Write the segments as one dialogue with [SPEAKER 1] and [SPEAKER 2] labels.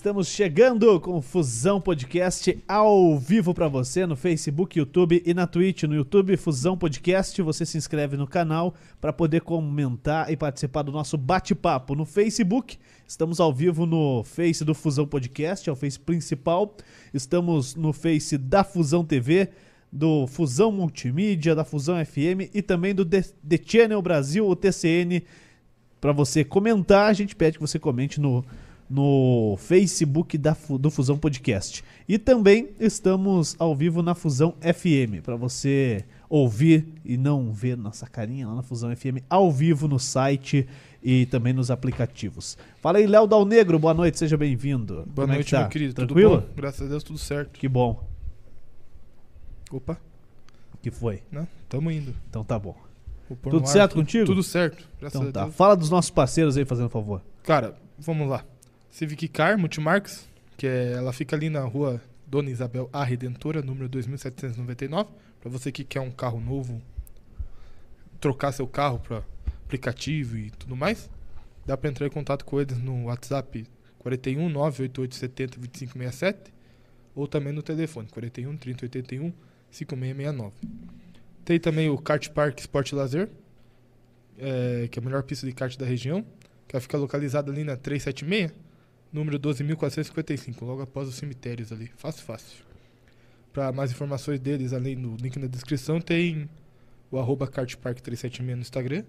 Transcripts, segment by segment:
[SPEAKER 1] Estamos chegando com Fusão Podcast ao vivo para você no Facebook, YouTube e na Twitch. No YouTube, Fusão Podcast, você se inscreve no canal para poder comentar e participar do nosso bate-papo. No Facebook, estamos ao vivo no Face do Fusão Podcast, é o Face principal. Estamos no Face da Fusão TV, do Fusão Multimídia, da Fusão FM e também do The, The Channel Brasil, o TCN. Para você comentar, a gente pede que você comente no no Facebook da, do Fusão Podcast. E também estamos ao vivo na Fusão FM, para você ouvir e não ver nossa carinha lá na Fusão FM, ao vivo no site e também nos aplicativos. Fala aí, Léo Dal Negro, boa noite, seja bem-vindo.
[SPEAKER 2] Boa
[SPEAKER 1] Como
[SPEAKER 2] noite,
[SPEAKER 1] é
[SPEAKER 2] meu querido.
[SPEAKER 1] Tranquilo?
[SPEAKER 2] Tudo bom? Graças a Deus, tudo certo.
[SPEAKER 1] Que bom.
[SPEAKER 2] Opa,
[SPEAKER 1] Que foi?
[SPEAKER 2] né? Tamo indo.
[SPEAKER 1] Então tá bom. Tudo
[SPEAKER 2] ar
[SPEAKER 1] certo
[SPEAKER 2] tudo-
[SPEAKER 1] contigo?
[SPEAKER 2] Tudo certo, graças
[SPEAKER 1] Então tá.
[SPEAKER 2] Deus.
[SPEAKER 1] Fala dos nossos parceiros aí, fazendo favor.
[SPEAKER 2] Cara, vamos lá. Civic Car Multimarcas, que é, ela fica ali na rua Dona Isabel A Redentora, número 2799. Pra você que quer um carro novo, trocar seu carro para aplicativo e tudo mais, dá pra entrar em contato com eles no WhatsApp 41 98870 2567 ou também no telefone 41 3081 5669. Tem também o Kart Park Sport Lazer, é, que é a melhor pista de kart da região, que ela fica localizada ali na 376, número 12.455, logo após os cemitérios ali. Fácil, fácil. Para mais informações deles, além do link na descrição, tem o arroba kartpark376 no Instagram,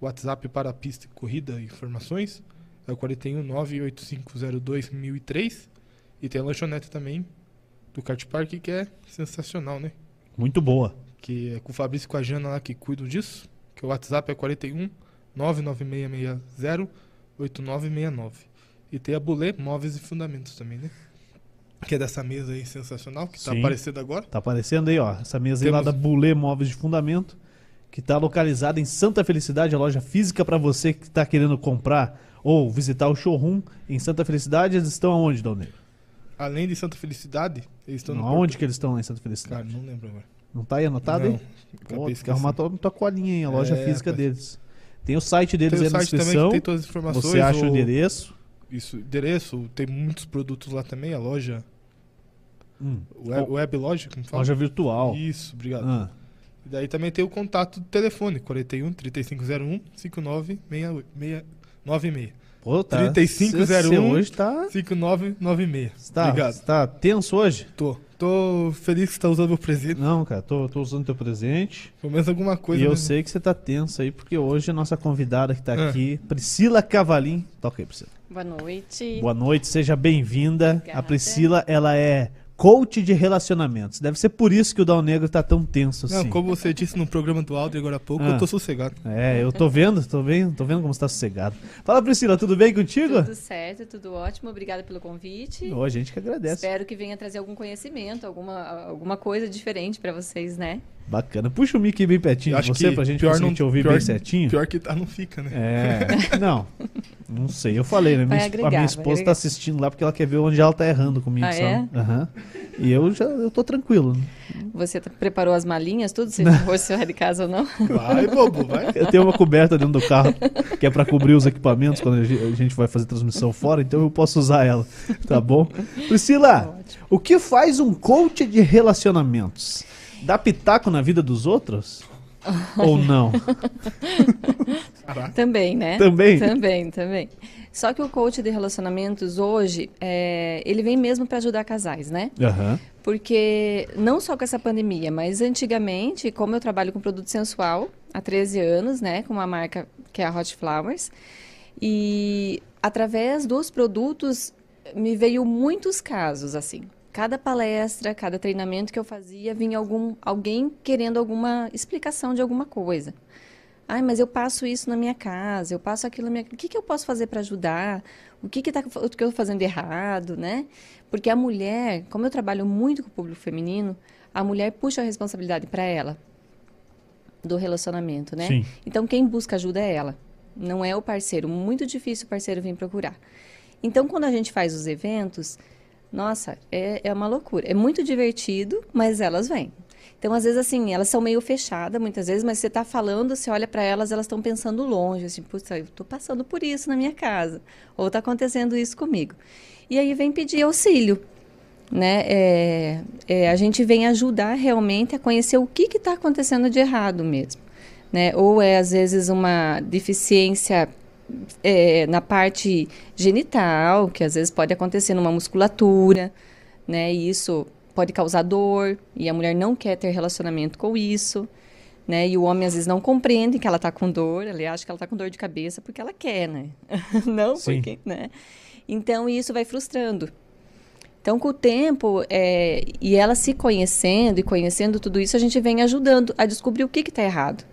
[SPEAKER 2] WhatsApp para a pista e corrida e informações, é o 41 98502 1003, e tem a lanchonete também do Kart Park, que é sensacional, né?
[SPEAKER 1] Muito boa.
[SPEAKER 2] que é com o Fabrício e com a Jana lá que cuidam disso, que o WhatsApp é 41 99660 8969. E tem a Bulê Móveis e Fundamentos também, né? Que é dessa mesa aí sensacional, que tá
[SPEAKER 1] Sim.
[SPEAKER 2] aparecendo agora.
[SPEAKER 1] Tá aparecendo aí, ó, essa mesa aí lá
[SPEAKER 2] Temos-
[SPEAKER 1] da Bulê Móveis de Fundamento, que tá localizada em Santa Felicidade, a loja física para você que tá querendo comprar ou visitar o showroom em Santa Felicidade. Eles estão aonde, Negro?
[SPEAKER 2] Além de Santa Felicidade, eles estão no
[SPEAKER 1] Aonde
[SPEAKER 2] Porto-
[SPEAKER 1] que eles estão lá em Santa
[SPEAKER 2] Cara,
[SPEAKER 1] Felicidade?
[SPEAKER 2] não lembro agora.
[SPEAKER 1] Não tá aí anotado
[SPEAKER 2] não,
[SPEAKER 1] Pô, tem que arrumar tua, tua colinha aí, a loja
[SPEAKER 2] É,
[SPEAKER 1] física
[SPEAKER 2] rapaz.
[SPEAKER 1] deles. Tem o site deles
[SPEAKER 2] Tem
[SPEAKER 1] aí na
[SPEAKER 2] site também
[SPEAKER 1] descrição.
[SPEAKER 2] que tem todas as informações.
[SPEAKER 1] Você acha o
[SPEAKER 2] o
[SPEAKER 1] endereço.
[SPEAKER 2] Isso, endereço, tem muitos produtos lá também, a loja,
[SPEAKER 1] Hum,
[SPEAKER 2] web, web loja, como fala?
[SPEAKER 1] loja virtual.
[SPEAKER 2] Isso, obrigado.
[SPEAKER 1] Ah,
[SPEAKER 2] E daí também tem o contato do telefone, 41 3501 5996.
[SPEAKER 1] pô, tá.
[SPEAKER 2] 3501.
[SPEAKER 1] Você hoje tá,
[SPEAKER 2] 5996.
[SPEAKER 1] tá,
[SPEAKER 2] Obrigado.
[SPEAKER 1] tá tenso hoje?
[SPEAKER 2] Tô. Tô feliz que você tá usando meu presente.
[SPEAKER 1] Não, cara, tô, tô usando teu presente.
[SPEAKER 2] Pelo menos alguma coisa.
[SPEAKER 1] e eu
[SPEAKER 2] né?
[SPEAKER 1] sei que você tá tenso aí, porque hoje a nossa convidada que tá
[SPEAKER 2] Ah.
[SPEAKER 1] aqui, Priscila Cavalim. Toca aí, Priscila.
[SPEAKER 3] Boa noite.
[SPEAKER 1] Boa noite, seja bem-vinda. A. Priscila, ela é coach de relacionamentos. Deve ser por isso que o Dal Negro tá tão tenso
[SPEAKER 2] Não,
[SPEAKER 1] assim.
[SPEAKER 2] como você disse no programa do áudio agora há pouco,
[SPEAKER 1] Ah.
[SPEAKER 2] eu tô sossegado.
[SPEAKER 1] É, eu tô vendo, tô vendo, tô vendo como você tá sossegado. Fala, Priscila, tudo bem contigo?
[SPEAKER 3] Tudo certo, tudo ótimo. Obrigada pelo convite.
[SPEAKER 1] Ô, a gente que agradece.
[SPEAKER 3] Espero que venha trazer algum conhecimento, alguma, alguma coisa diferente para vocês, né?
[SPEAKER 1] Bacana. Puxa o mic bem pertinho de
[SPEAKER 2] Acho
[SPEAKER 1] você
[SPEAKER 2] que
[SPEAKER 1] pra gente
[SPEAKER 2] pior
[SPEAKER 1] conseguir
[SPEAKER 2] não-
[SPEAKER 1] te ouvir
[SPEAKER 2] pior-
[SPEAKER 1] bem certinho.
[SPEAKER 2] Pior que tá, não fica, né?
[SPEAKER 1] É, não, não sei. Eu falei, né? Minha,
[SPEAKER 3] agregar,
[SPEAKER 1] a minha esposa
[SPEAKER 3] agregar.
[SPEAKER 1] tá assistindo lá porque ela quer ver onde ela tá errando comigo,
[SPEAKER 3] Ah,
[SPEAKER 1] sabe?
[SPEAKER 3] é?
[SPEAKER 1] Aham. E eu já eu tô tranquilo.
[SPEAKER 3] Você preparou as malinhas, tudo? Você vai de casa ou não?
[SPEAKER 2] Vai, bobo, vai.
[SPEAKER 1] Eu tenho uma coberta dentro do carro que é pra cobrir os equipamentos quando a gente vai fazer transmissão fora, então eu posso usar ela, tá bom? Priscila,
[SPEAKER 3] Ótimo.
[SPEAKER 1] o que faz um coach de relacionamentos? Dá pitaco na vida dos outros? Ou não?
[SPEAKER 2] Caraca.
[SPEAKER 3] Também, né?
[SPEAKER 1] Também?
[SPEAKER 3] Também, também. Só que o coach de relacionamentos hoje, é, ele vem mesmo para ajudar casais, né?
[SPEAKER 1] Aham.
[SPEAKER 3] Porque não só com essa pandemia, mas antigamente, como eu trabalho com produto sensual há 13 anos, né, com uma marca que é a Hot Flowers, e através dos produtos me veio muitos casos assim. Cada palestra, cada treinamento que eu fazia, vinha algum alguém querendo alguma explicação de alguma coisa. Ai, mas eu passo isso na minha casa, eu passo aquilo na minha... O que, que eu posso fazer para ajudar? O que que, tá, o que eu estou fazendo errado, né? Porque a mulher, como eu trabalho muito com o público feminino, a mulher puxa a responsabilidade para ela do relacionamento, né?
[SPEAKER 1] Sim.
[SPEAKER 3] Então, quem busca ajuda é ela, não é o parceiro. Muito difícil o parceiro vir procurar. Então, quando a gente faz os eventos, nossa, é, é uma loucura. É muito divertido, mas elas vêm. Então, às vezes, assim, elas são meio fechadas, muitas vezes, mas você está falando, você olha para elas, elas estão pensando longe, assim, putz, eu estou passando por isso na minha casa, ou está acontecendo isso comigo. E aí vem pedir auxílio, né? É, é, a gente vem ajudar realmente a conhecer o que está acontecendo de errado mesmo, né? Ou é, às vezes, uma deficiência é, na parte genital, que às vezes pode acontecer numa musculatura, né? E isso pode causar dor e a mulher não quer ter relacionamento com isso, né? E o homem às vezes não compreende que ela está com dor, ele acha que ela está com dor de cabeça porque ela quer, né? não
[SPEAKER 1] Sim.
[SPEAKER 3] porque, né? Então isso vai frustrando. Então, com o tempo é, e ela se conhecendo e conhecendo tudo isso, a gente vem ajudando a descobrir o que está errado,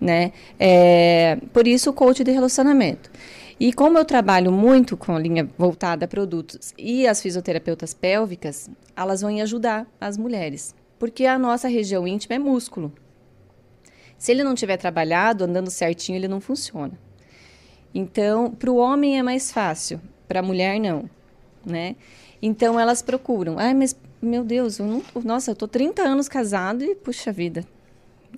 [SPEAKER 3] né? É, por isso o coach de relacionamento. E como eu trabalho muito com a linha voltada a produtos e as fisioterapeutas pélvicas, elas vão ajudar as mulheres. Porque a nossa região íntima é músculo. Se ele não tiver trabalhado, andando certinho, ele não funciona. Então, para o homem é mais fácil, para a mulher não, né? Então elas procuram. Ai, mas meu Deus, eu não, nossa, eu tô 30 anos casado e puxa vida.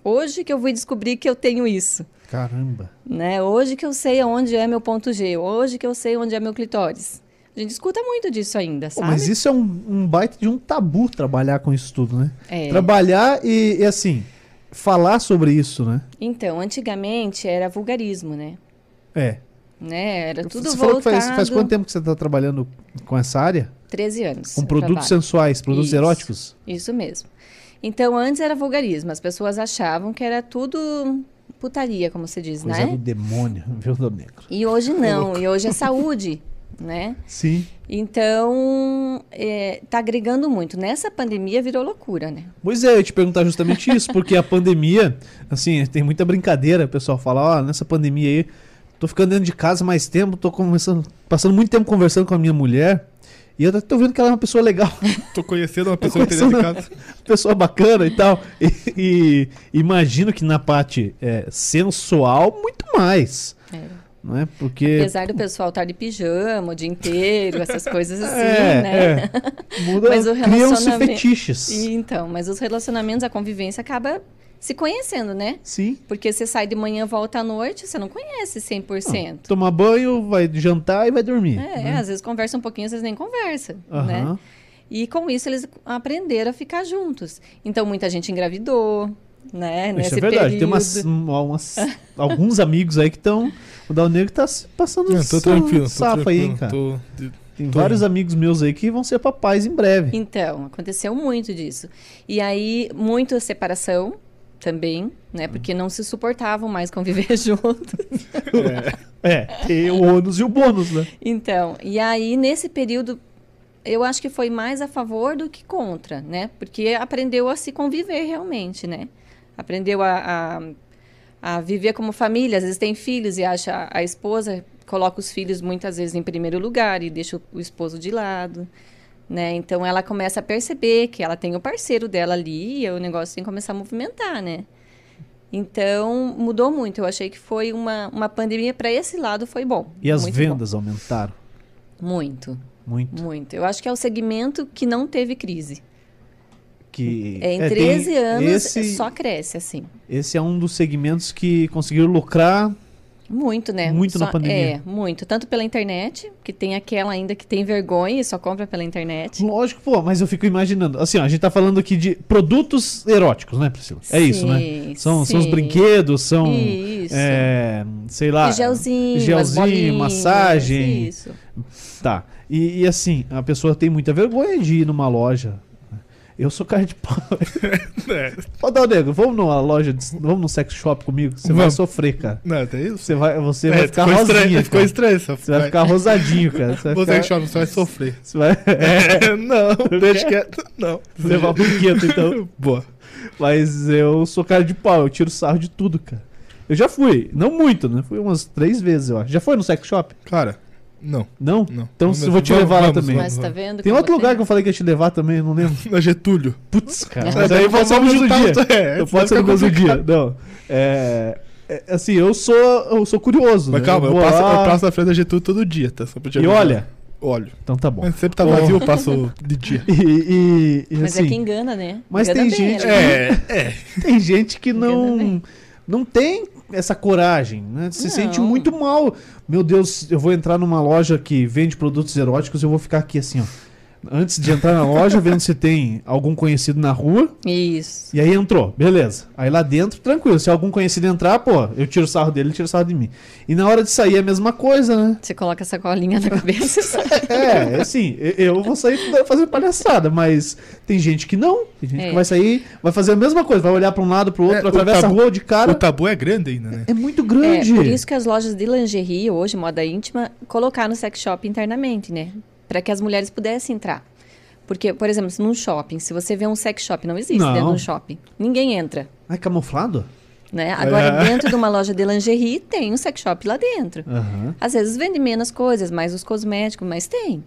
[SPEAKER 3] Hoje que eu vou descobrir que eu tenho isso.
[SPEAKER 1] Caramba.
[SPEAKER 3] Né? Hoje que eu sei onde é meu ponto G, hoje que eu sei onde é meu clitóris. A gente escuta muito disso ainda,
[SPEAKER 1] Pô,
[SPEAKER 3] sabe?
[SPEAKER 1] mas isso é um, um baita de um tabu trabalhar com isso tudo, né?
[SPEAKER 3] É.
[SPEAKER 1] Trabalhar e, e, assim, falar sobre isso, né?
[SPEAKER 3] Então, antigamente era vulgarismo, né?
[SPEAKER 1] É.
[SPEAKER 3] né? Era tudo
[SPEAKER 1] você falou que
[SPEAKER 3] voltado...
[SPEAKER 1] faz, faz quanto tempo que você está trabalhando com essa área?
[SPEAKER 3] 13 anos.
[SPEAKER 1] Com produtos
[SPEAKER 3] trabalho.
[SPEAKER 1] sensuais, produtos
[SPEAKER 3] Isso.
[SPEAKER 1] eróticos?
[SPEAKER 3] Isso mesmo. Então, antes era vulgarismo. As pessoas achavam que era tudo putaria, como se diz,
[SPEAKER 1] Coisa
[SPEAKER 3] né?
[SPEAKER 1] do demônio, viu, do negro?
[SPEAKER 3] E hoje não. E hoje é saúde, né?
[SPEAKER 1] Sim.
[SPEAKER 3] Então, é, tá agregando muito. Nessa pandemia virou loucura, né?
[SPEAKER 1] Pois é, eu ia te perguntar justamente isso, porque a pandemia, assim, tem muita brincadeira, o pessoal fala, ó, nessa pandemia aí, tô ficando dentro de casa mais tempo, tô começando, passando muito tempo conversando com a minha mulher, e eu tô vendo que ela é uma pessoa legal,
[SPEAKER 2] Tô conhecendo uma pessoa casa.
[SPEAKER 1] pessoa bacana e tal. E, e imagino que na parte é, sensual, muito mais.
[SPEAKER 3] É.
[SPEAKER 1] Não é? Porque.
[SPEAKER 3] Apesar do pessoal estar de pijama o dia inteiro, essas coisas assim,
[SPEAKER 1] é,
[SPEAKER 3] né?
[SPEAKER 1] é. Muda,
[SPEAKER 3] Mas o
[SPEAKER 1] criam-se
[SPEAKER 3] relacionamento-
[SPEAKER 1] fetiches.
[SPEAKER 3] Então, mas os relacionamentos, a convivência acaba se conhecendo, né?
[SPEAKER 1] Sim.
[SPEAKER 3] Porque você sai de manhã, volta à noite, você não conhece 100%.
[SPEAKER 1] Tomar banho, vai jantar e vai dormir.
[SPEAKER 3] É,
[SPEAKER 1] né?
[SPEAKER 3] às vezes conversa um pouquinho, às vezes nem conversa, né?
[SPEAKER 1] Aham.
[SPEAKER 3] E com isso eles aprenderam a ficar juntos. Então muita gente engravidou, né?
[SPEAKER 1] Isso
[SPEAKER 3] Nesse
[SPEAKER 1] é verdade.
[SPEAKER 3] período.
[SPEAKER 1] Tem umas, umas- alguns amigos aí que estão. O Dal Negro tá passando
[SPEAKER 2] Não,
[SPEAKER 1] um
[SPEAKER 2] tô tranquilo, tô
[SPEAKER 1] aí, hein,
[SPEAKER 2] tranquilo.
[SPEAKER 1] cara.
[SPEAKER 2] Tô, de-
[SPEAKER 1] Tem
[SPEAKER 2] tô
[SPEAKER 1] vários
[SPEAKER 2] indo.
[SPEAKER 1] amigos meus aí que vão ser papais em breve.
[SPEAKER 3] Então, aconteceu muito disso. E aí, muita separação também, né? Porque não se suportavam mais conviver juntos.
[SPEAKER 1] É, tem o ônus e o bônus, né?
[SPEAKER 3] Então, e aí nesse período eu acho que foi mais a favor do que contra, né? Porque aprendeu a se conviver realmente, né? Aprendeu a, a, a viver como família. Às vezes tem filhos e acha a esposa coloca os filhos muitas vezes em primeiro lugar e deixa o esposo de lado, né? Então ela começa a perceber que ela tem o parceiro dela ali e o negócio tem que começar a movimentar, né? Então mudou muito. Eu achei que foi uma, uma pandemia para esse lado foi bom.
[SPEAKER 1] E as vendas aumentaram
[SPEAKER 3] Bom. Muito.
[SPEAKER 1] muito.
[SPEAKER 3] Muito. Eu acho que é o segmento que não teve crise.
[SPEAKER 1] Que,
[SPEAKER 3] É, em
[SPEAKER 1] é, tem
[SPEAKER 3] 13 anos
[SPEAKER 1] esse,
[SPEAKER 3] só cresce, assim.
[SPEAKER 1] esse é um dos segmentos que conseguiram lucrar.
[SPEAKER 3] Muito, né?
[SPEAKER 1] Muito na
[SPEAKER 3] Só-
[SPEAKER 1] pandemia.
[SPEAKER 3] É, muito. Tanto pela internet, que tem aquela ainda que tem vergonha e só compra pela internet.
[SPEAKER 1] Lógico, pô, mas eu fico imaginando. Assim, ó, a gente tá falando aqui de produtos eróticos, né, Priscila? É isso, né?
[SPEAKER 3] Sim,
[SPEAKER 1] São, são os
[SPEAKER 3] sim.
[SPEAKER 1] brinquedos, são.
[SPEAKER 3] Isso.
[SPEAKER 1] é, sei lá.
[SPEAKER 3] E gelzinho,
[SPEAKER 1] gelzinho,
[SPEAKER 3] as bolinhas,
[SPEAKER 1] massagem.
[SPEAKER 3] Isso.
[SPEAKER 1] Tá. E, e assim, a pessoa tem muita vergonha de ir numa loja. Eu sou cara de pau.
[SPEAKER 2] É,
[SPEAKER 1] Ô, Dal Negro, vamos numa loja, de- vamos no sex shop comigo? Você vai sofrer, cara.
[SPEAKER 2] não, tem isso?
[SPEAKER 1] Você vai, você
[SPEAKER 2] É,
[SPEAKER 1] vai ficar
[SPEAKER 2] ficou estranho,
[SPEAKER 1] rosinha.
[SPEAKER 2] Ficou
[SPEAKER 1] cara.
[SPEAKER 2] estranho.
[SPEAKER 1] Você vai ficar rosadinho, cara. Você vai
[SPEAKER 2] Você
[SPEAKER 1] ficar...
[SPEAKER 2] chora, você vai sofrer.
[SPEAKER 1] Você vai
[SPEAKER 2] É, não, deixa quieto. Não.
[SPEAKER 1] levar brinquedo, então.
[SPEAKER 2] Boa.
[SPEAKER 1] Mas eu sou cara de pau, eu tiro sarro de tudo, cara. Eu já fui, não muito, né? Fui umas três vezes, eu acho. Já foi no sex shop?
[SPEAKER 2] Cara, não,
[SPEAKER 1] Não?
[SPEAKER 2] não.
[SPEAKER 1] Então
[SPEAKER 2] Vamos
[SPEAKER 1] eu vou te
[SPEAKER 2] vamos,
[SPEAKER 1] levar lá
[SPEAKER 2] vamos,
[SPEAKER 1] também.
[SPEAKER 2] vamos,
[SPEAKER 3] Mas tá vendo?
[SPEAKER 1] Tem outro lugar
[SPEAKER 3] tem-
[SPEAKER 1] que eu falei que ia te levar também, eu não lembro.
[SPEAKER 2] Na Getúlio.
[SPEAKER 1] Putz, cara.
[SPEAKER 2] Mas
[SPEAKER 1] Mas
[SPEAKER 2] daí
[SPEAKER 1] aí pode ser no mesmo dia.
[SPEAKER 2] é, senão
[SPEAKER 1] pode ser no mesmo dia. Não. É, é, assim, eu sou, eu sou curioso.
[SPEAKER 2] Mas
[SPEAKER 1] né?
[SPEAKER 2] calma, eu
[SPEAKER 1] vou
[SPEAKER 2] passo,
[SPEAKER 1] lá,
[SPEAKER 2] eu passo na frente da Getúlio todo dia, tá? Só pra te
[SPEAKER 1] E olha,
[SPEAKER 2] Olho.
[SPEAKER 1] Então tá bom.
[SPEAKER 2] Mas sempre tá vazio, eu passo de dia.
[SPEAKER 1] E, e- e,
[SPEAKER 3] Mas
[SPEAKER 1] assim,
[SPEAKER 3] é que engana, né?
[SPEAKER 1] mas
[SPEAKER 3] Engana
[SPEAKER 1] tem
[SPEAKER 3] bem,
[SPEAKER 1] gente-?
[SPEAKER 2] É, é.
[SPEAKER 1] tem gente que
[SPEAKER 3] Engana
[SPEAKER 1] não
[SPEAKER 3] bem.
[SPEAKER 1] não tem essa coragem, né? Se
[SPEAKER 3] Não.
[SPEAKER 1] sente muito mal. Meu Deus, eu vou entrar numa loja que vende produtos eróticos, eu vou ficar aqui assim, ó. Antes de entrar na loja, vendo se tem algum conhecido na rua.
[SPEAKER 3] Isso.
[SPEAKER 1] E aí entrou, beleza. Aí lá dentro, tranquilo. Se algum conhecido entrar, pô, eu tiro sarro dele, ele tira sarro de mim. E na hora de sair é a mesma coisa, né?
[SPEAKER 3] Você coloca essa colinha na cabeça e sai.
[SPEAKER 1] É, é assim, eu- vou sair fazendo palhaçada, mas tem gente que não. Tem gente
[SPEAKER 3] É.
[SPEAKER 1] que vai sair, vai fazer a mesma coisa, vai olhar pra um lado, pro outro,
[SPEAKER 2] É, o
[SPEAKER 1] atravessa
[SPEAKER 2] tabu-
[SPEAKER 1] a rua de cara.
[SPEAKER 2] O tabu é grande ainda, né?
[SPEAKER 1] É muito
[SPEAKER 3] É,
[SPEAKER 1] grande.
[SPEAKER 3] por isso que as lojas de lingerie, hoje, moda íntima, colocaram o sex shop internamente, né? Para que as mulheres pudessem entrar. Porque, por exemplo, num shopping, se você vê um sex shop, não existe
[SPEAKER 1] Não.
[SPEAKER 3] dentro de um shopping. Ninguém entra.
[SPEAKER 1] É camuflado?
[SPEAKER 3] Né? Agora,
[SPEAKER 2] É.
[SPEAKER 3] dentro de uma loja de lingerie, tem um sex shop lá dentro.
[SPEAKER 1] Aham.
[SPEAKER 3] Às vezes vende menos coisas, mais os cosméticos, mas tem.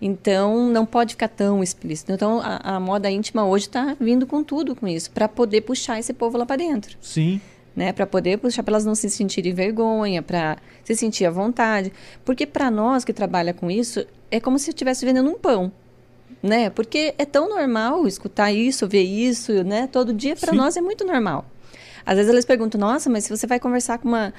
[SPEAKER 3] Então, não pode ficar tão explícito. Então, a, a moda íntima hoje está vindo com tudo com isso, para poder puxar esse povo lá para dentro.
[SPEAKER 1] Sim.
[SPEAKER 3] Né, para poder puxar para elas não se sentirem vergonha, para se sentir à vontade, porque para nós que trabalha com isso é como se estivesse vendendo um pão, né? Porque é tão normal escutar isso, ver isso, né? Todo dia para nós é muito normal. Às vezes eles perguntam: "Nossa, mas se você vai conversar com uma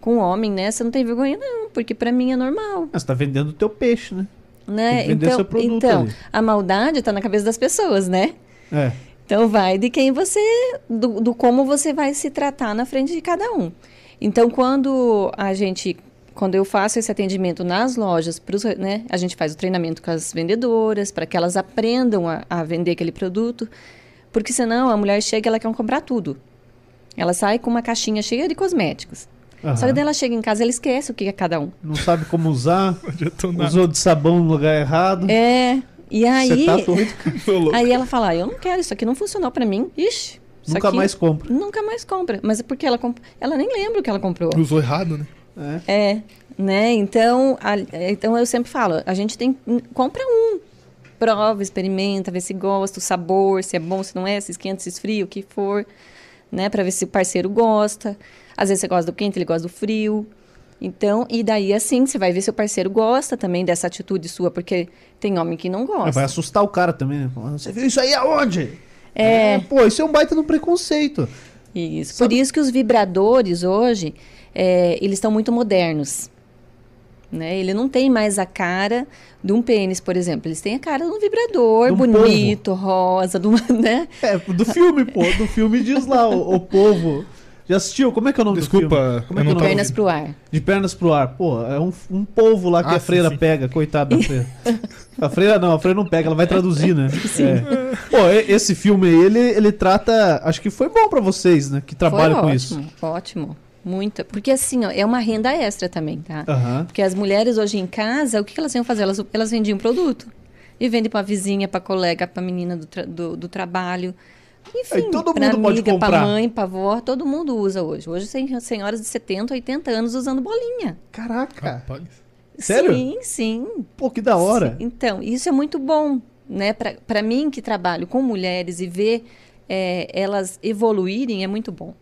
[SPEAKER 3] com um homem, né? Você não tem vergonha não, porque para mim é normal,
[SPEAKER 1] Mas tá vendendo o teu peixe, né?
[SPEAKER 3] né? Então,
[SPEAKER 1] seu produto
[SPEAKER 3] então
[SPEAKER 1] ali.
[SPEAKER 3] a maldade está na cabeça das pessoas, né?
[SPEAKER 1] É.
[SPEAKER 3] Então vai de quem você, do, do como você vai se tratar na frente de cada um. Então quando a gente, quando eu faço esse atendimento nas lojas, pros, né, a gente faz o treinamento com as vendedoras para que elas aprendam a, a vender aquele produto, porque senão a mulher chega e ela quer comprar tudo. Ela sai com uma caixinha cheia de cosméticos.
[SPEAKER 1] Aham.
[SPEAKER 3] Só que daí ela chega em casa, ela esquece o que é cada um.
[SPEAKER 1] Não sabe como usar, usou de sabão no lugar errado.
[SPEAKER 3] É. E aí,
[SPEAKER 1] tá
[SPEAKER 3] aí ela fala: ah, "Eu não quero isso aqui, não funcionou para mim". Ixi.
[SPEAKER 1] Nunca
[SPEAKER 3] aqui-
[SPEAKER 1] mais compra.
[SPEAKER 3] Nunca mais compra. Mas é porque ela comp... ela nem lembra o que ela comprou.
[SPEAKER 2] Usou errado, né?
[SPEAKER 1] É.
[SPEAKER 3] É, né? Então, a- é, então eu sempre falo, a gente tem compra um. Prova, experimenta, vê se gosta, o sabor, se é bom, se não é, se esquenta, se esfria, o que for, né, para ver se o parceiro gosta. Às vezes você gosta do quente, ele gosta do frio. Então, e daí assim, você vai ver se o parceiro gosta também dessa atitude sua, porque tem homem que não
[SPEAKER 1] É,
[SPEAKER 3] gosta.
[SPEAKER 1] vai assustar o cara também, né? Você viu isso aí aonde?
[SPEAKER 3] É.
[SPEAKER 1] Pô, isso é um baita no preconceito.
[SPEAKER 3] Isso.
[SPEAKER 1] Sabe-
[SPEAKER 3] Por isso que os vibradores hoje, é, eles estão muito modernos. Né? Ele não tem mais a cara de um pênis, por exemplo. Eles têm a cara de um vibrador
[SPEAKER 1] um
[SPEAKER 3] bonito, rosa, de uma, né?
[SPEAKER 1] É, do filme, pô. Do filme diz lá, o, o povo. Já assistiu? Como é que é o nome do
[SPEAKER 2] Desculpa,
[SPEAKER 1] filme? É é o
[SPEAKER 2] não
[SPEAKER 1] nome?
[SPEAKER 2] tava
[SPEAKER 3] Pernas pro ar.
[SPEAKER 1] De pernas pro ar. Pô, é um, um polvo lá que
[SPEAKER 2] Ah,
[SPEAKER 1] a
[SPEAKER 2] sim,
[SPEAKER 1] freira
[SPEAKER 2] sim.
[SPEAKER 1] pega, coitada da freira. a freira não, a freira não pega, ela vai traduzir, né? É. Pô, e- esse filme aí, ele, ele trata. Acho que foi bom pra vocês, né? Que trabalham
[SPEAKER 3] Foi
[SPEAKER 1] com
[SPEAKER 3] ótimo,
[SPEAKER 1] isso.
[SPEAKER 3] Ótimo. Muita. Porque assim, ó, é uma renda extra também, tá? Porque as mulheres hoje em casa, o que que elas iam fazer? Elas, elas vendiam produto. E vendem pra vizinha, pra colega, pra menina do, tra- do, do trabalho. Enfim,
[SPEAKER 1] Aí todo
[SPEAKER 3] pra
[SPEAKER 1] mundo pode
[SPEAKER 3] amiga, pra
[SPEAKER 1] comprar.
[SPEAKER 3] mãe, pra avó, todo mundo usa hoje. Hoje tem senhoras de 70, 80 anos usando bolinha.
[SPEAKER 1] Caraca.
[SPEAKER 2] Rapaz.
[SPEAKER 1] Sério?
[SPEAKER 3] Sim, sim.
[SPEAKER 1] Pô, que da hora.
[SPEAKER 3] Sim. Então, isso é muito bom, né? Pra pra mim que trabalho com mulheres e ver é, elas evoluírem é muito bom.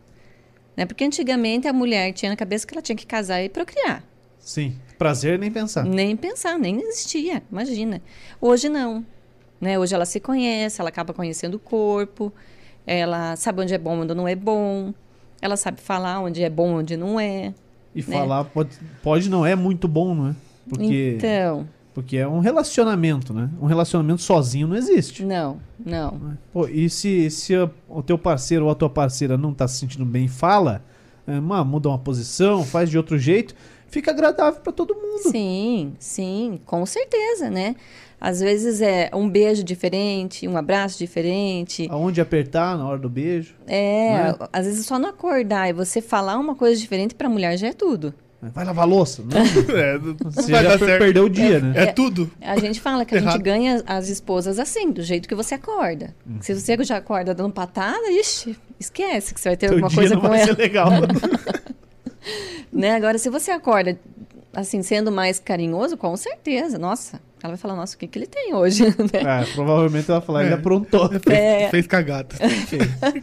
[SPEAKER 3] Né? Porque antigamente a mulher tinha na cabeça que ela tinha que casar e procriar.
[SPEAKER 1] Sim. Prazer nem pensar.
[SPEAKER 3] Nem pensar, nem existia, imagina. Hoje não. Né? Hoje ela se conhece, ela acaba conhecendo o corpo, ela sabe onde é bom, onde não é bom, ela sabe falar onde é bom, onde não é.
[SPEAKER 1] E falar pode, pode não é muito bom, não é? Porque,
[SPEAKER 3] Então,
[SPEAKER 1] porque é um relacionamento, né? Um relacionamento sozinho não existe.
[SPEAKER 3] não, não.
[SPEAKER 1] Pô, e se, se o teu parceiro ou a tua parceira não tá se sentindo bem, fala, é, muda uma posição, faz de outro jeito, fica agradável pra todo mundo.
[SPEAKER 3] Sim, sim, com certeza, né? Às vezes é um beijo diferente, um abraço diferente.
[SPEAKER 1] Aonde apertar na hora do beijo.
[SPEAKER 3] É,
[SPEAKER 1] Né?
[SPEAKER 3] às vezes só não acordar e você falar uma coisa diferente pra mulher já é tudo.
[SPEAKER 1] Vai lavar a louça. Não,
[SPEAKER 2] É, não
[SPEAKER 1] você
[SPEAKER 2] vai
[SPEAKER 1] já per- perdeu o dia, né?
[SPEAKER 2] É tudo.
[SPEAKER 3] A gente fala que a gente ganha as esposas assim, do jeito que você acorda.
[SPEAKER 1] Uhum.
[SPEAKER 3] Se você já acorda dando patada, ixi, esquece que você vai ter
[SPEAKER 1] Teu
[SPEAKER 3] alguma
[SPEAKER 1] dia
[SPEAKER 3] coisa
[SPEAKER 1] não
[SPEAKER 3] com
[SPEAKER 1] vai
[SPEAKER 3] ela.
[SPEAKER 1] ser legal.
[SPEAKER 3] Né? Agora, se você acorda assim, sendo mais carinhoso, com certeza, nossa, ela vai falar, nossa, o que, que ele tem hoje? né?
[SPEAKER 1] é, provavelmente ela vai falar, ele
[SPEAKER 2] É.
[SPEAKER 1] aprontou.
[SPEAKER 2] Fez,
[SPEAKER 3] É.
[SPEAKER 2] fez cagada.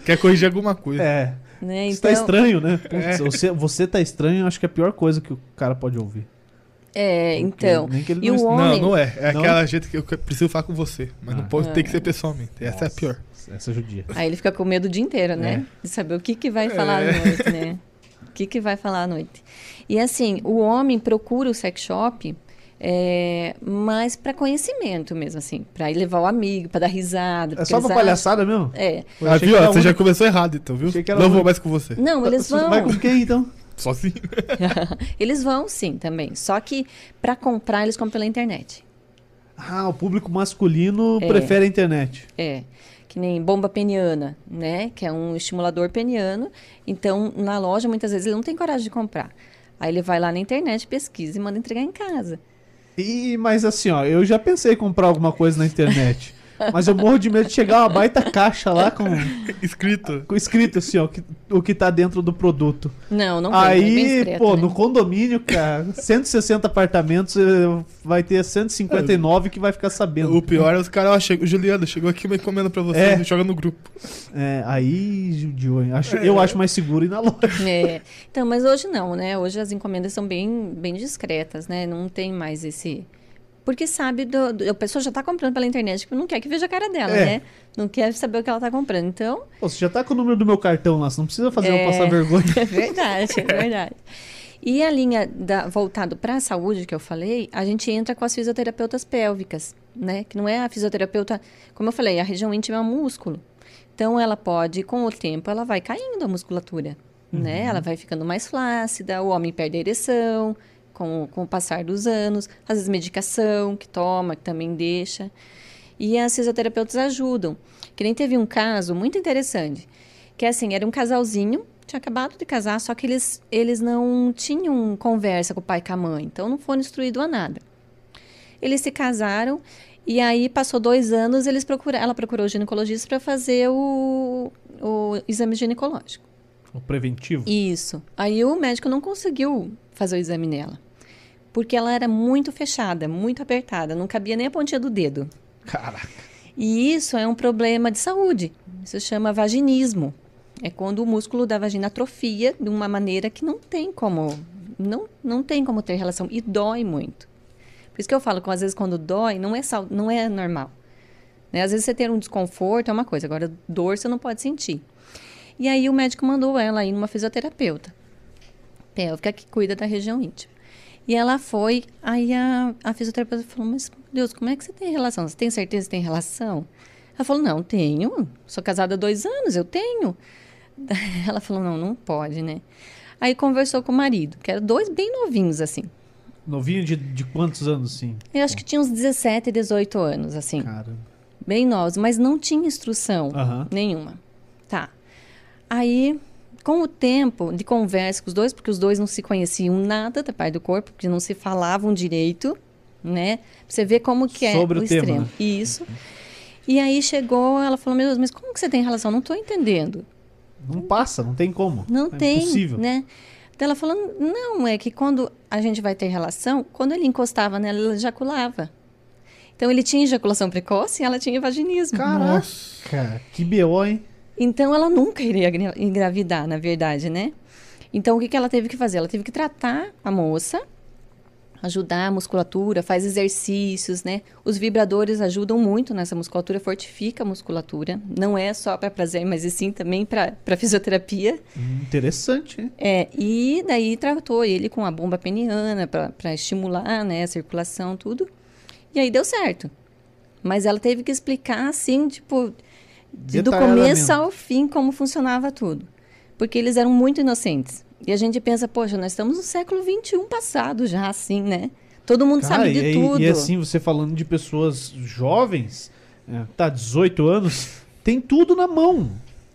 [SPEAKER 2] Quer corrigir alguma coisa.
[SPEAKER 1] É.
[SPEAKER 3] Né?
[SPEAKER 1] Isso tá
[SPEAKER 3] Então,
[SPEAKER 1] estranho, né? Putz,
[SPEAKER 2] É.
[SPEAKER 1] você, você tá estranho, eu acho que é a pior coisa que o cara pode ouvir.
[SPEAKER 3] É, então.
[SPEAKER 1] Nem que ele
[SPEAKER 3] E
[SPEAKER 1] não
[SPEAKER 3] o
[SPEAKER 1] est-
[SPEAKER 3] homem.
[SPEAKER 2] Não, não é. É
[SPEAKER 1] Não?
[SPEAKER 2] aquela gente que eu preciso falar com você. Mas
[SPEAKER 1] Ah.
[SPEAKER 2] não pode ter que ser pessoalmente. Essa é a
[SPEAKER 1] Nossa,
[SPEAKER 2] pior.
[SPEAKER 1] Essa é judia.
[SPEAKER 3] Aí ele fica com medo o dia inteiro, né? De saber o que, que vai falar
[SPEAKER 2] É.
[SPEAKER 3] à noite, né? O que, que vai falar à noite. E assim, o homem procura o sex shop é, mais para conhecimento mesmo, assim. Para ir levar o amigo, para dar risada.
[SPEAKER 1] É só
[SPEAKER 3] eles
[SPEAKER 1] pra
[SPEAKER 3] acham-
[SPEAKER 1] palhaçada mesmo?
[SPEAKER 3] É.
[SPEAKER 1] Eu
[SPEAKER 2] Ah, viu? Você já começou errado, então, viu? Não vou mais com você.
[SPEAKER 3] Não, eles
[SPEAKER 1] Você Vai
[SPEAKER 3] vão.
[SPEAKER 1] com quem, então?
[SPEAKER 2] Sozinho.
[SPEAKER 3] eles vão sim também. Só que para comprar, eles compram pela internet.
[SPEAKER 1] Ah, o público masculino
[SPEAKER 3] É.
[SPEAKER 1] prefere a internet.
[SPEAKER 3] É, que nem bomba peniana, né? Que é um estimulador peniano. Então, na loja, muitas vezes, ele não tem coragem de comprar. Aí ele vai lá na internet, pesquisa e manda entregar em casa.
[SPEAKER 1] E, mas assim, ó, eu já pensei em comprar alguma coisa na internet. Mas eu morro de medo de chegar uma baita caixa lá com,
[SPEAKER 2] Escrito.
[SPEAKER 1] com escrito assim, ó, que- o que tá dentro do produto.
[SPEAKER 3] Não, não é
[SPEAKER 1] Aí,
[SPEAKER 3] discreto,
[SPEAKER 1] pô,
[SPEAKER 3] né?
[SPEAKER 1] no condomínio, cara, 160 apartamentos, eh, vai ter 159 que vai ficar sabendo.
[SPEAKER 2] O pior é os caras, ó, chegou, Juliana, chegou aqui uma encomenda pra você,
[SPEAKER 1] É.
[SPEAKER 2] joga no grupo.
[SPEAKER 1] É, aí, judiou? Acho, Eu acho mais seguro ir na loja.
[SPEAKER 3] É. Então, mas hoje não, né? Hoje as encomendas são bem, bem discretas, né? Não tem mais esse... Porque sabe, do, do- a pessoa já tá comprando pela internet, porque não quer que veja a cara dela,
[SPEAKER 1] É.
[SPEAKER 3] né? Não quer saber o que ela tá comprando. Então,
[SPEAKER 1] Pô, você já tá com o número do meu cartão lá, você não precisa fazer eu
[SPEAKER 3] É.
[SPEAKER 1] passar vergonha.
[SPEAKER 3] É verdade, é verdade. E a linha da, voltado para a saúde que eu falei, a gente entra com as fisioterapeutas pélvicas, né? Que não é a fisioterapeuta, como eu falei, a região íntima é um músculo. Então ela pode, com o tempo, ela vai caindo a musculatura, né? Ela vai ficando mais flácida, o homem perde a ereção com, com o passar dos anos, às vezes medicação que toma, que também deixa. E as fisioterapeutas ajudam. Que nem teve um caso muito interessante, que assim, era um casalzinho, tinha acabado de casar, só que eles, eles não tinham conversa com o pai e com a mãe, então não foram instruídos a nada. Eles se casaram e aí passou dois anos, eles procura, ela procurou o ginecologista para fazer o, o exame ginecológico.
[SPEAKER 1] O preventivo.
[SPEAKER 3] Isso. Aí o médico não conseguiu fazer o exame nela. Porque ela era muito fechada, muito apertada, não cabia nem a pontinha do dedo.
[SPEAKER 1] Caraca.
[SPEAKER 3] E isso é um problema de saúde. Isso chama vaginismo. É quando o músculo da vagina atrofia de uma maneira que não tem como não, não tem como ter relação e dói muito. Por isso que eu falo que às vezes quando dói não é sal, não é normal. Né? Às vezes você ter um desconforto é uma coisa, agora dor você não pode sentir. E aí o médico mandou ela ir numa fisioterapeuta pélvica que cuida da região íntima. E ela foi, aí a, a fisioterapeuta falou, mas Deus, como é que você tem relação? Você tem certeza que tem relação? Ela falou, não, tenho. Sou casada há dois anos, eu tenho. Ela falou, não, não pode, né? Aí conversou com o marido, que eram dois bem novinhos, assim.
[SPEAKER 1] Novinho de, de quantos anos, sim?
[SPEAKER 3] Eu acho que tinha uns 17, 18 anos, assim.
[SPEAKER 1] Cara.
[SPEAKER 3] Bem novos, mas não tinha instrução nenhuma. Tá. Aí, com o tempo de conversa com os dois, porque os dois não se conheciam nada da parte do corpo, porque não se falavam direito, né? Pra você ver como que é
[SPEAKER 1] Sobre
[SPEAKER 3] o,
[SPEAKER 1] o tema,
[SPEAKER 3] extremo.
[SPEAKER 1] né?
[SPEAKER 3] Isso. E aí chegou, ela falou, meu Deus, mas como que você tem relação? Não tô entendendo.
[SPEAKER 1] Não passa, não tem como.
[SPEAKER 3] Não
[SPEAKER 1] é
[SPEAKER 3] tem,
[SPEAKER 1] Impossível.
[SPEAKER 3] né? Então ela falou, não, é que quando a gente vai ter relação, quando ele encostava nela, ela ejaculava. Então ele tinha ejaculação precoce e ela tinha vaginismo.
[SPEAKER 1] Caraca, que BO, hein?
[SPEAKER 3] Então ela nunca iria gra- engravidar, na verdade, né? Então o que, que ela teve que fazer? Ela teve que tratar a moça, ajudar a musculatura, faz exercícios, né? Os vibradores ajudam muito nessa musculatura, fortifica a musculatura. Não é só para prazer, mas e sim também para fisioterapia.
[SPEAKER 1] Hum, Interessante, hein?
[SPEAKER 3] É, e daí tratou ele com a bomba peniana para estimular né, a circulação, tudo. E aí deu certo. Mas ela teve que explicar, assim, tipo, de- do começo ao fim como funcionava tudo. Porque eles eram muito inocentes. E a gente pensa, poxa, nós estamos no século XXI passado já, assim, né? Todo mundo
[SPEAKER 1] Cara,
[SPEAKER 3] sabe de
[SPEAKER 1] e,
[SPEAKER 3] tudo.
[SPEAKER 1] E assim, você falando de pessoas jovens, é, tá, 18 anos, tem tudo na mão.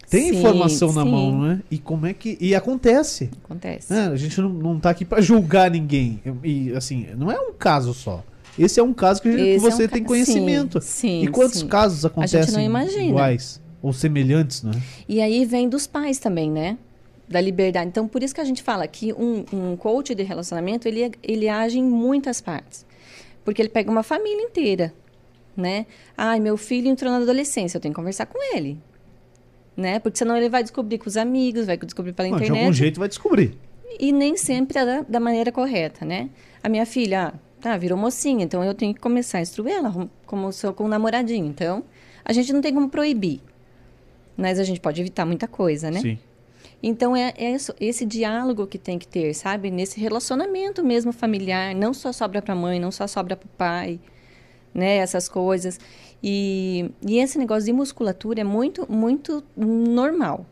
[SPEAKER 1] Tem
[SPEAKER 3] Sim,
[SPEAKER 1] informação na
[SPEAKER 3] sim.
[SPEAKER 1] mão, né? E como é que. E acontece.
[SPEAKER 3] Acontece.
[SPEAKER 1] né? A gente não, não tá aqui pra julgar ninguém. E assim, não é um caso só. Esse é um caso que,
[SPEAKER 3] é
[SPEAKER 1] você
[SPEAKER 3] um
[SPEAKER 1] tem
[SPEAKER 3] ca-
[SPEAKER 1] conhecimento.
[SPEAKER 3] Sim,
[SPEAKER 1] e quantos
[SPEAKER 3] sim.
[SPEAKER 1] casos acontecem iguais? Ou semelhantes, né?
[SPEAKER 3] E aí vem dos pais também, né? Da liberdade. Então, por isso que a gente fala que um, um coach de relacionamento, ele, ele age em muitas partes. Porque ele pega uma família inteira, né? Ai, meu filho entrou na adolescência, eu tenho que conversar com ele. Né? Porque senão ele vai descobrir com os amigos, vai descobrir pela
[SPEAKER 1] Não, de
[SPEAKER 3] internet.
[SPEAKER 1] algum jeito vai descobrir.
[SPEAKER 3] e nem sempre é da, da maneira correta, né? A minha filha, ah, tá, virou mocinha, então eu tenho que começar a instruir ela, como sou com um namoradinho. Então, a gente não tem como proibir, mas a gente pode evitar muita coisa, né?
[SPEAKER 1] Sim.
[SPEAKER 3] Então, é, é isso- esse diálogo que tem que ter, sabe? Nesse relacionamento mesmo familiar. Não só sobra para a mãe, não só sobra para o pai, né? Essas coisas. E, e esse negócio de musculatura é muito, muito normal.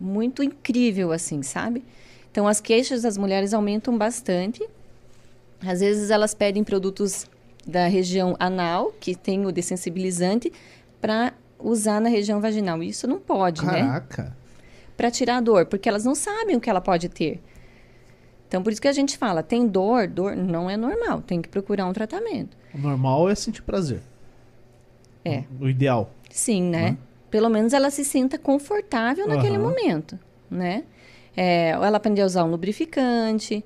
[SPEAKER 3] Muito incrível, assim, sabe? Então, as queixas das mulheres aumentam bastante. Às vezes, elas pedem produtos da região anal, que tem o dessensibilizante, para usar na região vaginal. Isso não pode, né?
[SPEAKER 1] Caraca.
[SPEAKER 3] para tirar a dor, porque elas não sabem o que ela pode ter. Então, por isso que a gente fala, tem dor, dor não é normal, tem que procurar um tratamento.
[SPEAKER 1] O normal é sentir prazer.
[SPEAKER 3] É,
[SPEAKER 1] O ideal.
[SPEAKER 3] sim, né?
[SPEAKER 1] Né?
[SPEAKER 3] Pelo menos ela se sinta confortável naquele
[SPEAKER 1] Aham.
[SPEAKER 3] momento, né? É, ela aprender a usar um lubrificante,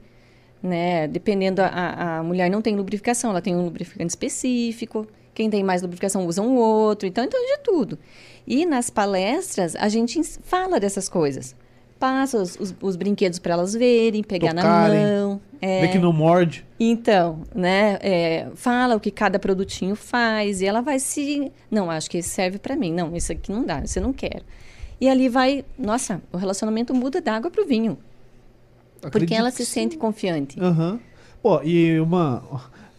[SPEAKER 3] né? Dependendo, a, a mulher não tem lubrificação, ela tem um lubrificante específico. Quem tem mais lubrificação usa um outro. Então, então de tudo. E nas palestras, a gente fala dessas coisas. Passa os, os- os brinquedos para elas verem, pegar
[SPEAKER 1] Tocarem.
[SPEAKER 3] na mão. É.
[SPEAKER 1] Vê que não morde.
[SPEAKER 3] Então, né, é, fala o que cada produtinho faz e ela vai se, não, acho que esse serve para mim, não, esse aqui não dá, esse eu não quero. E ali vai, nossa, o relacionamento muda da água pro vinho, porque ela se
[SPEAKER 1] sim.
[SPEAKER 3] sente confiante.
[SPEAKER 1] Aham. Pô, e uma.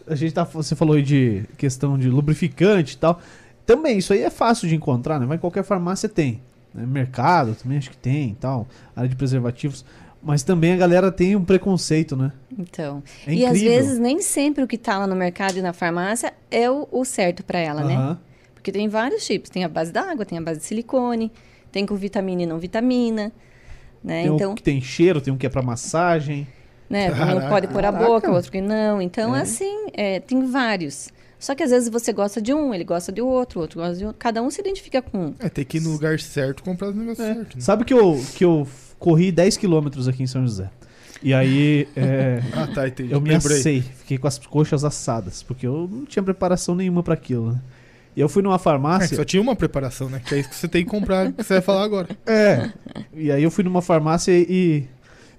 [SPEAKER 1] A gente tá. Você falou aí de questão de lubrificante e tal. Também, isso aí é fácil de encontrar, né? Vai em qualquer farmácia tem. né? Mercado também acho que tem e tal. Área de preservativos. Mas também a galera tem um preconceito, né?
[SPEAKER 3] Então,
[SPEAKER 1] É
[SPEAKER 3] e às vezes nem sempre o que tá lá no mercado e na farmácia é o, o certo para ela, né?
[SPEAKER 1] Aham.
[SPEAKER 3] Porque tem vários tipos, tem a base da água, tem a base de silicone, tem com vitamina e não vitamina, né?
[SPEAKER 1] Tem
[SPEAKER 3] então,
[SPEAKER 1] um que tem cheiro, tem um que é pra massagem.
[SPEAKER 3] né? Um
[SPEAKER 2] Caraca.
[SPEAKER 3] pode pôr a
[SPEAKER 1] Caraca.
[SPEAKER 3] boca, o outro que não. Então,
[SPEAKER 1] É.
[SPEAKER 3] assim, é, tem vários. Só que às vezes você gosta de um, ele gosta de outro, o outro gosta de outro. Cada um se identifica com um.
[SPEAKER 2] É, tem que ir no lugar certo comprar os negócios
[SPEAKER 1] É.
[SPEAKER 2] certos. Né?
[SPEAKER 1] Sabe que eu, que eu corri 10 quilômetros aqui em São José. E aí é,
[SPEAKER 2] Ah, tá, entendi.
[SPEAKER 1] eu me
[SPEAKER 2] Lembrei.
[SPEAKER 1] assei, fiquei com as coxas assadas, porque eu não tinha preparação nenhuma pra aquilo, né? E eu fui numa
[SPEAKER 2] É,
[SPEAKER 1] farmácia.
[SPEAKER 2] só tinha uma preparação, né? Que é isso que você tem que comprar, que você vai falar agora.
[SPEAKER 1] É. E aí eu fui numa farmácia e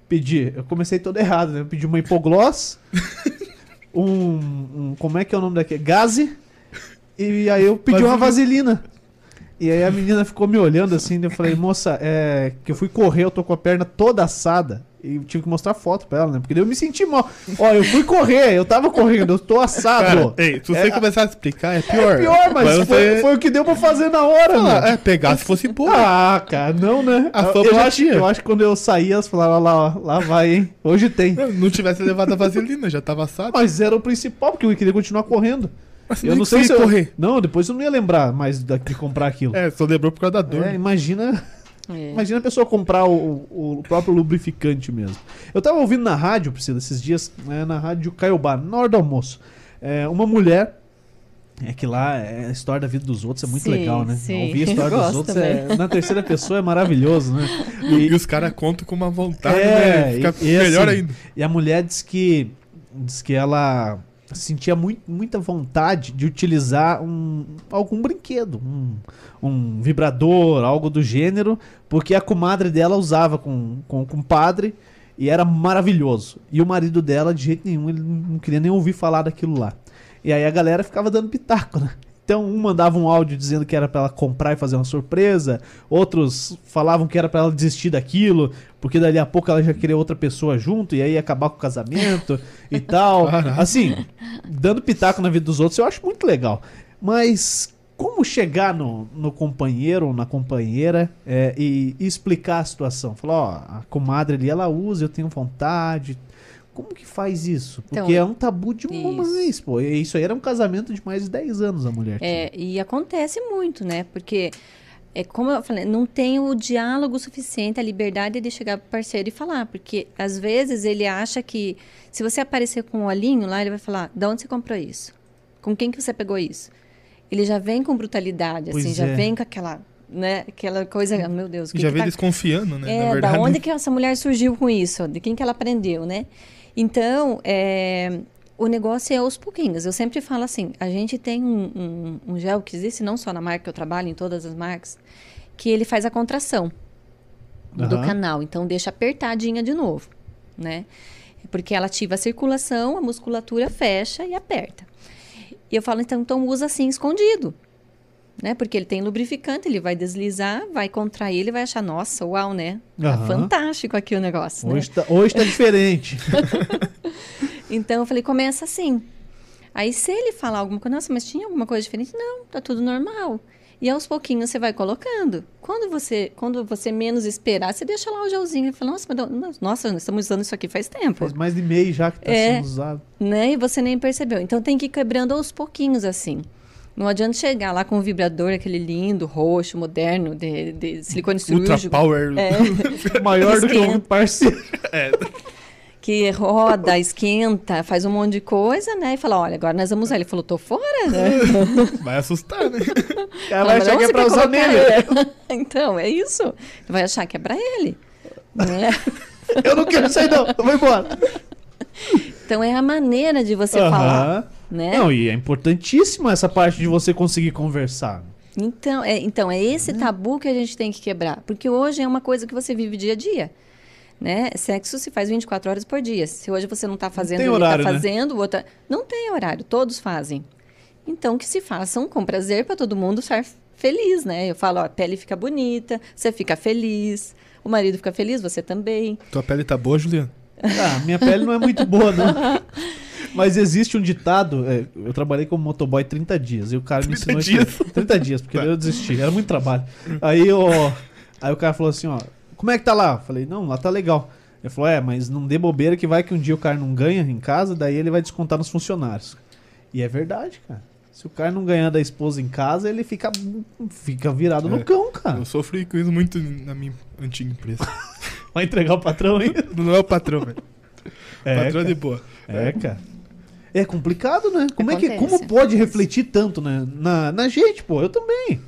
[SPEAKER 1] pedi. Eu comecei todo errado, né? Eu pedi uma hipogloss, um, um- Como é que é o nome daquele? Gaze. E aí eu pedi uma vaselina. E aí a menina ficou me olhando assim, eu falei, moça, é. Que eu fui correr, eu tô com a perna toda assada. E tive que mostrar foto pra ela, né? Porque daí eu me senti mal. Ó, eu fui correr, eu tava correndo, eu tô assado.
[SPEAKER 2] Cara, ei, se você
[SPEAKER 1] É,
[SPEAKER 2] começar a explicar, é pior.
[SPEAKER 1] É pior, mas foi,
[SPEAKER 2] você-
[SPEAKER 1] foi o que deu pra fazer na hora,
[SPEAKER 2] Ah,
[SPEAKER 1] mano.
[SPEAKER 2] é, pegar se fosse boa.
[SPEAKER 1] Ah, cara, não, né?
[SPEAKER 2] A
[SPEAKER 1] eu,
[SPEAKER 2] fama
[SPEAKER 1] eu acho, eu acho que quando eu saí, elas falaram, "Ó lá, ó, lá vai, hein? Hoje tem.
[SPEAKER 2] Não, não tivesse levado a vaselina, já tava assado.
[SPEAKER 1] Mas era o principal, porque eu queria continuar correndo.
[SPEAKER 2] Mas
[SPEAKER 1] Eu não sei se eu...
[SPEAKER 2] correr.
[SPEAKER 1] Não, depois eu não ia lembrar mais de comprar aquilo.
[SPEAKER 2] É, só lembrou por causa da dor.
[SPEAKER 1] É, imagina,
[SPEAKER 3] É.
[SPEAKER 1] imagina a pessoa comprar o, o próprio lubrificante mesmo. Eu tava ouvindo na rádio, Priscila, esses dias, né, na rádio Caiobá, na hora do almoço, é, uma mulher. É que lá é a história da vida dos outros é muito
[SPEAKER 3] Sim,
[SPEAKER 1] legal, né?
[SPEAKER 3] sim.
[SPEAKER 1] Ouvir a história dos outros é, na terceira pessoa é maravilhoso, né?
[SPEAKER 2] E, os caras contam com uma vontade,
[SPEAKER 1] É,
[SPEAKER 2] né? Fica
[SPEAKER 1] e- e
[SPEAKER 2] melhor
[SPEAKER 1] assim,
[SPEAKER 2] ainda.
[SPEAKER 1] E a mulher diz que diz que ela sentia muito, muita vontade de utilizar um, algum brinquedo, um, um vibrador, algo do gênero, porque a comadre dela usava com, com, com o padre e era maravilhoso. E o marido dela, de jeito nenhum, ele não queria nem ouvir falar daquilo lá. E aí a galera ficava dando pitaco, né? Então um mandava um áudio dizendo que era pra ela comprar e fazer uma surpresa, outros falavam que era pra ela desistir daquilo, porque dali a pouco ela já queria outra pessoa junto e aí ia acabar com o casamento e tal. Assim, dando pitaco na vida dos outros eu acho muito legal. Mas como chegar no, no companheiro ou na companheira é, e, e explicar a situação? Falar, ó, a comadre ali ela usa, eu tenho vontade. Como que faz isso? Porque
[SPEAKER 3] Então,
[SPEAKER 1] é um tabu de
[SPEAKER 3] isso.
[SPEAKER 1] pô. Isso aí era um casamento de mais de 10 anos a mulher. tinha.
[SPEAKER 3] É, e acontece muito, né? Porque, é, como eu falei, não tem o diálogo suficiente, a liberdade de chegar pro parceiro e falar. Porque, às vezes, ele acha que se você aparecer com um olhinho lá, ele vai falar, de onde você comprou isso? Com quem que você pegou isso? Ele já vem com brutalidade, assim,
[SPEAKER 1] Pois
[SPEAKER 3] já
[SPEAKER 1] é.
[SPEAKER 3] vem com aquela, né? Aquela coisa, meu Deus, que
[SPEAKER 2] já
[SPEAKER 3] que
[SPEAKER 2] vem
[SPEAKER 3] tá
[SPEAKER 2] desconfiando, né?
[SPEAKER 3] é,
[SPEAKER 2] na verdade.
[SPEAKER 3] da onde que essa mulher surgiu com isso? De quem que ela aprendeu, né? Então, é, o negócio é aos pouquinhos. Eu sempre falo assim, a gente tem um, um- um gel que existe não só na marca que eu trabalho, em todas as marcas, que ele faz a contração do
[SPEAKER 1] Aham.
[SPEAKER 3] canal. Então, deixa apertadinha de novo. né? Porque ela ativa a circulação, a musculatura fecha e aperta. E eu falo, então, então usa assim, escondido. Né? Porque ele tem lubrificante, ele vai deslizar, vai contrair, ele vai achar, nossa, uau, né? Tá
[SPEAKER 1] Aham.
[SPEAKER 3] fantástico aqui o negócio, né?
[SPEAKER 1] Hoje tá, hoje tá diferente.
[SPEAKER 3] Então eu falei, começa assim. Aí se ele falar alguma coisa, nossa, mas tinha alguma coisa diferente? Não, tá tudo normal. E aos pouquinhos você vai colocando. Quando você, quando você menos esperar, você deixa lá o gelzinho e fala, nossa, mas não- nossa, nós estamos usando isso aqui faz tempo.
[SPEAKER 1] Faz mais de mês já que tá
[SPEAKER 3] É.
[SPEAKER 1] sendo usado.
[SPEAKER 3] Né? E você nem percebeu. Então tem que ir quebrando aos pouquinhos assim. Não adianta chegar lá com um vibrador, aquele lindo, roxo, moderno, de, de silicone
[SPEAKER 2] Ultra
[SPEAKER 3] cirúrgico.
[SPEAKER 2] Power.
[SPEAKER 3] É,
[SPEAKER 1] Maior do que um parceiro.
[SPEAKER 3] que roda, esquenta, faz um monte de coisa, né? E fala, olha, agora nós vamos usar. Ele falou, tô fora, né?
[SPEAKER 2] Vai assustar, né?
[SPEAKER 3] Fala,
[SPEAKER 1] vai
[SPEAKER 3] "Mas
[SPEAKER 1] achar que é pra usar nele.
[SPEAKER 3] colocar?" Então, é isso. Vai achar que é pra ele. né?
[SPEAKER 1] Eu não quero sair, não. Eu vou embora.
[SPEAKER 3] Então, é a maneira de você falar,
[SPEAKER 1] Aham.
[SPEAKER 3] Né?
[SPEAKER 1] Não, e é importantíssima essa parte de você conseguir conversar.
[SPEAKER 3] Então é, então, é esse
[SPEAKER 1] Uhum.
[SPEAKER 3] tabu que a gente tem que quebrar. Porque hoje é uma coisa que você vive dia a dia. Né? Sexo se faz 24 horas por dia. Se hoje você não está fazendo,
[SPEAKER 1] tem
[SPEAKER 3] ele
[SPEAKER 1] horário,
[SPEAKER 3] está
[SPEAKER 1] né?
[SPEAKER 3] fazendo, o outro... não tem horário, todos fazem. Então que se façam com prazer para todo mundo estar feliz, né? Eu falo, ó, a pele fica bonita, você fica feliz, o marido fica feliz, você também.
[SPEAKER 2] Tua pele tá boa, Juliano?
[SPEAKER 1] Ah, minha pele não é muito boa, não. Mas existe um ditado, é, eu trabalhei como motoboy 30 dias, e o cara me
[SPEAKER 2] 30
[SPEAKER 1] ensinou
[SPEAKER 2] dias?
[SPEAKER 1] isso. 30 dias, porque
[SPEAKER 2] Tá.
[SPEAKER 1] eu desisti, era muito trabalho. Aí, ó, aí o cara falou assim, ó, como é que tá lá? Eu falei, não, lá tá legal. Ele falou, é, mas não dê bobeira que vai que um dia o cara não ganha em casa, daí ele vai descontar nos funcionários. E é verdade, cara. Se o cara não ganhar da esposa em casa, ele fica, fica virado no
[SPEAKER 2] É.
[SPEAKER 1] cão, cara.
[SPEAKER 2] Eu sofri com isso muito na minha antiga empresa.
[SPEAKER 1] Vai entregar o patrão ainda.
[SPEAKER 2] Não é o patrão, velho.
[SPEAKER 1] É,
[SPEAKER 2] patrão é de boa.
[SPEAKER 1] É, cara. É complicado, né? Como é que
[SPEAKER 3] Acontece,
[SPEAKER 1] como pode
[SPEAKER 3] acontece.
[SPEAKER 1] refletir tanto né? na, na gente, pô? Eu também.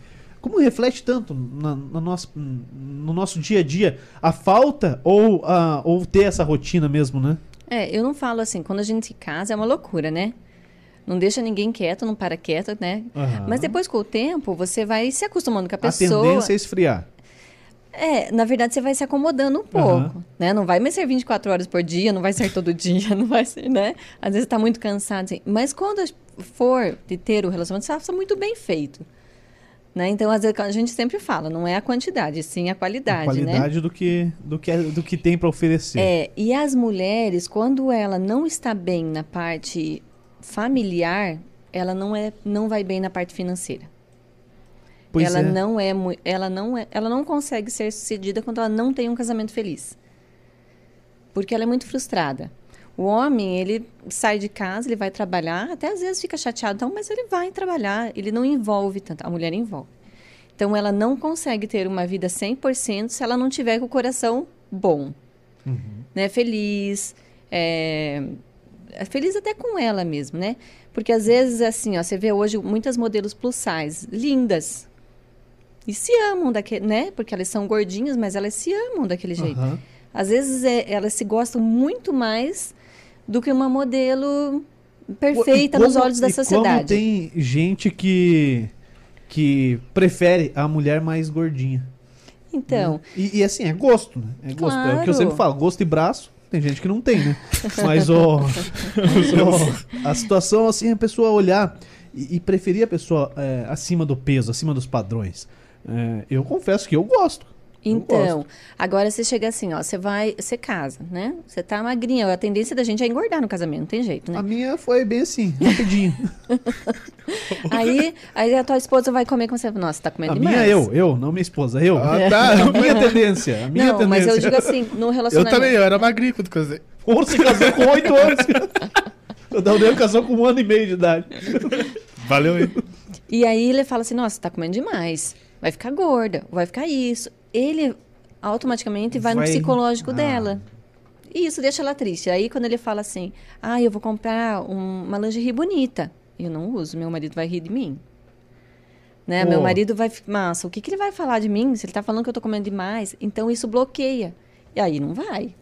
[SPEAKER 1] Como reflete tanto na, na nosso, no nosso dia a dia a falta ou, a, ou ter essa rotina mesmo, né?
[SPEAKER 3] É, eu não falo assim, quando a gente se casa é uma loucura, né? Não deixa ninguém quieto, não para quieto, né?
[SPEAKER 1] Aham.
[SPEAKER 3] Mas depois, com o tempo, você vai se acostumando com a
[SPEAKER 1] a
[SPEAKER 3] pessoa.
[SPEAKER 1] tendência é esfriar.
[SPEAKER 3] É, na verdade, você vai se acomodando um pouco,
[SPEAKER 1] Aham.
[SPEAKER 3] né? Não vai mais ser 24 horas por dia, não vai ser todo dia, não vai ser, né? Às vezes tá muito cansado, assim. Mas quando for de ter o relacionamento, faça muito bem feito. Né? Então, às vezes, a gente sempre fala, não é a quantidade, sim a qualidade,
[SPEAKER 1] a qualidade
[SPEAKER 3] né?
[SPEAKER 1] do, que, do, que, é- do que tem pra oferecer.
[SPEAKER 3] É, e as mulheres, quando ela não está bem na parte familiar, ela não, é, não vai bem na parte financeira.
[SPEAKER 1] Pois
[SPEAKER 3] ela
[SPEAKER 1] é.
[SPEAKER 3] não é ela não é, ela não consegue ser sucedida quando ela não tem um casamento feliz. Porque ela é muito frustrada. O homem, ele sai de casa, ele vai trabalhar, até às vezes fica chateado, então, mas ele vai trabalhar, ele não envolve tanto, a mulher envolve. Então ela não consegue ter uma vida 100% se ela não tiver com o coração bom,
[SPEAKER 1] Uhum.
[SPEAKER 3] né, feliz, é, é feliz até com ela mesmo, né? Porque às vezes assim, ó, você vê hoje muitas modelos plus size, lindas, e se amam daquele, né? Porque elas são gordinhas, mas elas se amam daquele jeito.
[SPEAKER 1] Aham.
[SPEAKER 3] Às vezes é, elas se gostam muito mais do que uma modelo perfeita
[SPEAKER 1] E
[SPEAKER 3] nos
[SPEAKER 1] como-
[SPEAKER 3] olhos da
[SPEAKER 1] e Como
[SPEAKER 3] sociedade.
[SPEAKER 1] tem gente que, que prefere a mulher mais gordinha.
[SPEAKER 3] Então,
[SPEAKER 1] E, e assim, é gosto, né? É gosto. É o que eu
[SPEAKER 3] Claro.
[SPEAKER 1] sempre falo, gosto e braço. Tem gente que não tem, né? Mas ó, ó, a situação assim, a pessoa olhar e, e preferir a pessoa é, acima do peso, acima dos padrões. É, eu confesso que eu gosto. Eu
[SPEAKER 3] então, agora você chega assim, ó, você vai, você casa, né? Você tá magrinha, a tendência da gente é engordar no casamento, não tem jeito, né?
[SPEAKER 1] A minha foi bem assim, rapidinho.
[SPEAKER 3] Aí, aí a tua esposa vai comer com você, nossa, você tá comendo
[SPEAKER 1] a
[SPEAKER 3] demais.
[SPEAKER 1] minha eu, eu, não minha esposa, eu.
[SPEAKER 2] Ah, tá.
[SPEAKER 1] A minha tendência, a minha
[SPEAKER 3] Não,
[SPEAKER 1] tendência.
[SPEAKER 3] mas eu digo assim, no
[SPEAKER 2] Eu
[SPEAKER 3] relacionamento.
[SPEAKER 2] também, eu era magrinho quando casei.
[SPEAKER 1] Pô, Você casou com 8 anos. O Daldeu casou com um ano e meio de idade.
[SPEAKER 2] Valeu aí.
[SPEAKER 3] E aí ele fala assim, nossa, você tá comendo demais. Vai ficar gorda, vai ficar isso. Ele automaticamente vai,
[SPEAKER 1] Vai-
[SPEAKER 3] no psicológico
[SPEAKER 1] Ah.
[SPEAKER 3] dela. E isso deixa ela triste. Aí quando ele fala assim, ah, eu vou comprar um- uma lingerie bonita. Eu não uso, meu marido vai rir de mim. Né? Meu marido vai... Massa, o que, que ele vai falar de mim se ele tá falando que eu tô comendo demais? Então isso bloqueia. E aí não vai.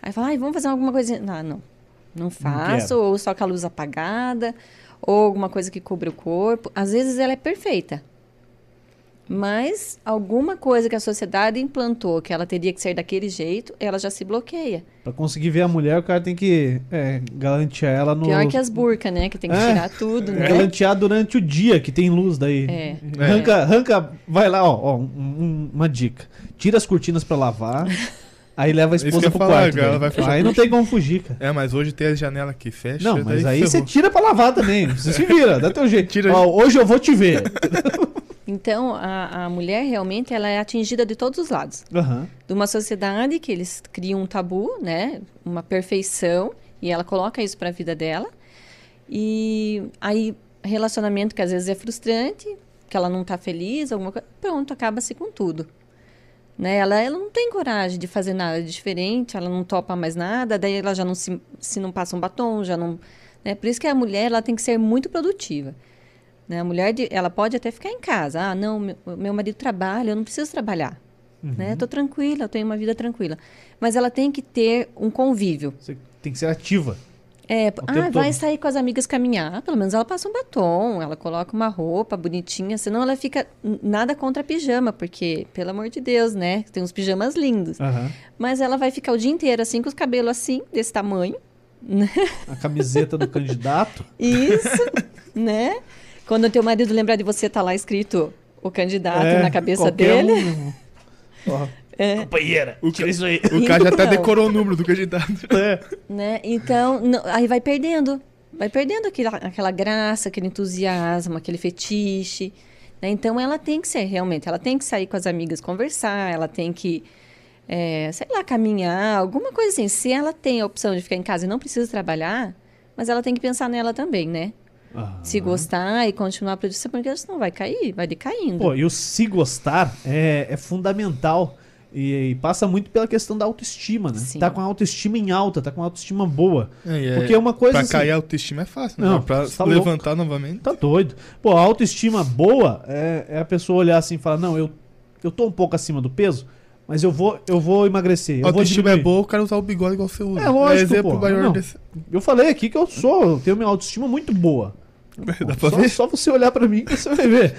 [SPEAKER 3] Aí fala, ai, vamos fazer alguma coisa... Não, não. Não faço,
[SPEAKER 1] quero.
[SPEAKER 3] ou só com a luz apagada, ou alguma coisa que cobre o corpo. Às vezes ela é perfeita. Mas alguma coisa que a sociedade implantou que ela teria que ser daquele jeito, ela já se bloqueia.
[SPEAKER 1] Pra conseguir ver a mulher, o cara tem que é, galantear ela no.
[SPEAKER 3] Pior que as burcas, né? Que tem que
[SPEAKER 1] É.
[SPEAKER 3] tirar tudo, né?
[SPEAKER 1] Galantear durante o dia, que tem luz daí.
[SPEAKER 3] É.
[SPEAKER 1] Arranca, arranca, vai lá, ó, ó, um- um- uma dica. Tira as cortinas pra lavar, aí leva a esposa pro
[SPEAKER 2] falar,
[SPEAKER 1] quarto.
[SPEAKER 2] ela vai fechar
[SPEAKER 1] aí não tem como fugir, cara.
[SPEAKER 2] É, mas hoje tem a janela que fecha.
[SPEAKER 1] Não, mas
[SPEAKER 2] daí
[SPEAKER 1] aí você tira pra lavar também. Você se vira, dá teu jeito.
[SPEAKER 2] Tira-
[SPEAKER 1] Ó, hoje eu vou te ver.
[SPEAKER 3] Então, a, a mulher realmente ela é atingida de todos os lados.
[SPEAKER 1] Aham.
[SPEAKER 3] De uma sociedade que eles criam um tabu, né? Uma perfeição, e ela coloca isso para a vida dela. E aí, relacionamento que às vezes é frustrante, que ela não está feliz, alguma coisa, pronto, acaba-se com tudo. Né? Ela, ela não tem coragem de fazer nada diferente, ela não topa mais nada, daí ela já não se, se não passa um batom, já não. Né? Por isso que a mulher ela tem que ser muito produtiva. Né? A mulher, de- ela pode até ficar em casa. Ah, não, meu, meu marido trabalha, eu não preciso trabalhar. Né? Eu tô tranquila, eu tenho uma vida tranquila. Mas ela tem que ter um convívio.
[SPEAKER 1] Você tem que ser ativa.
[SPEAKER 3] É, ah, vai
[SPEAKER 1] todo.
[SPEAKER 3] sair com as amigas caminhar, pelo menos ela passa um batom, ela coloca uma roupa bonitinha, senão ela fica nada contra pijama, porque, pelo amor de Deus, né? Tem uns pijamas lindos.
[SPEAKER 1] Aham.
[SPEAKER 3] Mas ela vai ficar o dia inteiro assim, com os cabelos assim, desse tamanho. né?
[SPEAKER 1] A camiseta do candidato.
[SPEAKER 3] Isso, né? Quando o teu marido lembrar de você, tá lá escrito o candidato
[SPEAKER 1] É,
[SPEAKER 3] na cabeça dele.
[SPEAKER 1] um.
[SPEAKER 3] É.
[SPEAKER 1] Companheira, tira isso aí.
[SPEAKER 2] O cara já até
[SPEAKER 3] Então.
[SPEAKER 2] decorou o número do candidato.
[SPEAKER 1] É.
[SPEAKER 3] né? Então, não- aí vai perdendo. Vai perdendo aquela, aquela graça, aquele entusiasmo, aquele fetiche. né? Então, ela tem que ser, realmente, ela tem que sair com as amigas conversar, ela tem que, é, sei lá, caminhar, alguma coisa assim. Se ela tem a opção de ficar em casa e não precisa trabalhar, mas ela tem que pensar nela também, né?
[SPEAKER 1] Aham.
[SPEAKER 3] Se gostar e continuar a produção, porque senão vai cair, vai decaindo.
[SPEAKER 1] Pô, e o se gostar é, é fundamental. E, e passa muito pela questão da autoestima, né?
[SPEAKER 3] Sim.
[SPEAKER 1] Tá com a autoestima em alta, tá com a autoestima boa.
[SPEAKER 2] É, é-
[SPEAKER 1] Porque é uma coisa
[SPEAKER 2] Pra
[SPEAKER 1] assim-
[SPEAKER 2] cair a autoestima é fácil, né?
[SPEAKER 1] Não,
[SPEAKER 2] pra
[SPEAKER 1] tá
[SPEAKER 2] levantar novamente.
[SPEAKER 1] Tá doido. Pô, a autoestima boa é, é a pessoa olhar assim e falar: Não, eu, eu tô um pouco acima do peso, mas eu vou, eu vou emagrecer. Eu
[SPEAKER 2] A
[SPEAKER 1] vou
[SPEAKER 2] autoestima é
[SPEAKER 1] diminuir."
[SPEAKER 2] boa, o cara usar o bigode igual você usa.
[SPEAKER 1] É lógico,
[SPEAKER 2] exemplo
[SPEAKER 1] pô.
[SPEAKER 2] maior
[SPEAKER 1] Não.
[SPEAKER 2] desse.
[SPEAKER 1] Eu falei aqui que eu sou, eu tenho minha autoestima muito boa.
[SPEAKER 2] Dá pra
[SPEAKER 1] Só,
[SPEAKER 2] ver?
[SPEAKER 1] só você olhar pra mim que você vai ver.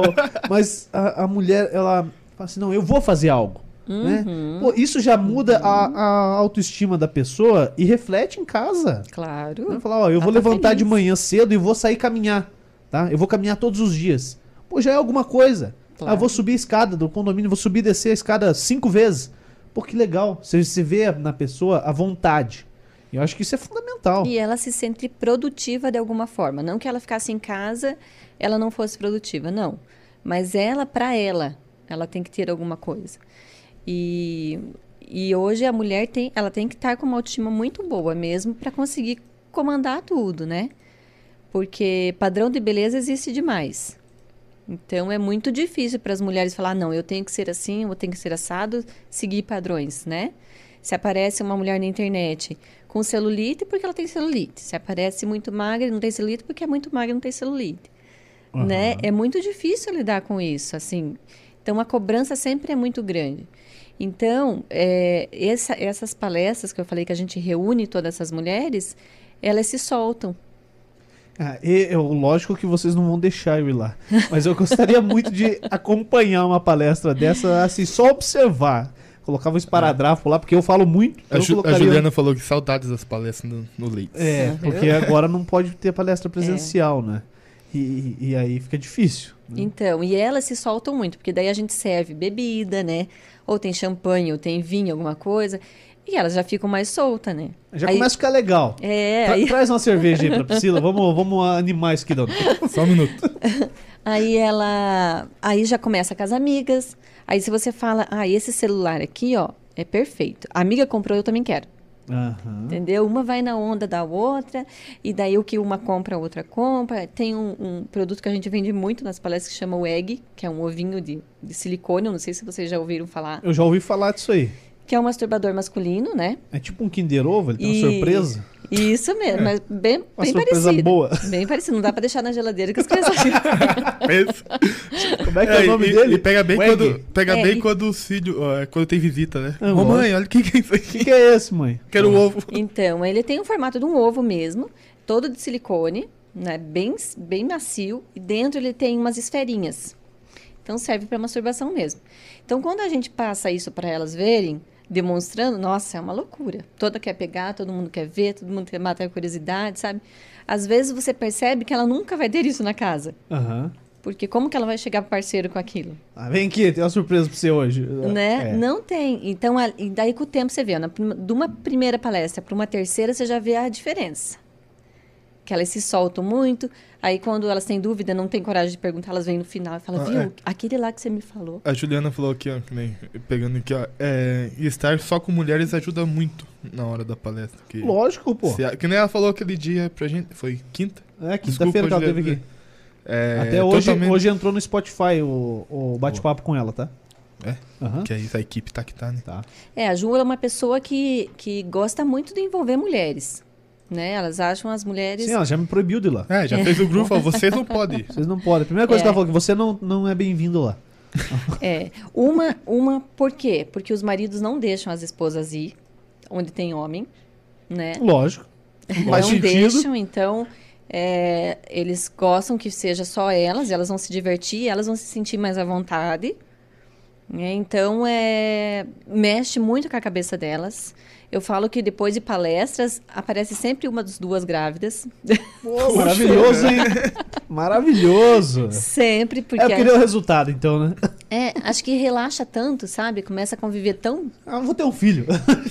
[SPEAKER 1] Mas a, a mulher, ela fala assim: não, eu vou fazer algo. Né?
[SPEAKER 3] Uhum,
[SPEAKER 1] Pô, isso já muda a, a autoestima da pessoa e reflete em casa.
[SPEAKER 3] claro.
[SPEAKER 1] Vai falar, ó, eu
[SPEAKER 3] Ela
[SPEAKER 1] vou
[SPEAKER 3] tá
[SPEAKER 1] levantar de
[SPEAKER 3] feliz.
[SPEAKER 1] manhã cedo e vou sair caminhar, tá? Eu vou caminhar todos os dias. Pô, já é alguma coisa.
[SPEAKER 3] Claro.
[SPEAKER 1] Ah, eu vou subir a escada do condomínio, vou subir e descer a escada cinco vezes. Pô, que legal. Você, você vê na pessoa a vontade. Eu acho que isso é fundamental.
[SPEAKER 3] E ela se sente produtiva de alguma forma. Não que ela ficasse em casa, ela não fosse produtiva, não. Mas ela, para ela, ela tem que ter alguma coisa. E, e hoje a mulher tem, ela tem que estar com uma autoestima muito boa mesmo para conseguir comandar tudo, né? Porque padrão de beleza existe demais. Então é muito difícil para as mulheres falar, não, eu tenho que ser assim, eu tenho que ser assado, seguir padrões, né? Se aparece uma mulher na internet com celulite, porque ela tem celulite. Se aparece muito magra e não tem celulite, porque é muito magra e não tem celulite. Né? É muito difícil lidar com isso, assim. Então a cobrança sempre é muito grande. Então, é, essa- essas palestras que eu falei que a gente reúne todas essas mulheres, elas se soltam.
[SPEAKER 1] Ah, eu, lógico que vocês não vão deixar eu ir lá. Mas eu gostaria muito de acompanhar uma palestra dessa, assim, só observar. Colocava um esparadrafo lá, porque eu falo muito.
[SPEAKER 2] A,
[SPEAKER 1] eu
[SPEAKER 2] Ju- a
[SPEAKER 1] colocaria-
[SPEAKER 2] Juliana falou que saudades das palestras no, no Leite.
[SPEAKER 1] É,
[SPEAKER 3] Uhum.
[SPEAKER 1] porque agora não pode ter palestra presencial, né? E, e aí fica difícil. né?
[SPEAKER 3] Então, e elas se soltam muito, porque daí a gente serve bebida, né? Ou tem champanhe, ou tem vinho, alguma coisa. E elas já ficam mais soltas, né?
[SPEAKER 1] Já
[SPEAKER 3] Aí-
[SPEAKER 1] começa a ficar legal.
[SPEAKER 3] É,
[SPEAKER 1] Tra-
[SPEAKER 3] aí,
[SPEAKER 1] Traz uma cerveja aí pra Priscila, vamos, vamos animar isso aqui, dona.
[SPEAKER 2] Só um minuto.
[SPEAKER 3] aí ela. Aí já começa com as amigas. Aí se você fala, ah, esse celular aqui, ó, é perfeito. A amiga comprou, eu também quero.
[SPEAKER 1] Aham.
[SPEAKER 3] Entendeu? Uma vai na onda da outra, e daí o que uma compra, a outra compra. Tem um, um produto que a gente vende muito nas palestras que chama o Egg, que é um ovinho de, de silicone. Eu não sei se vocês já ouviram falar.
[SPEAKER 1] Eu já ouvi falar disso aí.
[SPEAKER 3] Que é um masturbador masculino, né?
[SPEAKER 1] É tipo um Kinder Ovo, ele tem uma
[SPEAKER 3] E-
[SPEAKER 1] surpresa.
[SPEAKER 3] Isso mesmo, mas bem,
[SPEAKER 1] Uma
[SPEAKER 3] bem
[SPEAKER 1] surpresa
[SPEAKER 3] parecido.
[SPEAKER 1] boa.
[SPEAKER 3] Bem parecido. Não dá pra deixar na geladeira que as crianças.
[SPEAKER 2] Pensa.
[SPEAKER 1] Como é que é, o nome
[SPEAKER 2] e,
[SPEAKER 1] dele?
[SPEAKER 2] E pega bem quando, pega
[SPEAKER 3] É,
[SPEAKER 2] bem
[SPEAKER 3] e-
[SPEAKER 2] quando ó, é quando tem visita, né?
[SPEAKER 1] Ah,
[SPEAKER 2] Ô mãe, olha o que, que é isso
[SPEAKER 1] O
[SPEAKER 2] aqui.
[SPEAKER 1] que, que é esse, mãe?
[SPEAKER 2] Quero o ovo.
[SPEAKER 3] Então, ele tem o formato de um ovo mesmo, todo de silicone, né? Bem, bem macio. E dentro ele tem umas esferinhas. Então serve para masturbação mesmo. Então quando a gente passa isso para elas verem, demonstrando, nossa, é uma loucura. Toda quer pegar, todo mundo quer ver, todo mundo quer matar a curiosidade, sabe? Às vezes você percebe que ela nunca vai ter isso na casa.
[SPEAKER 1] Aham.
[SPEAKER 3] Porque como que ela vai chegar pro parceiro com aquilo?
[SPEAKER 1] Ah, vem aqui, tem uma surpresa pra você hoje.
[SPEAKER 3] Né?
[SPEAKER 1] É.
[SPEAKER 3] Não tem. Então, a- e daí com o tempo você vê, na, de uma primeira palestra para uma terceira, você já vê a diferença. Que elas se soltam muito, aí quando elas têm dúvida, não têm coragem de perguntar, elas vêm no final e falam,
[SPEAKER 2] Ah,
[SPEAKER 3] viu,
[SPEAKER 2] é.
[SPEAKER 3] aquele lá que você me falou.
[SPEAKER 2] A Juliana falou aqui, ó, que nem, pegando aqui, ó, é, estar só com mulheres ajuda muito na hora da palestra. Que,
[SPEAKER 1] Lógico, pô.
[SPEAKER 2] se que nem ela falou aquele dia pra gente, foi quinta?
[SPEAKER 1] É, quinta-feira que ela teve aqui.
[SPEAKER 2] É,
[SPEAKER 1] Até hoje,
[SPEAKER 2] totalmente-
[SPEAKER 1] hoje entrou no Spotify o, o bate-papo com ela, tá?
[SPEAKER 2] É?
[SPEAKER 1] Aham.
[SPEAKER 2] Que é isso, a equipe tá que tá, né?
[SPEAKER 1] Tá.
[SPEAKER 3] É, a Ju é uma pessoa que, que gosta muito de envolver mulheres. Né? Elas acham as mulheres.
[SPEAKER 1] Sim, ela já me proibiu de ir lá.
[SPEAKER 2] É, já fez o grupo, falou, vocês não podem.
[SPEAKER 1] Vocês não podem. A primeira coisa
[SPEAKER 3] É.
[SPEAKER 1] que ela falou é que você não, não é bem-vindo lá.
[SPEAKER 3] É, uma, uma, por quê? Porque os maridos não deixam as esposas ir onde tem homem, né?
[SPEAKER 1] Lógico. Faz
[SPEAKER 3] não
[SPEAKER 1] sentido.
[SPEAKER 3] deixam, então é, eles gostam que seja só elas, elas vão se divertir, elas vão se sentir mais à vontade. né? Então, é, mexe muito com a cabeça delas. Eu falo que depois de palestras, aparece sempre uma das duas grávidas.
[SPEAKER 1] Pô, maravilhoso, hein? Maravilhoso.
[SPEAKER 3] sempre, porque...
[SPEAKER 1] É, eu queria o resultado, então, né?
[SPEAKER 3] É, acho que relaxa tanto, sabe? Começa a conviver tão,
[SPEAKER 1] Ah, eu vou ter um filho.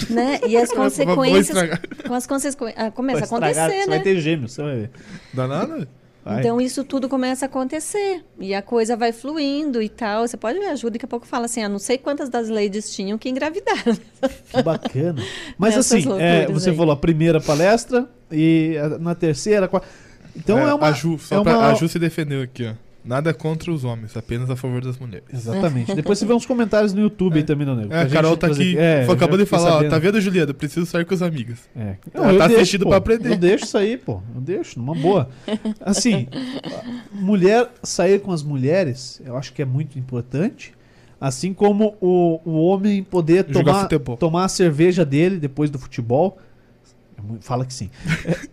[SPEAKER 3] né? E as consequências... com as consequências... ah, Começa a acontecer,
[SPEAKER 1] Você
[SPEAKER 3] né?
[SPEAKER 1] vai ter gêmeos, você vai ver.
[SPEAKER 2] Dá nada?
[SPEAKER 1] Vai.
[SPEAKER 3] Então isso tudo começa a acontecer e a coisa vai fluindo e tal. Você pode ver a Ju, daqui a pouco fala assim, ah, não sei quantas das ladies tinham que engravidaram.
[SPEAKER 1] Que bacana. Mas
[SPEAKER 3] Essas
[SPEAKER 1] assim, é, você
[SPEAKER 3] aí.
[SPEAKER 1] falou a primeira palestra e na terceira, a quarta. Então é, uma.
[SPEAKER 2] A Ju, só
[SPEAKER 1] é
[SPEAKER 2] pra-
[SPEAKER 1] uma-
[SPEAKER 2] a Ju se defendeu aqui, ó. Nada contra os homens, apenas a favor das mulheres.
[SPEAKER 1] Exatamente. Depois você vê uns comentários no YouTube aí também, não nego.
[SPEAKER 2] É, a Carol tá aqui.
[SPEAKER 1] É,
[SPEAKER 2] acabou de falar, ó,
[SPEAKER 1] sabendo.
[SPEAKER 2] tá vendo, Juliana? Preciso sair com os amigos.
[SPEAKER 1] É.
[SPEAKER 2] Ela
[SPEAKER 1] eu
[SPEAKER 2] tá
[SPEAKER 1] deixo,
[SPEAKER 2] assistindo
[SPEAKER 1] pô.
[SPEAKER 2] pra aprender.
[SPEAKER 1] Eu deixo isso aí, pô. Eu deixo, numa boa. Assim, mulher sair com as mulheres, eu acho que é muito importante. Assim como o, o homem poder
[SPEAKER 2] Jogar
[SPEAKER 1] tomar,
[SPEAKER 2] futebol.
[SPEAKER 1] tomar a cerveja dele depois do futebol. É fala que sim.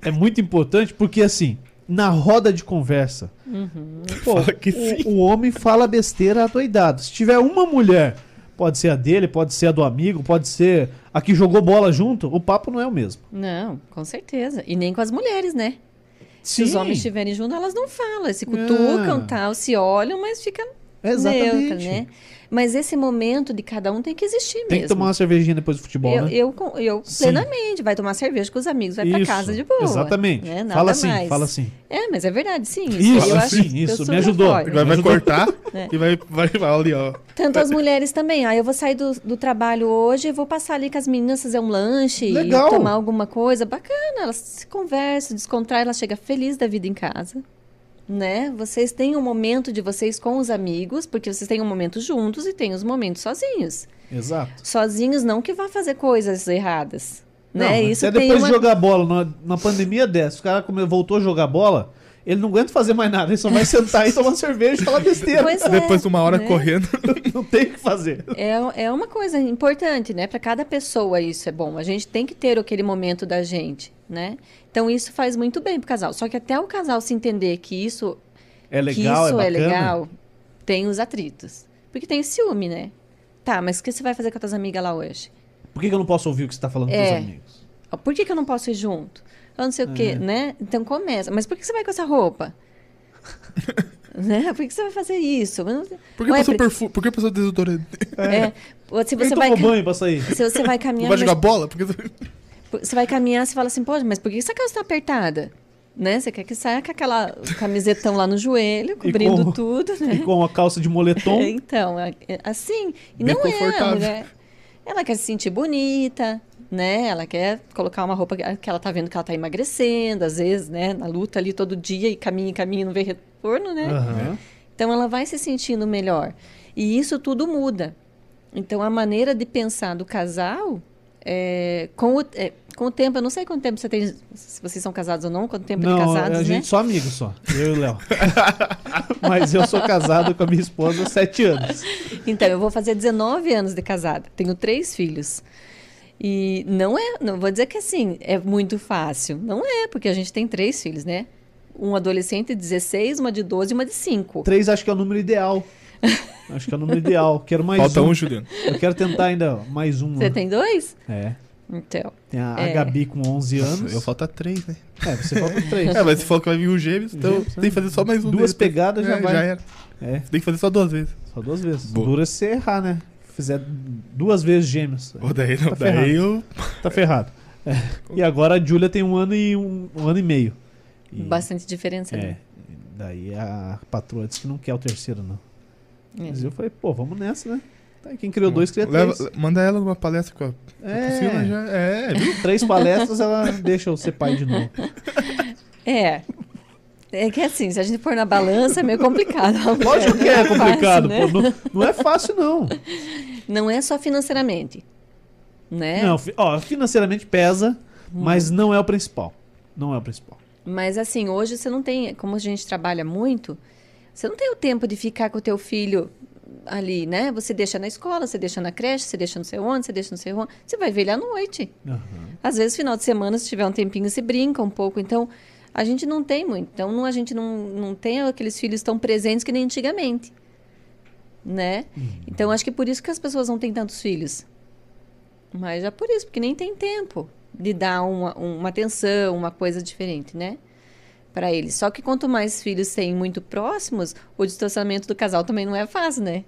[SPEAKER 1] É, é muito importante porque, assim, na roda de conversa, pô,
[SPEAKER 2] Fala que
[SPEAKER 1] o,
[SPEAKER 2] sim.
[SPEAKER 1] o homem fala besteira adoidado. Se tiver uma mulher, pode ser a dele, pode ser a do amigo, pode ser a que jogou bola junto, o papo não é o mesmo.
[SPEAKER 3] Não, com certeza. E nem com as mulheres, né? Se os homens estiverem juntos, elas não falam, se cutucam,
[SPEAKER 1] Ah.
[SPEAKER 3] tal, se olham, mas fica
[SPEAKER 1] Exatamente.
[SPEAKER 3] neutra, né? Mas esse momento de cada um tem que existir
[SPEAKER 1] Tem
[SPEAKER 3] mesmo.
[SPEAKER 1] que tomar uma cervejinha depois do futebol,
[SPEAKER 3] eu,
[SPEAKER 1] né?
[SPEAKER 3] eu, eu
[SPEAKER 1] Sim.
[SPEAKER 3] plenamente, vai tomar cerveja com os amigos, vai pra
[SPEAKER 1] Isso,
[SPEAKER 3] casa de boa.
[SPEAKER 1] Exatamente.
[SPEAKER 3] Né? Nada
[SPEAKER 1] fala assim,
[SPEAKER 3] mais.
[SPEAKER 1] fala assim.
[SPEAKER 3] É, mas é verdade, sim.
[SPEAKER 1] Isso,
[SPEAKER 3] eu
[SPEAKER 1] assim,
[SPEAKER 3] acho,
[SPEAKER 1] isso,
[SPEAKER 3] eu
[SPEAKER 1] me ajudou.
[SPEAKER 2] Vai, vai
[SPEAKER 1] ajudou.
[SPEAKER 2] cortar
[SPEAKER 3] É.
[SPEAKER 2] e vai, vai, vai ali, ó.
[SPEAKER 3] Tanto as mulheres também. Ah, eu vou sair do, do trabalho hoje, eu vou passar ali com as meninas, fazer um lanche,
[SPEAKER 1] Legal.
[SPEAKER 3] e tomar alguma coisa. Bacana, elas se conversam, descontraem, ela chega feliz da vida em casa. Né? Vocês têm um momento de vocês com os amigos, porque vocês têm um momento juntos e têm os momentos sozinhos.
[SPEAKER 1] Exato.
[SPEAKER 3] Sozinhos não que vá fazer coisas erradas.
[SPEAKER 1] Não,
[SPEAKER 3] né? Isso
[SPEAKER 1] até
[SPEAKER 3] tem
[SPEAKER 1] depois
[SPEAKER 3] uma...
[SPEAKER 1] de jogar bola, numa, numa pandemia dessa, o cara voltou a jogar bola, ele não aguenta fazer mais nada, ele só vai sentar e tomar cerveja e falar besteira.
[SPEAKER 3] Pois é,
[SPEAKER 2] Depois de uma hora
[SPEAKER 3] né?
[SPEAKER 2] correndo.
[SPEAKER 1] Não tem o que fazer.
[SPEAKER 3] É, é uma coisa importante, né? Para cada pessoa isso é bom. A gente tem que ter aquele momento da gente, né? Então isso faz muito bem pro casal. Só que até o casal se entender que isso,
[SPEAKER 1] É
[SPEAKER 3] que
[SPEAKER 1] legal,
[SPEAKER 3] isso
[SPEAKER 1] é
[SPEAKER 3] é,
[SPEAKER 1] bacana.
[SPEAKER 3] legal, tem os atritos. Porque tem o ciúme, né? Tá, mas o que você vai fazer com as tuas amigas lá hoje?
[SPEAKER 1] Por que, que eu não posso ouvir o que você tá falando com
[SPEAKER 3] É.
[SPEAKER 1] os amigos?
[SPEAKER 3] Ó, Por que, que eu não posso ir junto? Eu não sei o
[SPEAKER 1] É.
[SPEAKER 3] quê, né? Então começa. Mas por que você vai com essa roupa? né? Por que você vai fazer isso? Mas
[SPEAKER 2] Por que
[SPEAKER 3] Ué,
[SPEAKER 2] passou perfume? Por que passou desodorante?
[SPEAKER 3] É, ou se você
[SPEAKER 1] tomou
[SPEAKER 3] vai,
[SPEAKER 1] banho pra sair?
[SPEAKER 3] se você vai
[SPEAKER 2] Não
[SPEAKER 3] caminhar,
[SPEAKER 2] vai
[SPEAKER 3] mas-
[SPEAKER 2] jogar bola? Porque...
[SPEAKER 3] Você vai caminhar, você fala assim, pô, mas por que essa calça tá apertada? Né? Você quer que saia com aquela camisetão lá no joelho, cobrindo
[SPEAKER 1] com-
[SPEAKER 3] tudo,
[SPEAKER 1] E
[SPEAKER 3] né?
[SPEAKER 1] com a calça de moletom.
[SPEAKER 3] Então, é- é assim. E
[SPEAKER 2] Bem
[SPEAKER 3] não é, mulher. Ela quer se sentir bonita, né? Ela quer colocar uma roupa que ela tá vendo que ela tá emagrecendo, às vezes, né? Na luta ali todo dia e caminha, caminha e não vê retorno, né?
[SPEAKER 1] Aham.
[SPEAKER 3] Então ela vai se sentindo melhor. E isso tudo muda. Então a maneira de pensar do casal, é, com, o, é, com o tempo, eu não sei quanto tempo você tem, se vocês são casados ou não, quanto tempo de
[SPEAKER 1] Não,
[SPEAKER 3] casados,
[SPEAKER 1] a
[SPEAKER 3] né?
[SPEAKER 1] gente só amigo só. Eu e o Léo. Mas eu sou casado com a minha esposa há sete anos.
[SPEAKER 3] Então, eu vou fazer 19 anos de casada, tenho três filhos. E não é, não vou dizer que assim, é muito fácil. Não é, porque a gente tem três filhos, né? Um adolescente de 16, uma de 12 e uma de 5.
[SPEAKER 1] Três acho que é o número ideal. Acho que é o número ideal. Quero mais
[SPEAKER 2] Falta
[SPEAKER 1] um.
[SPEAKER 2] um, Juliano.
[SPEAKER 1] Eu quero tentar ainda mais um.
[SPEAKER 3] Você
[SPEAKER 1] né?
[SPEAKER 3] tem dois?
[SPEAKER 1] É.
[SPEAKER 3] Então.
[SPEAKER 1] Tem a, a
[SPEAKER 3] É.
[SPEAKER 1] Gabi com 11 anos.
[SPEAKER 2] Eu falta três, né?
[SPEAKER 1] É, você falta três.
[SPEAKER 2] É, mas você falou que vai vir o gêmeos, então
[SPEAKER 1] Gêmeos,
[SPEAKER 2] tem que fazer só mais um.
[SPEAKER 1] Duas
[SPEAKER 2] deles.
[SPEAKER 1] pegadas já
[SPEAKER 2] É,
[SPEAKER 1] vai.
[SPEAKER 2] Já era.
[SPEAKER 1] É,
[SPEAKER 2] Tem que fazer só duas vezes.
[SPEAKER 1] só duas vezes.
[SPEAKER 2] Boa.
[SPEAKER 1] Dura se você errar, né? Fizer duas vezes gêmeos.
[SPEAKER 2] Ou daí não,
[SPEAKER 1] Tá
[SPEAKER 2] daí eu.
[SPEAKER 1] Tá ferrado. É. E agora a Júlia tem um ano e um, um ano e meio. E-
[SPEAKER 3] Bastante diferença.
[SPEAKER 1] É.
[SPEAKER 3] né?
[SPEAKER 1] Daí a patroa disse que não quer o terceiro, não.
[SPEAKER 3] É.
[SPEAKER 1] Mas eu falei, pô, vamos nessa, né? Tá, quem criou dois, cria
[SPEAKER 2] Leva-
[SPEAKER 1] três.
[SPEAKER 2] Manda ela numa palestra com a Priscila
[SPEAKER 1] É,
[SPEAKER 2] já. É, viu?
[SPEAKER 1] três palestras, ela deixa eu ser pai de novo.
[SPEAKER 3] É. É que assim, se a gente pôr na balança é meio complicado.
[SPEAKER 1] Lógico que é
[SPEAKER 3] Não
[SPEAKER 1] complicado,
[SPEAKER 3] fácil,
[SPEAKER 1] pô.
[SPEAKER 3] né?
[SPEAKER 1] Não, não é fácil, não.
[SPEAKER 3] Não é só financeiramente. Né?
[SPEAKER 1] Não, ó, financeiramente pesa,
[SPEAKER 3] Hum.
[SPEAKER 1] mas não é o principal. Não é o principal.
[SPEAKER 3] Mas assim, hoje você não tem, como a gente trabalha muito, você não tem o tempo de ficar com o teu filho ali, né? Você deixa na escola, você deixa na creche, você deixa não sei onde, você deixa não sei onde. Você vai ver ele à noite.
[SPEAKER 1] Aham.
[SPEAKER 3] Às vezes, final de semana, se tiver um tempinho, se brinca um pouco. Então, a gente não tem muito. Então, não, a gente não, não tem aqueles filhos tão presentes que nem antigamente. Né? Então, acho que por isso que as pessoas não têm tantos filhos. Mas é por isso, porque nem tem tempo de dar uma, uma atenção, uma coisa diferente, né? Para eles. Só que quanto mais filhos têm muito próximos, o distanciamento do casal também não é fácil, né?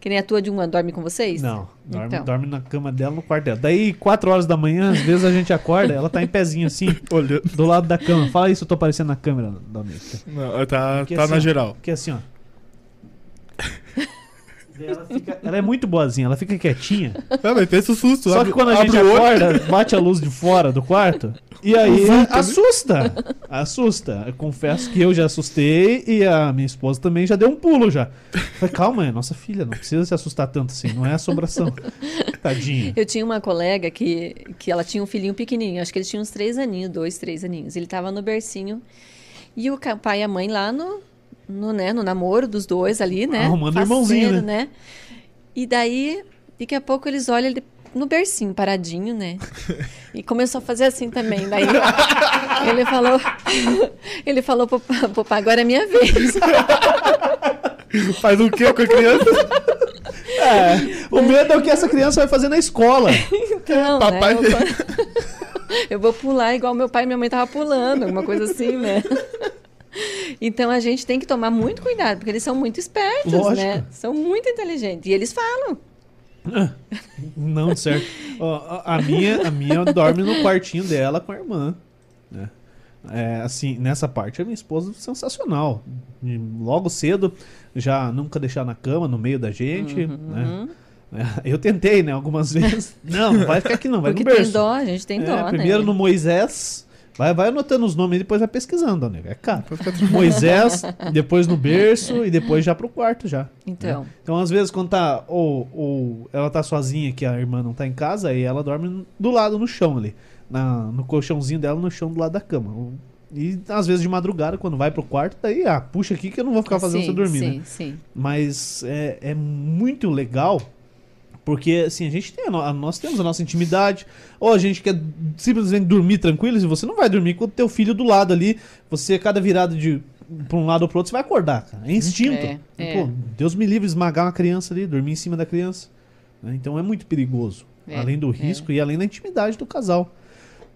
[SPEAKER 3] Que nem a tua de uma dorme com vocês?
[SPEAKER 1] Não, dorme,
[SPEAKER 3] Então.
[SPEAKER 1] dorme na cama dela, no quarto dela. Daí, 4 horas da manhã, às vezes a gente acorda, ela tá em pezinho assim,
[SPEAKER 2] Olhando.
[SPEAKER 1] do lado da cama. Fala isso, eu tô aparecendo na câmera da Anitta.
[SPEAKER 2] Não, tá,
[SPEAKER 1] Porque
[SPEAKER 2] tá
[SPEAKER 1] assim,
[SPEAKER 2] na
[SPEAKER 1] ó,
[SPEAKER 2] geral.
[SPEAKER 1] Porque assim, ó. Ela, fica- ela é muito boazinha, ela fica quietinha.
[SPEAKER 2] Não, mas pensa o susto.
[SPEAKER 1] Só
[SPEAKER 2] abre-
[SPEAKER 1] que quando a gente acorda, bate a luz de fora do quarto. E aí
[SPEAKER 2] né?
[SPEAKER 1] assusta. Assusta. Eu confesso que eu já assustei e a minha esposa também já deu um pulo já. Falei, calma, é nossa filha, não precisa se assustar tanto assim, não é assombração. Tadinha.
[SPEAKER 3] Eu tinha uma colega que, que ela tinha um filhinho pequenininho, acho que ele tinha uns três aninhos, dois, três aninhos. Ele tava no bercinho e o pai e a mãe lá no, no, né, no namoro dos dois ali, né?
[SPEAKER 1] Arrumando
[SPEAKER 3] Faceiro,
[SPEAKER 1] irmãozinho, né?
[SPEAKER 3] E daí, daqui a pouco eles olham ele no bercinho, paradinho, né? E começou a fazer assim também. Daí ele falou, ele falou pro, pa- pro pai, agora é minha vez.
[SPEAKER 2] Faz o quê com a criança?
[SPEAKER 1] É, o medo é o que essa criança vai fazer na escola.
[SPEAKER 3] Então,
[SPEAKER 2] Papai-
[SPEAKER 3] né? Eu, vou- eu vou pular igual meu pai e minha mãe tava pulando, alguma coisa assim, né? Então a gente tem que tomar muito cuidado, porque eles são muito espertos,
[SPEAKER 1] Lógico.
[SPEAKER 3] né? São muito inteligentes. E eles falam.
[SPEAKER 1] Não, certo. Ó, a, minha, a minha dorme no quartinho dela com a irmã. né? É, assim, nessa parte, a minha esposa é sensacional. E logo cedo, já nunca deixar na cama, no meio da gente. Né? É, Eu tentei, né, algumas vezes. Não, não vai ficar aqui não, vai
[SPEAKER 3] porque
[SPEAKER 1] no berço.
[SPEAKER 3] tem dó, a gente tem
[SPEAKER 1] É,
[SPEAKER 3] dó,
[SPEAKER 1] primeiro
[SPEAKER 3] né?
[SPEAKER 1] no Moisés. Vai, vai anotando os nomes e depois vai pesquisando, né? É caro. Moisés, depois no berço e depois já pro quarto já.
[SPEAKER 3] Então,
[SPEAKER 1] Então, às vezes, quando tá. Ou, ou ela tá sozinha, que a irmã não tá em casa, aí ela dorme do lado no chão ali. Na, no colchãozinho dela, no chão do lado da cama. E às vezes de madrugada, quando vai pro quarto, daí, ah, puxa aqui que eu não vou ficar fazendo
[SPEAKER 3] sim,
[SPEAKER 1] você dormir,
[SPEAKER 3] sim,
[SPEAKER 1] né?
[SPEAKER 3] sim.
[SPEAKER 1] Mas é, é muito legal. Porque, assim, a gente tem a no- nós temos a nossa intimidade, ou a gente quer simplesmente dormir tranquilo, e você não vai dormir com o teu filho do lado ali, você, cada virada de pra um lado ou pro outro, você vai acordar, cara. É instinto.
[SPEAKER 3] É, é.
[SPEAKER 1] Pô, Deus me livre esmagar uma criança ali, dormir em cima da criança. né? Então é muito perigoso.
[SPEAKER 3] É,
[SPEAKER 1] além do
[SPEAKER 3] é.
[SPEAKER 1] risco e além da intimidade do casal.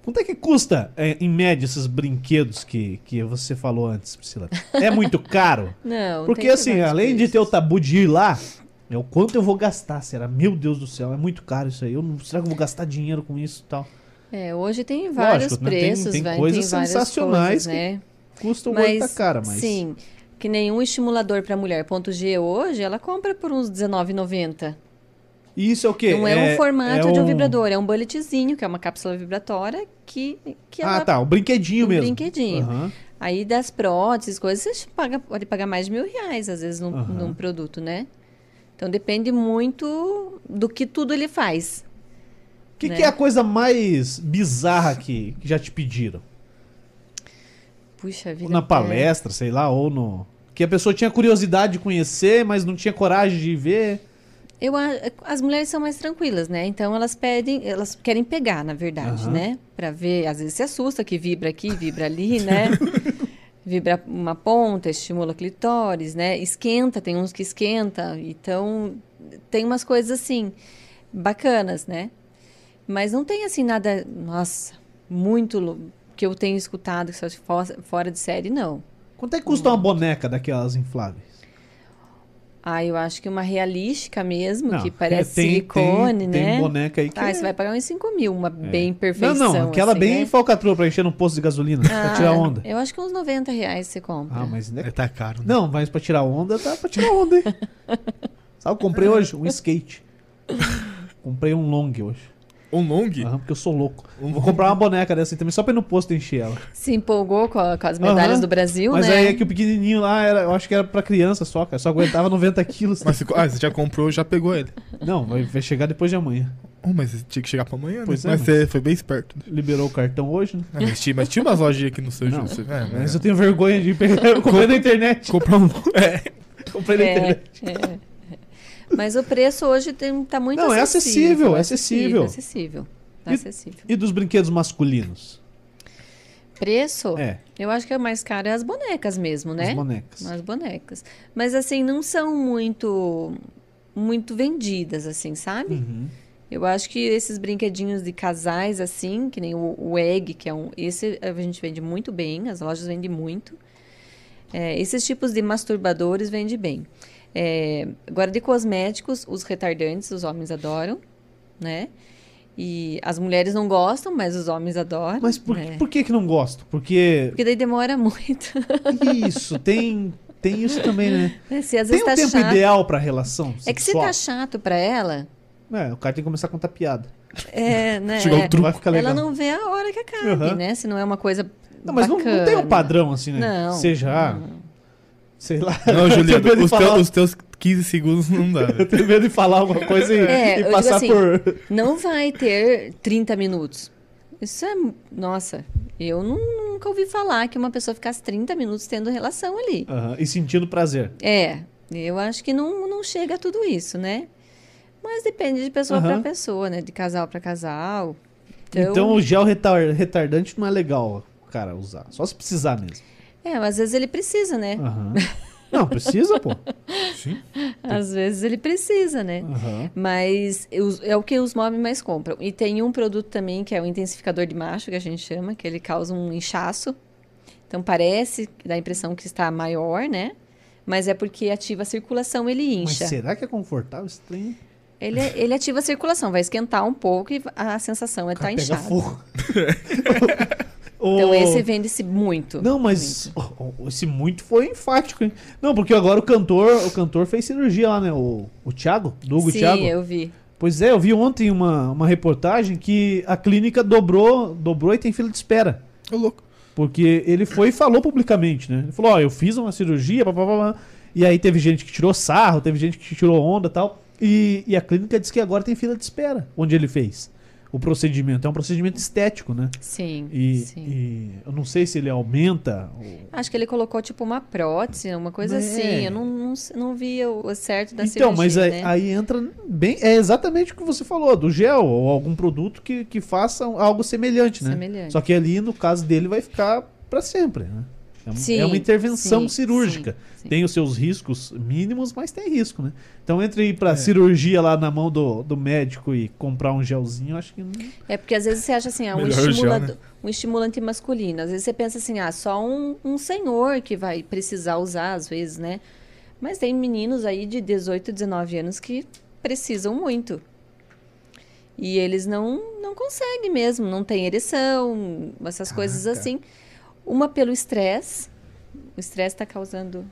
[SPEAKER 1] Quanto é que custa, é, em média, esses brinquedos que, que você falou antes, Priscila? É muito caro?
[SPEAKER 3] Não,
[SPEAKER 1] Porque assim, além de ter o tabu de ir lá, é o quanto eu vou gastar, será? Meu Deus do céu, é muito caro isso aí. Eu não, será que eu vou gastar dinheiro com isso e tal?
[SPEAKER 3] É, hoje tem vários
[SPEAKER 1] Lógico, né? Tem-
[SPEAKER 3] preços,
[SPEAKER 1] tem
[SPEAKER 3] vai,
[SPEAKER 1] coisas
[SPEAKER 3] tem
[SPEAKER 1] sensacionais
[SPEAKER 3] coisas, né?
[SPEAKER 1] Custa o olho da cara, mas.
[SPEAKER 3] Sim, que nenhum estimulador para mulher ponto G hoje, ela compra por uns R$19,90.
[SPEAKER 1] E isso é o quê?
[SPEAKER 3] Não é, um formato
[SPEAKER 1] é
[SPEAKER 3] de um vibrador, é um bulletzinho, que é uma cápsula vibratória que, que
[SPEAKER 1] Ah,
[SPEAKER 3] ela...
[SPEAKER 1] tá, o brinquedinho
[SPEAKER 3] um
[SPEAKER 1] mesmo.
[SPEAKER 3] brinquedinho.
[SPEAKER 1] Aham.
[SPEAKER 3] Aí das próteses, coisas, você paga, pode pagar mais de mil reais, às vezes, num,
[SPEAKER 1] Aham.
[SPEAKER 3] num produto, né? Então depende muito do que tudo ele faz.
[SPEAKER 1] O que,
[SPEAKER 3] né?
[SPEAKER 1] que é a coisa mais bizarra que, que já te pediram?
[SPEAKER 3] Puxa vida.
[SPEAKER 1] Ou na
[SPEAKER 3] é.
[SPEAKER 1] palestra, sei lá, ou no. Que a pessoa tinha curiosidade de conhecer, mas não tinha coragem de ver.
[SPEAKER 3] Eu, as mulheres são mais tranquilas, né? Então elas pedem, elas querem pegar, na verdade,
[SPEAKER 1] Aham.
[SPEAKER 3] né? Pra ver, às vezes se assusta que vibra aqui, vibra ali, né? vibra uma ponta, estimula clitóris, né? Esquenta, tem uns que esquenta. Então, tem umas coisas assim, bacanas, né? Mas não tem assim nada, nossa, muito que eu tenho escutado que só fora de série, não.
[SPEAKER 1] Quanto é que custa uma boneca daquelas infláveis?
[SPEAKER 3] Ah, eu acho que uma realística mesmo,
[SPEAKER 1] Não,
[SPEAKER 3] que parece
[SPEAKER 1] é, tem-
[SPEAKER 3] silicone,
[SPEAKER 1] tem,
[SPEAKER 3] né?
[SPEAKER 1] Tem boneca aí que.
[SPEAKER 3] Ah,
[SPEAKER 1] é-
[SPEAKER 3] você vai pagar uns 5 mil, uma bem
[SPEAKER 1] Não,
[SPEAKER 3] perfeição.
[SPEAKER 1] não, aquela
[SPEAKER 3] assim,
[SPEAKER 1] bem
[SPEAKER 3] né?
[SPEAKER 1] falcatrua pra encher num posto de gasolina, pra
[SPEAKER 3] Ah,
[SPEAKER 1] tirar onda.
[SPEAKER 3] Eu acho que uns 90 reais você compra.
[SPEAKER 1] Ah, mas ainda
[SPEAKER 2] É, tá caro. né?
[SPEAKER 1] Não, mas pra tirar onda, tá pra tirar onda, hein? Sabe, eu comprei hoje um skate. Comprei um long hoje.
[SPEAKER 2] Um long?
[SPEAKER 1] Aham, porque eu sou louco.
[SPEAKER 2] Um
[SPEAKER 1] Vou comprar uma boneca dessa aí também, só pra ir no posto encher ela.
[SPEAKER 3] Se empolgou com, a- com as medalhas
[SPEAKER 1] Aham.
[SPEAKER 3] do Brasil,
[SPEAKER 1] Mas
[SPEAKER 3] né?
[SPEAKER 1] aí é que o pequenininho lá, era, eu acho que era pra criança só, cara. Só aguentava 90 quilos.
[SPEAKER 2] Mas você, ah, você já comprou, já pegou ele.
[SPEAKER 1] Não, vai, vai chegar depois de amanhã.
[SPEAKER 2] Oh, mas tinha que chegar pra amanhã, né?
[SPEAKER 1] Pois é,
[SPEAKER 2] mas
[SPEAKER 1] mas-
[SPEAKER 2] você foi bem esperto. né?
[SPEAKER 1] Liberou o cartão hoje, né?
[SPEAKER 2] Ah, mas, tinha, mas tinha umas lojinhas aqui no seu
[SPEAKER 1] Não.
[SPEAKER 2] É,
[SPEAKER 1] Mas eu tenho vergonha de pegar. Eu comprei na internet.
[SPEAKER 2] Comprar um. É.
[SPEAKER 1] Comprei na
[SPEAKER 3] É,
[SPEAKER 1] internet.
[SPEAKER 3] é. Mas o preço hoje tem, tá muito
[SPEAKER 1] Não, é acessível,
[SPEAKER 3] acessível.
[SPEAKER 1] é acessível.
[SPEAKER 3] acessível. Tá
[SPEAKER 1] E-
[SPEAKER 3] acessível.
[SPEAKER 1] E dos brinquedos masculinos?
[SPEAKER 3] Preço,
[SPEAKER 1] É,
[SPEAKER 3] eu acho que é mais caro é as bonecas mesmo, né?
[SPEAKER 1] as bonecas.
[SPEAKER 3] As bonecas. Mas assim, não são muito muito vendidas, assim, sabe?
[SPEAKER 1] Uhum.
[SPEAKER 3] Eu acho que esses brinquedinhos de casais, assim, que nem o, o Egg, que é um. Esse a gente vende muito bem, as lojas vendem muito. É, esses tipos de masturbadores vendem bem. É, agora, de cosméticos, os retardantes, os homens adoram, né? E as mulheres não gostam, mas os homens adoram.
[SPEAKER 1] Mas por,
[SPEAKER 3] né?
[SPEAKER 1] por que que não gosto? Porque
[SPEAKER 3] Porque daí demora muito.
[SPEAKER 1] isso, tem, tem isso também, né?
[SPEAKER 3] Se às
[SPEAKER 1] Tem
[SPEAKER 3] vezes
[SPEAKER 1] um
[SPEAKER 3] tá
[SPEAKER 1] tempo
[SPEAKER 3] chato.
[SPEAKER 1] ideal pra relação
[SPEAKER 3] É que se
[SPEAKER 1] sexual?
[SPEAKER 3] tá chato pra ela,
[SPEAKER 1] É, o cara tem que começar a contar piada.
[SPEAKER 3] é, né?
[SPEAKER 2] Chegou o
[SPEAKER 3] é,
[SPEAKER 2] truco.
[SPEAKER 1] Vai ficar legal.
[SPEAKER 3] ela não vê a hora que acabe,
[SPEAKER 1] Aham.
[SPEAKER 3] né? Se não é uma coisa
[SPEAKER 1] Não, mas não, não tem um padrão assim, né?
[SPEAKER 3] Não.
[SPEAKER 1] Seja, ah, sei lá.
[SPEAKER 2] Não,
[SPEAKER 1] de
[SPEAKER 2] os,
[SPEAKER 1] falar-
[SPEAKER 2] teu- os teus 15 segundos não dá.
[SPEAKER 1] Eu tenho medo de falar alguma coisa e,
[SPEAKER 3] É,
[SPEAKER 1] e passar
[SPEAKER 3] assim,
[SPEAKER 1] por.
[SPEAKER 3] Não vai ter 30 minutos. Isso é. Nossa, eu nu- nunca ouvi falar que uma pessoa ficasse 30 minutos tendo relação ali.
[SPEAKER 1] Aham, e sentindo prazer.
[SPEAKER 3] É, eu acho que não, não chega a tudo isso, né? Mas depende de pessoa
[SPEAKER 1] Aham.
[SPEAKER 3] para pessoa, né? De casal para casal.
[SPEAKER 1] Então,
[SPEAKER 3] Então,
[SPEAKER 1] o gel retar- retardante não é legal, cara, usar. Só se precisar mesmo.
[SPEAKER 3] É, às vezes ele precisa, né?
[SPEAKER 1] Aham. Não, precisa, pô.
[SPEAKER 2] Sim.
[SPEAKER 3] Às vezes ele precisa, né?
[SPEAKER 1] Aham.
[SPEAKER 3] Mas é o que os móveis mais compram. E tem um produto também que é o intensificador de macho, que a gente chama, que ele causa um inchaço. Então parece, dá a impressão que está maior, né? Mas é porque ativa a circulação, ele
[SPEAKER 1] Mas
[SPEAKER 3] incha.
[SPEAKER 1] será que é confortável esse trem?
[SPEAKER 3] Ele, ele ativa a circulação, vai esquentar um pouco e a sensação é estar
[SPEAKER 1] pega
[SPEAKER 3] inchado.
[SPEAKER 1] fogo.
[SPEAKER 3] Então esse vende-se muito.
[SPEAKER 1] Não, mas oh, oh, esse muito foi enfático, hein? Não, porque agora o cantor, o cantor fez cirurgia lá, né? O, o Thiago, do Hugo
[SPEAKER 3] Sim,
[SPEAKER 1] Thiago.
[SPEAKER 3] eu vi.
[SPEAKER 1] Pois é, eu vi ontem uma, uma reportagem que a clínica dobrou, dobrou e tem fila de espera.
[SPEAKER 2] Ô, louco.
[SPEAKER 1] Porque ele foi e falou publicamente, né? Ele falou, ó, eu fiz uma cirurgia, papapá. E aí teve gente que tirou sarro, teve gente que tirou onda e tal. E, e a clínica disse que agora tem fila de espera, onde ele fez o procedimento. É um procedimento estético, né?
[SPEAKER 3] Sim,
[SPEAKER 1] E,
[SPEAKER 3] sim.
[SPEAKER 1] e eu não sei se ele aumenta. o-
[SPEAKER 3] Acho que ele colocou tipo uma prótese, uma coisa
[SPEAKER 1] É.
[SPEAKER 3] assim. Eu não, não, não vi o certo da
[SPEAKER 1] então,
[SPEAKER 3] cirurgia,
[SPEAKER 1] mas aí,
[SPEAKER 3] né?
[SPEAKER 1] aí entra bem. É exatamente o que você falou, do gel, ou algum produto que, que faça algo semelhante, né?
[SPEAKER 3] Semelhante.
[SPEAKER 1] Só que ali, no caso dele, vai ficar para sempre, né? É, um-
[SPEAKER 3] Sim,
[SPEAKER 1] é uma intervenção
[SPEAKER 3] sim,
[SPEAKER 1] cirúrgica.
[SPEAKER 3] sim, sim.
[SPEAKER 1] Tem os seus riscos mínimos, mas tem risco, né? Então, entre ir pra
[SPEAKER 2] É.
[SPEAKER 1] cirurgia lá na mão do, do médico e comprar um gelzinho, eu acho que não.
[SPEAKER 3] É porque às vezes você acha assim, ah, um,
[SPEAKER 2] gel, né?
[SPEAKER 3] um estimulante masculino. Às vezes você pensa assim, ah, só um, um senhor que vai precisar usar, às vezes, né? Mas tem meninos aí de 18, 19 anos que precisam muito. E eles não, não conseguem mesmo, não tem ereção, essas coisas
[SPEAKER 1] Caraca.
[SPEAKER 3] assim. Uma pelo estresse. O estresse está causando.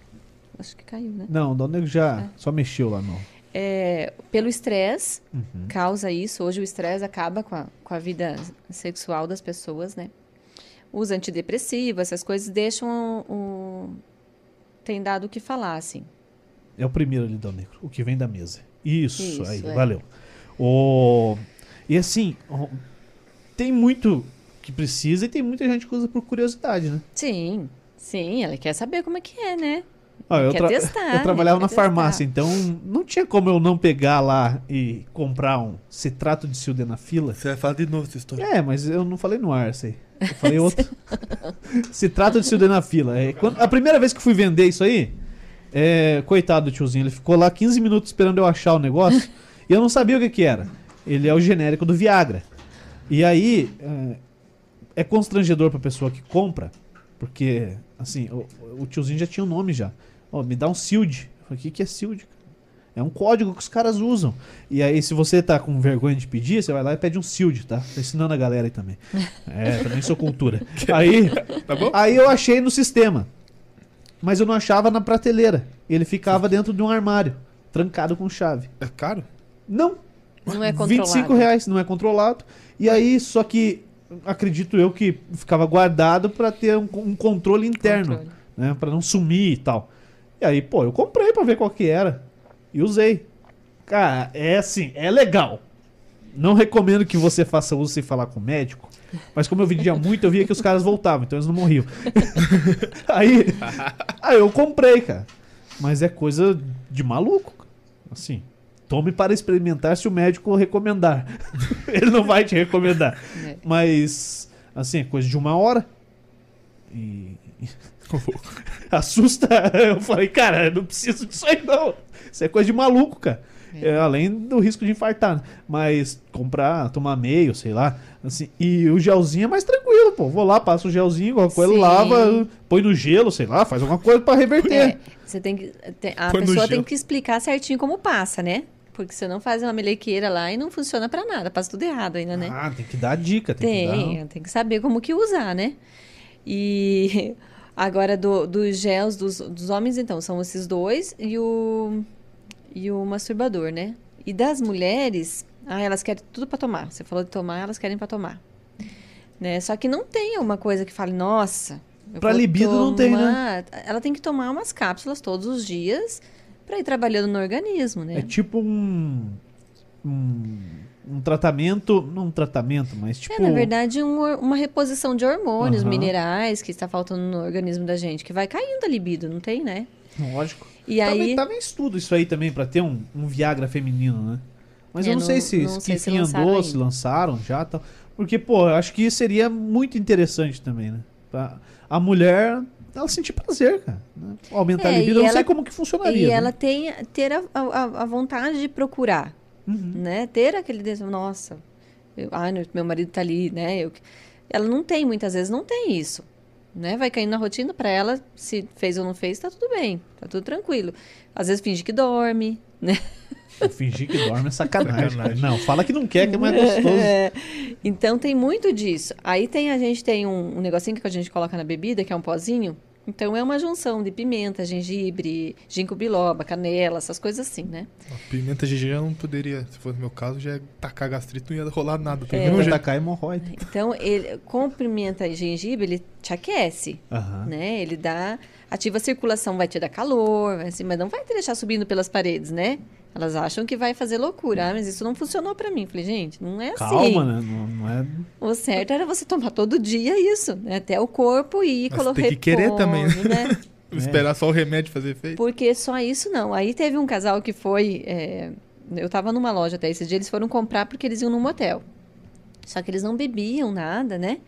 [SPEAKER 3] Acho que caiu, né?
[SPEAKER 1] Não, o Donego já só mexeu lá, não.
[SPEAKER 3] É, pelo estresse,
[SPEAKER 1] Uhum.
[SPEAKER 3] causa isso. Hoje o estresse acaba com a, com a vida sexual das pessoas, né? Os antidepressivos, essas coisas deixam o... Tem dado o que falar, assim.
[SPEAKER 1] É o primeiro ali, Dal Negro, o que vem da mesa. Isso,
[SPEAKER 3] Isso,
[SPEAKER 1] aí,
[SPEAKER 3] é.
[SPEAKER 1] valeu. O... E assim, tem muito que precisa e tem muita gente que usa por curiosidade, né?
[SPEAKER 3] Sim, sim, ela quer saber como é que é, né?
[SPEAKER 1] Ó, eu,
[SPEAKER 3] Quer
[SPEAKER 1] tra-
[SPEAKER 3] testar,
[SPEAKER 1] eu trabalhava na
[SPEAKER 3] testar.
[SPEAKER 1] farmácia, então não tinha como eu não pegar lá e comprar um citrato de sildenafila.
[SPEAKER 2] Você vai falar de novo essa história.
[SPEAKER 1] É, mas eu não falei no ar, sei. Eu falei outro. Se trata de sildenafila. É, quando- a primeira vez que fui vender isso aí, é, coitado do tiozinho, ele ficou lá 15 minutos esperando eu achar o negócio e eu não sabia o que, que era. Ele é o genérico do Viagra. E aí, é, constrangedor pra pessoa que compra, porque, assim, o, o tiozinho já tinha o nome já. Ó, me dá um SILD. Eu falei, o que, que é SILD? É um código que os caras usam. E aí, se você tá com vergonha de pedir, você vai lá e pede um SILD, tá? Tô ensinando a galera aí também. É, também sou cultura. Aí,
[SPEAKER 2] Tá bom?
[SPEAKER 1] aí eu achei no sistema. Mas eu não achava na prateleira. Ele ficava dentro de um armário, trancado com chave.
[SPEAKER 2] É caro?
[SPEAKER 1] Não,
[SPEAKER 3] Não é
[SPEAKER 1] 25
[SPEAKER 3] controlado.
[SPEAKER 1] reais, não é controlado. E aí, só que acredito eu que ficava guardado pra ter um, um controle interno,
[SPEAKER 3] Controle.
[SPEAKER 1] né, Pra não sumir e tal. E aí, pô, eu comprei pra ver qual que era e usei. Cara, é assim, é legal. Não recomendo que você faça uso sem falar com o médico, mas como eu vendia muito, eu via que os caras voltavam, então eles não morriam. aí, aí eu comprei, cara. Mas é coisa de maluco. Assim, tome para experimentar se o médico recomendar. Ele não vai te recomendar.
[SPEAKER 3] É.
[SPEAKER 1] Mas, assim, é coisa de uma hora. E. Assusta. Eu falei, cara, eu não preciso disso aí, não. Isso é coisa de maluco, cara. É, além do risco de infartar. né? Mas comprar, tomar meio, sei lá. Assim, e o gelzinho é mais tranquilo, pô. Vou lá, passo o gelzinho, qualquer coisa,
[SPEAKER 3] Sim.
[SPEAKER 1] lava, põe no gelo, sei lá, faz alguma coisa pra reverter.
[SPEAKER 3] É, você tem que. tem- a
[SPEAKER 2] Põe
[SPEAKER 3] pessoa tem que explicar certinho como passa, né? Porque você não faz uma melequeira lá e não funciona pra nada, passa tudo errado ainda, né?
[SPEAKER 1] Ah, tem que dar dica, tem, que dar.
[SPEAKER 3] Tem, tem que saber como que usar, né? E agora do- dos gels dos, dos homens, então, são esses dois e o, e o masturbador, né? E das mulheres, ah, elas querem tudo pra tomar. Você falou de tomar, elas querem pra tomar. Né? Só que não tem uma coisa que fale, nossa.
[SPEAKER 1] Pra libido não tem, né?
[SPEAKER 3] tomar-" Ela tem que tomar umas cápsulas todos os dias pra ir trabalhando no organismo, né?
[SPEAKER 1] É tipo um. Um, um tratamento. Não um tratamento, mas tipo.
[SPEAKER 3] É, na verdade, um uma reposição de hormônios,
[SPEAKER 1] Aham.
[SPEAKER 3] minerais que está faltando no organismo da gente, que vai caindo a libido, não tem, né?
[SPEAKER 1] Lógico.
[SPEAKER 3] E aí.
[SPEAKER 1] Também tava em estudo isso aí também, pra ter um, um Viagra feminino, né? Mas
[SPEAKER 3] É,
[SPEAKER 1] eu não,
[SPEAKER 3] não-
[SPEAKER 1] sei se,
[SPEAKER 3] não
[SPEAKER 1] que
[SPEAKER 3] sei se lançaram
[SPEAKER 1] andou,
[SPEAKER 3] ainda.
[SPEAKER 1] se lançaram já tal. Porque, pô, eu acho que seria muito interessante também, né? Pra a mulher, ela sentir prazer, cara. né? Aumentar a
[SPEAKER 3] É,
[SPEAKER 1] libido,
[SPEAKER 3] e
[SPEAKER 1] eu não
[SPEAKER 3] ela-
[SPEAKER 1] sei como que funcionaria.
[SPEAKER 3] E
[SPEAKER 1] né?
[SPEAKER 3] ela tem ter a, a- a vontade de procurar,
[SPEAKER 1] Uhum.
[SPEAKER 3] né? Ter aquele desejo, nossa, eu, ai, meu marido tá ali, né? Eu, ela não tem, muitas vezes não tem isso, né? Vai caindo na rotina para ela, se fez ou não fez, tá tudo bem, tá tudo tranquilo. Às vezes finge que dorme, né?
[SPEAKER 1] Eu Fingir que dorme é sacanagem.
[SPEAKER 2] Sacanagem.
[SPEAKER 1] Não, fala que não quer, que é mais gostoso.
[SPEAKER 3] É, então tem muito disso. Aí tem a gente tem um, um negocinho que a gente coloca na bebida, que é um pozinho. Então é uma junção de pimenta, gengibre, ginkgo biloba, canela, essas coisas assim, né?
[SPEAKER 2] A pimenta GG já não poderia, se fosse meu caso, já ia tacar gastrite, não ia rolar nada.
[SPEAKER 3] É.
[SPEAKER 2] mesmo
[SPEAKER 1] Vai
[SPEAKER 2] jeito.
[SPEAKER 1] atacar hemorroide.
[SPEAKER 3] Então ele com pimenta e gengibre ele te aquece, né? Ele dá ativa a circulação, vai te dar calor, vai assim, mas não vai te deixar subindo pelas paredes, né? Elas acham que vai fazer loucura, ah, mas isso não funcionou pra mim. Falei, gente, não é assim.
[SPEAKER 1] Calma, né? Não, não é.
[SPEAKER 3] O certo era você tomar todo dia isso, né? Até o corpo ir
[SPEAKER 2] Mas
[SPEAKER 3] colocar
[SPEAKER 2] tem que querer também,
[SPEAKER 3] né?
[SPEAKER 2] Esperar só o remédio fazer efeito.
[SPEAKER 3] Porque só isso não. Aí teve um casal que foi. é, eu tava numa loja até esse dia, eles foram comprar porque eles iam num motel. Só que eles não bebiam nada, né?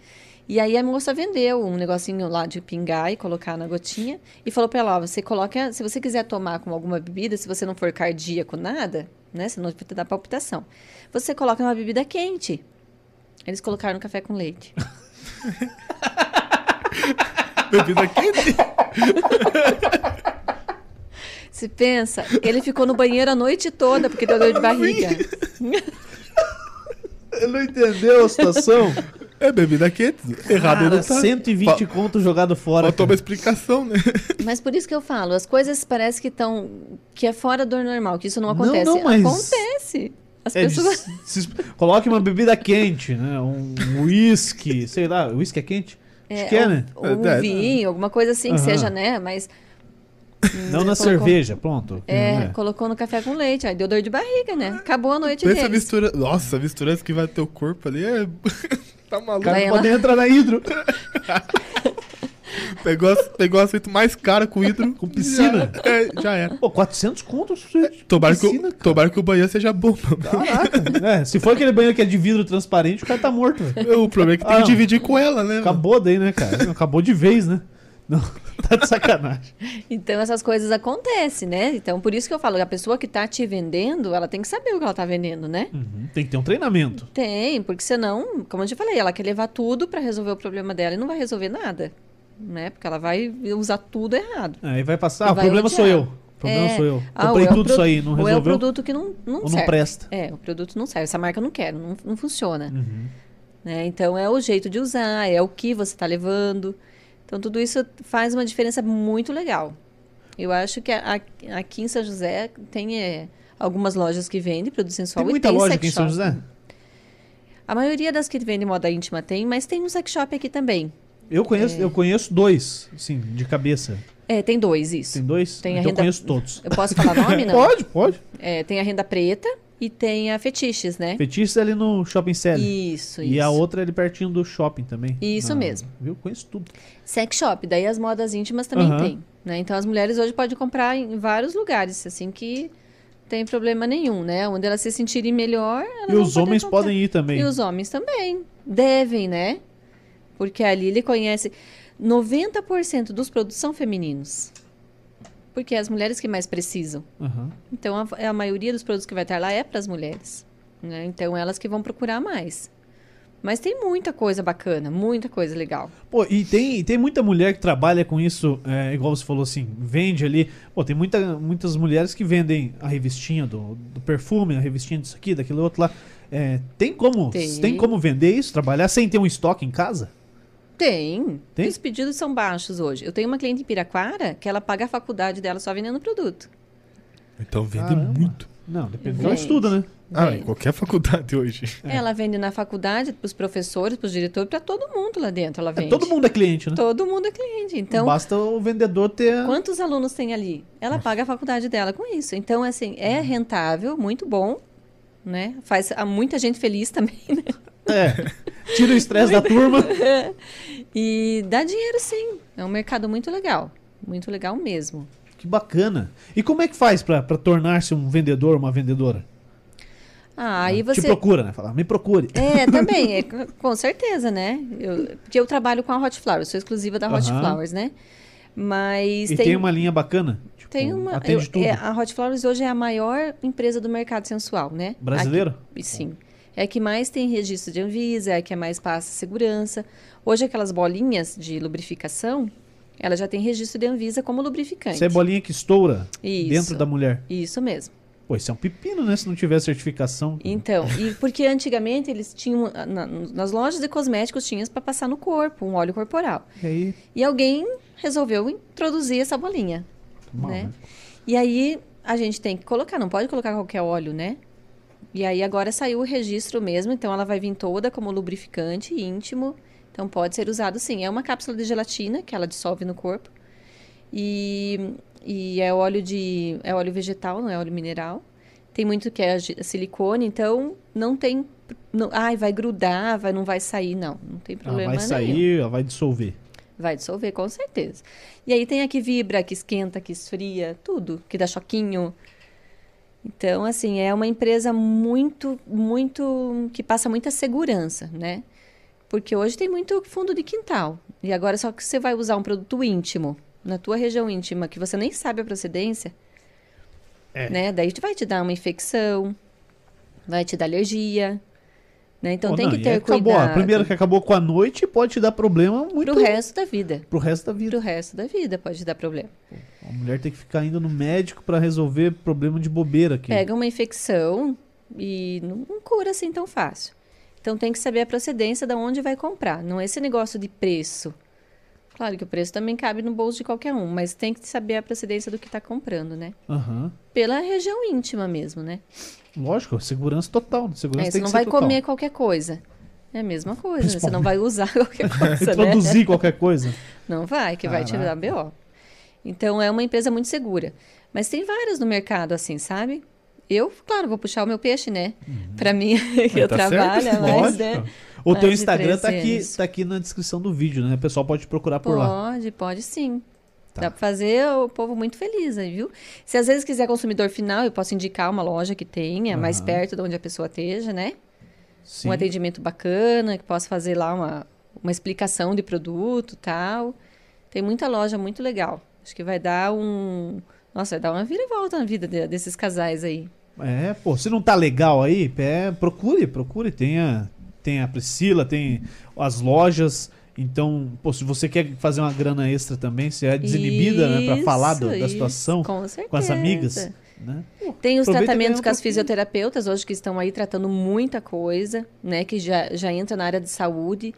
[SPEAKER 3] E aí a moça vendeu um negocinho lá de pingar e colocar na gotinha e falou pra ela: ó, você coloca, se você quiser tomar com alguma bebida, se você não for cardíaco nada, né? Senão vai te dar palpitação. Você coloca uma bebida quente. Eles colocaram café com leite.
[SPEAKER 2] Bebida quente.
[SPEAKER 3] Se pensa, ele ficou no banheiro a noite toda porque deu dor de barriga.
[SPEAKER 1] Ele não entendeu a situação.
[SPEAKER 2] É bebida quente. Errado
[SPEAKER 1] Cara,
[SPEAKER 2] não tá.
[SPEAKER 1] 120 conto jogado fora.
[SPEAKER 2] Faltou uma explicação, né?
[SPEAKER 3] Mas por isso que eu falo, as coisas parece que estão que é fora do normal, que isso não
[SPEAKER 1] Não,
[SPEAKER 3] acontece.
[SPEAKER 1] não, mas-
[SPEAKER 3] Acontece. As
[SPEAKER 1] É,
[SPEAKER 3] pessoas
[SPEAKER 1] se- coloque uma bebida quente, né? Um uísque, sei lá, uísque é quente? Acho que é, né?
[SPEAKER 3] ou um
[SPEAKER 2] É, é.
[SPEAKER 3] vinho, alguma coisa assim que
[SPEAKER 1] Aham.
[SPEAKER 3] seja, né? Mas
[SPEAKER 1] Não na
[SPEAKER 3] colocou-
[SPEAKER 1] cerveja, pronto.
[SPEAKER 3] é,
[SPEAKER 1] Não
[SPEAKER 3] colocou no café com leite, aí deu dor de barriga, né? Acabou a noite
[SPEAKER 2] Pensa a
[SPEAKER 3] deles.
[SPEAKER 2] mistura. Nossa, a misturança que vai ter o corpo ali é. tá
[SPEAKER 1] O
[SPEAKER 2] maluco.
[SPEAKER 1] cara pode entrar na hidro.
[SPEAKER 2] Pegou, pegou o assento mais caro com hidro.
[SPEAKER 1] Com piscina.
[SPEAKER 2] Já, é, já era.
[SPEAKER 1] Pô, 400 contos? suíte.
[SPEAKER 2] Tomara, que,
[SPEAKER 1] Piscina,
[SPEAKER 2] o-
[SPEAKER 1] cara.
[SPEAKER 2] tomara que o banheiro seja bom.
[SPEAKER 1] Caraca. É, se for aquele banheiro que é de vidro transparente, o cara tá morto. velho.
[SPEAKER 2] o problema é que tem
[SPEAKER 1] Ah,
[SPEAKER 2] que dividir com ela, né? mano?
[SPEAKER 1] Acabou daí, né, cara? Acabou de vez, né? Não, tá de sacanagem.
[SPEAKER 3] Então essas coisas acontecem, né? Então por isso que eu falo, a pessoa que tá te vendendo, ela tem que saber o que ela tá vendendo, né?
[SPEAKER 1] Uhum, Tem que ter um treinamento.
[SPEAKER 3] Tem, porque senão, como eu te falei, ela quer levar tudo para resolver o problema dela e não vai resolver nada, né? Porque ela vai usar tudo errado.
[SPEAKER 1] Aí vai passar, ah, o problema
[SPEAKER 3] odiar.
[SPEAKER 1] sou eu. O problema
[SPEAKER 3] É.
[SPEAKER 1] sou eu.
[SPEAKER 3] Ah,
[SPEAKER 1] Comprei
[SPEAKER 3] é o
[SPEAKER 1] tudo
[SPEAKER 3] pro-
[SPEAKER 1] isso aí, não
[SPEAKER 3] Ou é o
[SPEAKER 1] resolveu?
[SPEAKER 3] produto que não, não
[SPEAKER 1] ou não
[SPEAKER 3] serve.
[SPEAKER 1] presta.
[SPEAKER 3] É, o produto não serve. Essa marca eu não quero, não, não funciona.
[SPEAKER 1] Uhum.
[SPEAKER 3] né? Então é o jeito de usar, é o que você está levando. Então tudo isso faz uma diferença muito legal. Eu acho que a- a- aqui em São José tem é, algumas lojas que vendem produto sensual
[SPEAKER 1] Tem muita
[SPEAKER 3] tem
[SPEAKER 1] loja aqui em São. José?
[SPEAKER 3] A maioria das que vendem moda íntima tem, mas tem um sex shop aqui também.
[SPEAKER 1] Eu conheço, eu conheço dois, sim, de cabeça.
[SPEAKER 3] É, tem dois, isso.
[SPEAKER 1] Tem dois?
[SPEAKER 3] Tem a
[SPEAKER 1] então eu
[SPEAKER 3] renda-
[SPEAKER 1] conheço todos.
[SPEAKER 3] Eu posso falar nome, não?
[SPEAKER 1] Pode, pode.
[SPEAKER 3] É, tem a renda preta e tem a fetiches, né?
[SPEAKER 1] Fetiche é ali no Shopping Center.
[SPEAKER 3] Isso,
[SPEAKER 1] E a
[SPEAKER 3] isso.
[SPEAKER 1] outra é ali pertinho do shopping também.
[SPEAKER 3] Isso mesmo.
[SPEAKER 1] Viu? Conheço tudo.
[SPEAKER 3] Sex shop, daí as modas íntimas também
[SPEAKER 1] Aham.
[SPEAKER 3] tem, né? Então as mulheres hoje podem comprar em vários lugares, assim que tem problema nenhum, né? Onde elas se sentirem melhor, elas
[SPEAKER 1] E os homens
[SPEAKER 3] comprar.
[SPEAKER 1] podem ir também.
[SPEAKER 3] E os homens também devem, né? Porque ali ele conhece 90% dos produtos são femininos. Porque é as mulheres que mais precisam.
[SPEAKER 1] Aham.
[SPEAKER 3] Então a, a maioria dos produtos que vai estar lá é para as mulheres, né? Então elas que vão procurar mais. Mas tem muita coisa bacana, muita coisa legal.
[SPEAKER 1] Pô, e tem, tem muita mulher que trabalha com isso, é, igual você falou assim, vende ali. Pô, tem muita, muitas mulheres que vendem a revistinha do, do perfume, a revistinha disso aqui, daquele outro lá. É, tem como
[SPEAKER 3] Tem.
[SPEAKER 1] tem como vender isso, trabalhar sem ter um estoque em casa?
[SPEAKER 3] Tem.
[SPEAKER 1] Tem?
[SPEAKER 3] Os pedidos são baixos hoje. Eu tenho uma cliente em Piraquara que ela paga a faculdade dela só vendendo produto.
[SPEAKER 2] Então vende
[SPEAKER 1] Caramba.
[SPEAKER 2] muito.
[SPEAKER 1] Não, depende do
[SPEAKER 3] Vende.
[SPEAKER 1] estudo, né?
[SPEAKER 2] Ah,
[SPEAKER 3] Vende.
[SPEAKER 2] em qualquer faculdade hoje.
[SPEAKER 3] Ela vende na faculdade para os professores, para os diretores, para todo mundo lá dentro. Ela
[SPEAKER 1] É,
[SPEAKER 3] vende.
[SPEAKER 1] todo mundo é cliente, né?
[SPEAKER 3] Todo mundo é cliente. Então,
[SPEAKER 1] Basta o vendedor ter.
[SPEAKER 3] quantos alunos tem ali? Ela paga a faculdade dela com isso. Então, assim, é rentável, muito bom, né? Faz a muita gente feliz também, né?
[SPEAKER 1] É, tira o estresse da turma.
[SPEAKER 3] E dá dinheiro, sim. É um mercado muito legal. Muito legal mesmo.
[SPEAKER 1] Que bacana. E como é que faz pra, pra tornar-se um vendedor, uma vendedora?
[SPEAKER 3] Ah, aí
[SPEAKER 1] Te
[SPEAKER 3] você.
[SPEAKER 1] procura, né? Fala, me procure.
[SPEAKER 3] É, também, é, com certeza, né? Eu, porque eu trabalho com a Hot Flowers, sou exclusiva da Hot
[SPEAKER 1] Aham.
[SPEAKER 3] Flowers, né? Mas
[SPEAKER 1] E
[SPEAKER 3] tem,
[SPEAKER 1] tem, uma linha bacana? Tipo,
[SPEAKER 3] tem uma.
[SPEAKER 1] Atende
[SPEAKER 3] eu-
[SPEAKER 1] tudo.
[SPEAKER 3] é, a Hot Flowers hoje é a maior empresa do mercado sensual, né?
[SPEAKER 1] Brasileiro?
[SPEAKER 3] Aqui- sim. É a que mais tem registro de Anvisa, é a que mais passa segurança. Hoje, aquelas bolinhas de lubrificação, ela já tem registro de Anvisa como lubrificante.
[SPEAKER 1] Isso é bolinha que estoura
[SPEAKER 3] Isso.
[SPEAKER 1] dentro da mulher.
[SPEAKER 3] Isso mesmo.
[SPEAKER 1] Pô, isso é um pepino, né? Se não tiver certificação.
[SPEAKER 3] Então, e porque antigamente eles tinham, na- nas lojas de cosméticos, tinham para passar no corpo, um óleo corporal.
[SPEAKER 1] E aí,
[SPEAKER 3] E alguém resolveu introduzir essa bolinha,
[SPEAKER 1] mal,
[SPEAKER 3] né?
[SPEAKER 1] né?
[SPEAKER 3] E aí a gente tem que colocar, não pode colocar qualquer óleo, né? E aí agora saiu o registro mesmo, então ela vai vir toda como lubrificante íntimo, então pode ser usado sim. É uma cápsula de gelatina que ela dissolve no corpo. E, e é óleo de é óleo vegetal, não é óleo mineral. Tem muito que é silicone, então não tem não, ai, vai grudar, vai não vai sair, não, não tem
[SPEAKER 1] Ela
[SPEAKER 3] problema
[SPEAKER 1] vai
[SPEAKER 3] nenhum.
[SPEAKER 1] sair, ela vai dissolver.
[SPEAKER 3] Vai dissolver, com certeza. E aí tem a que vibra, que esquenta, que esfria, tudo, que dá choquinho. Então, assim, é uma empresa muito, muito. que passa muita segurança, né? Porque hoje tem muito fundo de quintal. E agora, só que você vai usar um produto íntimo, na tua região íntima, que você nem sabe a procedência,
[SPEAKER 1] É.
[SPEAKER 3] né? Daí vai te dar uma infecção, vai te dar alergia. Né? Então
[SPEAKER 1] Pô,
[SPEAKER 3] tem
[SPEAKER 1] não,
[SPEAKER 3] que ter
[SPEAKER 1] acabou,
[SPEAKER 3] cuidado.
[SPEAKER 1] A primeira que acabou com a noite pode te dar problema muito
[SPEAKER 3] Pro resto da vida.
[SPEAKER 1] pro resto da vida.
[SPEAKER 3] Pro resto da vida pode dar problema.
[SPEAKER 1] A mulher tem que ficar indo no médico pra resolver problema de bobeira aqui.
[SPEAKER 3] Pega uma infecção e não, não cura assim tão fácil. Então tem que saber a procedência de onde vai comprar. Não é esse negócio de preço. Claro que o preço também cabe no bolso de qualquer um, mas tem que saber a procedência do que está comprando, né?
[SPEAKER 1] Aham.
[SPEAKER 3] Pela região íntima mesmo, né?
[SPEAKER 1] Lógico, segurança total. Segurança
[SPEAKER 3] É, você não vai
[SPEAKER 1] total.
[SPEAKER 3] comer qualquer coisa. É a mesma coisa, né? Você não vai usar qualquer coisa, né?
[SPEAKER 1] Introduzir qualquer coisa.
[SPEAKER 3] Não vai, que vai te
[SPEAKER 1] Caraca.
[SPEAKER 3] dar BO. Então é uma empresa muito segura. Mas tem várias no mercado assim, sabe? Eu, claro, vou puxar o meu peixe, né? Pra mim, que eu
[SPEAKER 2] tá
[SPEAKER 3] trabalho,
[SPEAKER 2] certo,
[SPEAKER 3] mas,
[SPEAKER 1] Lógico.
[SPEAKER 3] né?
[SPEAKER 1] O
[SPEAKER 3] Mais
[SPEAKER 1] teu Instagram tá
[SPEAKER 3] 13
[SPEAKER 1] aqui,
[SPEAKER 3] anos.
[SPEAKER 1] tá aqui na descrição do vídeo, né? O pessoal pode procurar por lá.
[SPEAKER 3] Pode, pode sim.
[SPEAKER 1] Tá.
[SPEAKER 3] Dá pra fazer o povo muito feliz aí, viu? Se às vezes quiser consumidor final, eu posso indicar uma loja que tenha, mais
[SPEAKER 1] Aham.
[SPEAKER 3] perto de onde a pessoa esteja, né?
[SPEAKER 1] Sim.
[SPEAKER 3] Um atendimento bacana, que possa fazer lá uma, uma explicação de produto tal. Tem muita loja muito legal. Acho que vai dar um. Nossa, vai dar uma viravolta na vida de- desses casais aí.
[SPEAKER 1] É, pô, se não tá legal aí, é, procure, procure. Tem a, tem a Priscila, tem as lojas. Então, pô, se você quer fazer uma grana extra também, você é desinibida, né? Pra falar do- da
[SPEAKER 3] Isso,
[SPEAKER 1] situação
[SPEAKER 3] Com certeza.
[SPEAKER 1] com as amigas, né?
[SPEAKER 3] Tem os
[SPEAKER 1] Aproveita
[SPEAKER 3] tratamentos com as fisioterapeutas hoje que estão aí tratando muita coisa, né? Que já, já entra na área de saúde.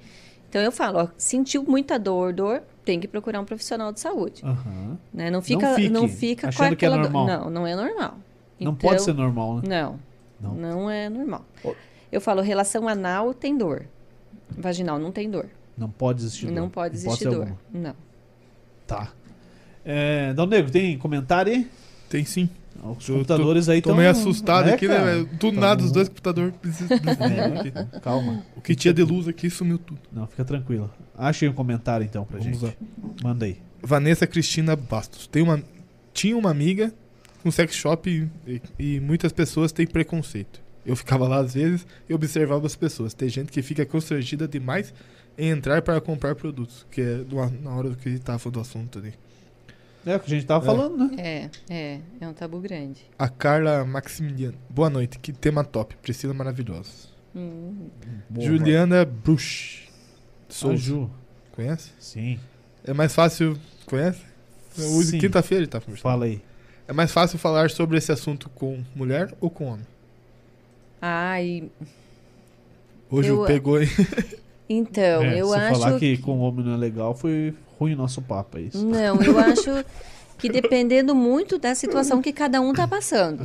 [SPEAKER 3] Então eu falo, ó, sentiu muita dor, dor, tem que procurar um profissional de saúde.
[SPEAKER 1] Aham.
[SPEAKER 3] Né? Não fica,
[SPEAKER 1] fique
[SPEAKER 3] não fica com
[SPEAKER 1] achando que é
[SPEAKER 3] aquela
[SPEAKER 1] normal.
[SPEAKER 3] Não, não é normal.
[SPEAKER 1] Não
[SPEAKER 3] Então,
[SPEAKER 1] pode ser normal, né?
[SPEAKER 3] Não,
[SPEAKER 1] Não.
[SPEAKER 3] não, é normal.
[SPEAKER 1] Ô.
[SPEAKER 3] Eu falo, relação anal tem dor. Vaginal não tem dor.
[SPEAKER 1] Não pode existir dor.
[SPEAKER 3] Não pode existir dor.
[SPEAKER 1] alguma.
[SPEAKER 3] Não.
[SPEAKER 1] Tá. É, Dal Negro, tem comentário aí?
[SPEAKER 2] Tem sim.
[SPEAKER 1] Os
[SPEAKER 2] Eu
[SPEAKER 1] computadores aí
[SPEAKER 2] Tô
[SPEAKER 1] estão...
[SPEAKER 2] meio assustado
[SPEAKER 1] É,
[SPEAKER 2] aqui, né?
[SPEAKER 1] cara?
[SPEAKER 2] velho? Do
[SPEAKER 1] Tá
[SPEAKER 2] nada, os dois computadores precisam.
[SPEAKER 1] É, calma.
[SPEAKER 2] O que tinha de luz aqui sumiu tudo.
[SPEAKER 1] Não, fica tranquilo. Achei um comentário então pra
[SPEAKER 2] Vamos
[SPEAKER 1] gente.
[SPEAKER 2] lá.
[SPEAKER 1] Manda aí.
[SPEAKER 2] Vanessa Cristina Bastos. Tem uma, tinha uma amiga com sex shop e, e muitas pessoas têm preconceito. Eu ficava lá às vezes e observava as pessoas. Tem gente que fica constrangida demais em entrar para comprar produtos, que é do- na hora que a gente tava falando do assunto ali.
[SPEAKER 1] É o que a gente tava
[SPEAKER 2] É.
[SPEAKER 1] falando, né?
[SPEAKER 3] É, é, é um tabu grande.
[SPEAKER 2] A Carla Maximiliano. Boa noite, que tema top. Priscila maravilhosa.
[SPEAKER 3] Hum,
[SPEAKER 1] Boa,
[SPEAKER 2] Juliana Bruch.
[SPEAKER 1] Sou
[SPEAKER 2] Souza.
[SPEAKER 1] Ju.
[SPEAKER 2] Conhece?
[SPEAKER 1] Sim.
[SPEAKER 2] É mais fácil. Conhece? Hoje. Quinta-feira ele tá conversando.
[SPEAKER 1] Fala aí.
[SPEAKER 2] É mais fácil falar sobre esse assunto com mulher ou com homem?
[SPEAKER 3] Ai,
[SPEAKER 2] Hoje
[SPEAKER 3] Eu-
[SPEAKER 2] o pegou,
[SPEAKER 3] então,
[SPEAKER 1] É,
[SPEAKER 3] eu
[SPEAKER 1] se
[SPEAKER 3] acho
[SPEAKER 1] falar que com homem não é legal, foi ruim o nosso papo, é isso.
[SPEAKER 3] Não, eu acho que dependendo muito da situação que cada um tá passando.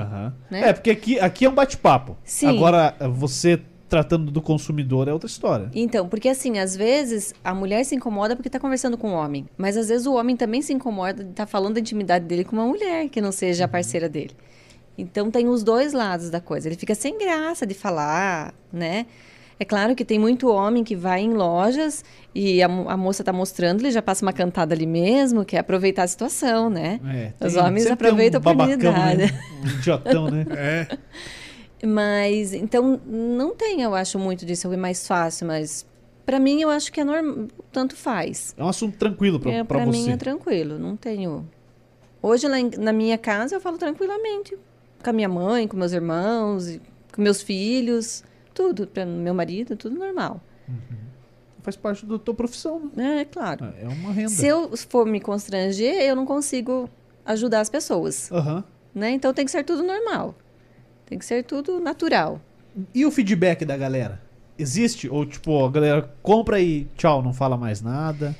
[SPEAKER 3] Né?
[SPEAKER 1] É, porque aqui, aqui é um bate-papo.
[SPEAKER 3] Sim.
[SPEAKER 1] Agora, você tratando do consumidor é outra história.
[SPEAKER 3] Então, porque assim, às vezes a mulher se incomoda porque tá conversando com o homem, mas às vezes o homem também se incomoda de estar falando da intimidade dele com uma mulher que não seja a parceira dele. Então tem os dois lados da coisa. Ele fica sem graça de falar, né? É claro que tem muito homem que vai em lojas e a, a moça tá mostrando, ele já passa uma cantada ali mesmo, que é aproveitar a situação, né?
[SPEAKER 1] É,
[SPEAKER 3] Os homens aproveitam a
[SPEAKER 1] babacão,
[SPEAKER 3] oportunidade.
[SPEAKER 1] Né? Um idiotão, né?
[SPEAKER 2] É.
[SPEAKER 3] Mas, então, não tem, eu acho, muito disso. É mais fácil, mas pra mim eu acho que é normal. Tanto faz.
[SPEAKER 1] É um assunto tranquilo pra,
[SPEAKER 3] é,
[SPEAKER 1] pra
[SPEAKER 3] pra mim
[SPEAKER 1] você.
[SPEAKER 3] é tranquilo, não tenho. Hoje lá em- na minha casa eu falo tranquilamente. Com a minha mãe, com meus irmãos, com meus filhos, tudo. Pra meu marido, tudo normal.
[SPEAKER 1] Faz parte da tua profissão, né?
[SPEAKER 3] É, claro.
[SPEAKER 1] É uma renda.
[SPEAKER 3] Se eu for me constranger, eu não consigo ajudar as pessoas.
[SPEAKER 1] Aham.
[SPEAKER 3] Né? Então tem que ser tudo normal. Tem que ser tudo natural.
[SPEAKER 1] E o feedback da galera? Existe? Ou, tipo, a galera compra e tchau, não fala mais nada?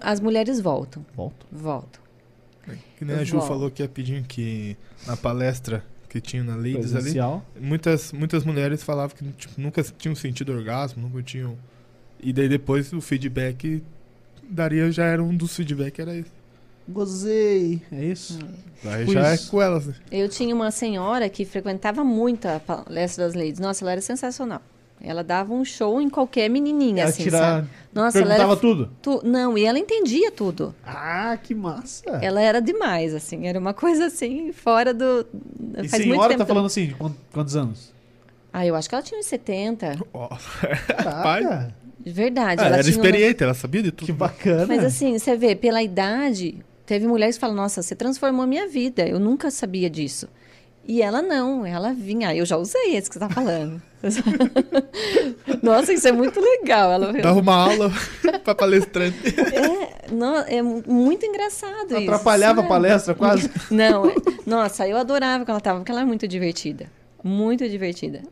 [SPEAKER 3] As mulheres voltam,
[SPEAKER 1] Volta.
[SPEAKER 3] voltam.
[SPEAKER 2] Que nem a Ju falou que ia pedir que na palestra que tinha na Ladies ali, muitas, muitas mulheres falavam que tipo, nunca tinham sentido orgasmo, nunca tinham. E daí depois o feedback daria, já era um dos feedback, era isso.
[SPEAKER 1] Gozei. É isso?
[SPEAKER 2] Daí
[SPEAKER 1] Tipo
[SPEAKER 2] já
[SPEAKER 1] isso.
[SPEAKER 2] é com elas, né?
[SPEAKER 3] Eu tinha uma senhora que frequentava muito a palestra das ladies. Nossa, ela era sensacional. Ela dava um show em qualquer menininha,
[SPEAKER 1] Ela
[SPEAKER 3] assim,
[SPEAKER 1] tira...
[SPEAKER 3] sabe? Nossa, ela
[SPEAKER 1] Perguntava
[SPEAKER 3] era...
[SPEAKER 1] tudo.
[SPEAKER 3] tu- Não, e ela entendia tudo.
[SPEAKER 1] Ah, que massa.
[SPEAKER 3] Ela era demais, assim. Era uma coisa, assim, fora do...
[SPEAKER 1] E
[SPEAKER 3] Faz muito
[SPEAKER 1] senhora
[SPEAKER 3] tempo
[SPEAKER 1] tá falando assim, de quant- quantos anos?
[SPEAKER 3] Ah, eu acho que ela tinha uns 70.
[SPEAKER 2] Ó,
[SPEAKER 1] Caraca,
[SPEAKER 3] De verdade.
[SPEAKER 2] Ah,
[SPEAKER 3] ela
[SPEAKER 2] era
[SPEAKER 3] tinha uma-
[SPEAKER 2] experiente, ela sabia de tudo.
[SPEAKER 1] que bacana.
[SPEAKER 3] Mas assim, você vê, pela idade, teve mulheres que falam, nossa, você transformou a minha vida, eu nunca sabia disso. E ela não, ela vinha, ah, eu já usei esse que você tá falando. nossa, isso é muito legal. Ela
[SPEAKER 2] Dava uma aula pra palestrante.
[SPEAKER 3] é, no- é mu- muito engraçado isso.
[SPEAKER 1] Atrapalhava a palestra quase.
[SPEAKER 3] Não, é- nossa, eu adorava quando ela tava, porque ela é muito divertida. Muito divertida.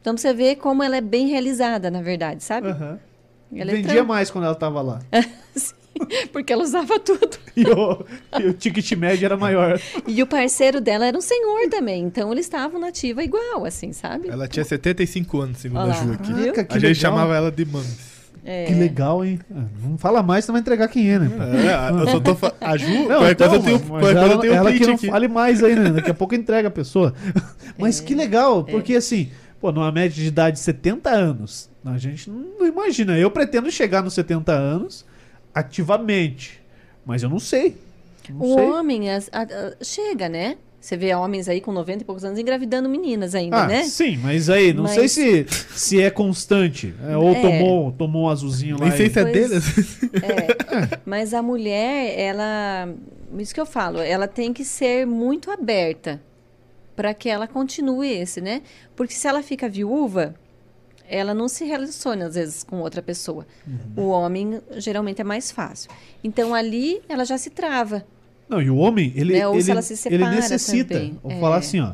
[SPEAKER 3] Então você ver como ela é bem realizada, na verdade, sabe?
[SPEAKER 1] Aham.
[SPEAKER 3] Ela é
[SPEAKER 1] Vendia
[SPEAKER 3] tran-
[SPEAKER 1] mais quando ela tava lá.
[SPEAKER 3] Porque ela usava tudo.
[SPEAKER 1] E o, e o ticket médio era maior.
[SPEAKER 3] E o parceiro dela era um senhor também, então eles estavam na ativa igual, assim, sabe?
[SPEAKER 2] Ela tinha 75 anos, segundo a. Ju aqui.
[SPEAKER 1] Caraca, que
[SPEAKER 2] A gente
[SPEAKER 1] legal.
[SPEAKER 2] chamava ela de Mames.
[SPEAKER 3] É.
[SPEAKER 1] Que legal, hein? Não fala mais, senão vai entregar quem é, né?
[SPEAKER 2] É, eu só tô fa... A Ju,
[SPEAKER 1] Não, então,
[SPEAKER 2] eu tenho,
[SPEAKER 1] mas ela,
[SPEAKER 2] eu tenho um
[SPEAKER 1] ela que não
[SPEAKER 2] aqui.
[SPEAKER 1] fale mais aí, né? Daqui a pouco entrega a pessoa. Mas
[SPEAKER 3] É.
[SPEAKER 1] que legal, porque assim, pô, numa média de idade de 70 anos, A gente não imagina. Eu pretendo chegar nos 70 anos ativamente, mas eu não sei. Não
[SPEAKER 3] O
[SPEAKER 1] sei.
[SPEAKER 3] homem as- a- a- chega, né? Você vê homens aí com 90 e poucos anos engravidando meninas ainda,
[SPEAKER 1] Ah,
[SPEAKER 3] né?
[SPEAKER 1] sim, mas aí, não
[SPEAKER 3] Mas-
[SPEAKER 1] sei se, se é constante. é, ou
[SPEAKER 3] É.
[SPEAKER 1] tomou, tomou um azulzinho lá.
[SPEAKER 2] Nem sei
[SPEAKER 1] e-
[SPEAKER 2] se é dele.
[SPEAKER 3] É. Mas a mulher, ela. Isso que eu falo, ela tem que ser muito aberta para que ela continue esse, né? Porque se ela fica viúva, ela não se relaciona às vezes com outra pessoa.
[SPEAKER 1] Uhum.
[SPEAKER 3] O homem geralmente é mais fácil. Então ali ela já se trava.
[SPEAKER 1] Não, e o homem, ele,
[SPEAKER 3] Né,
[SPEAKER 1] ele,
[SPEAKER 3] se
[SPEAKER 1] ele necessita.
[SPEAKER 3] também,
[SPEAKER 1] Vou
[SPEAKER 3] é.
[SPEAKER 1] falar assim, ó.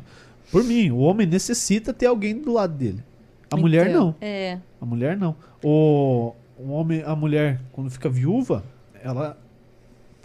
[SPEAKER 1] Por mim, o homem necessita ter alguém do lado dele. A mulher
[SPEAKER 3] Então,
[SPEAKER 1] não.
[SPEAKER 3] É.
[SPEAKER 1] A mulher não. O, o homem, a mulher, quando fica viúva, ela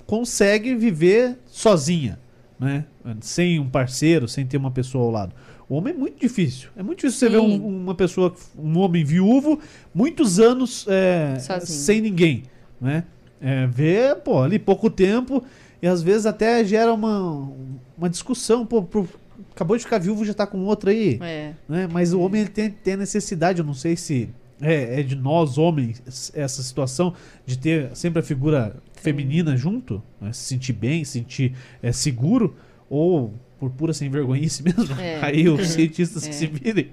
[SPEAKER 1] consegue viver sozinha, né? Sem um parceiro, sem ter uma pessoa ao lado. O homem é muito difícil. É muito difícil você ver
[SPEAKER 3] Sim.
[SPEAKER 1] um- uma pessoa, um homem viúvo, muitos anos é, sem ninguém, né? É, ver, pô, ali pouco tempo e às vezes até gera uma, uma discussão, pô, pô, acabou de ficar viúvo já tá com outra aí
[SPEAKER 3] É.
[SPEAKER 1] né? Mas o homem ele tem, tem a necessidade, eu não sei se é, é de nós homens essa situação de ter sempre a figura feminina junto, né? se sentir bem, se sentir é, seguro, ou por pura sem vergonhice mesmo.
[SPEAKER 3] É.
[SPEAKER 1] Aí os cientistas que
[SPEAKER 3] É.
[SPEAKER 1] se virem.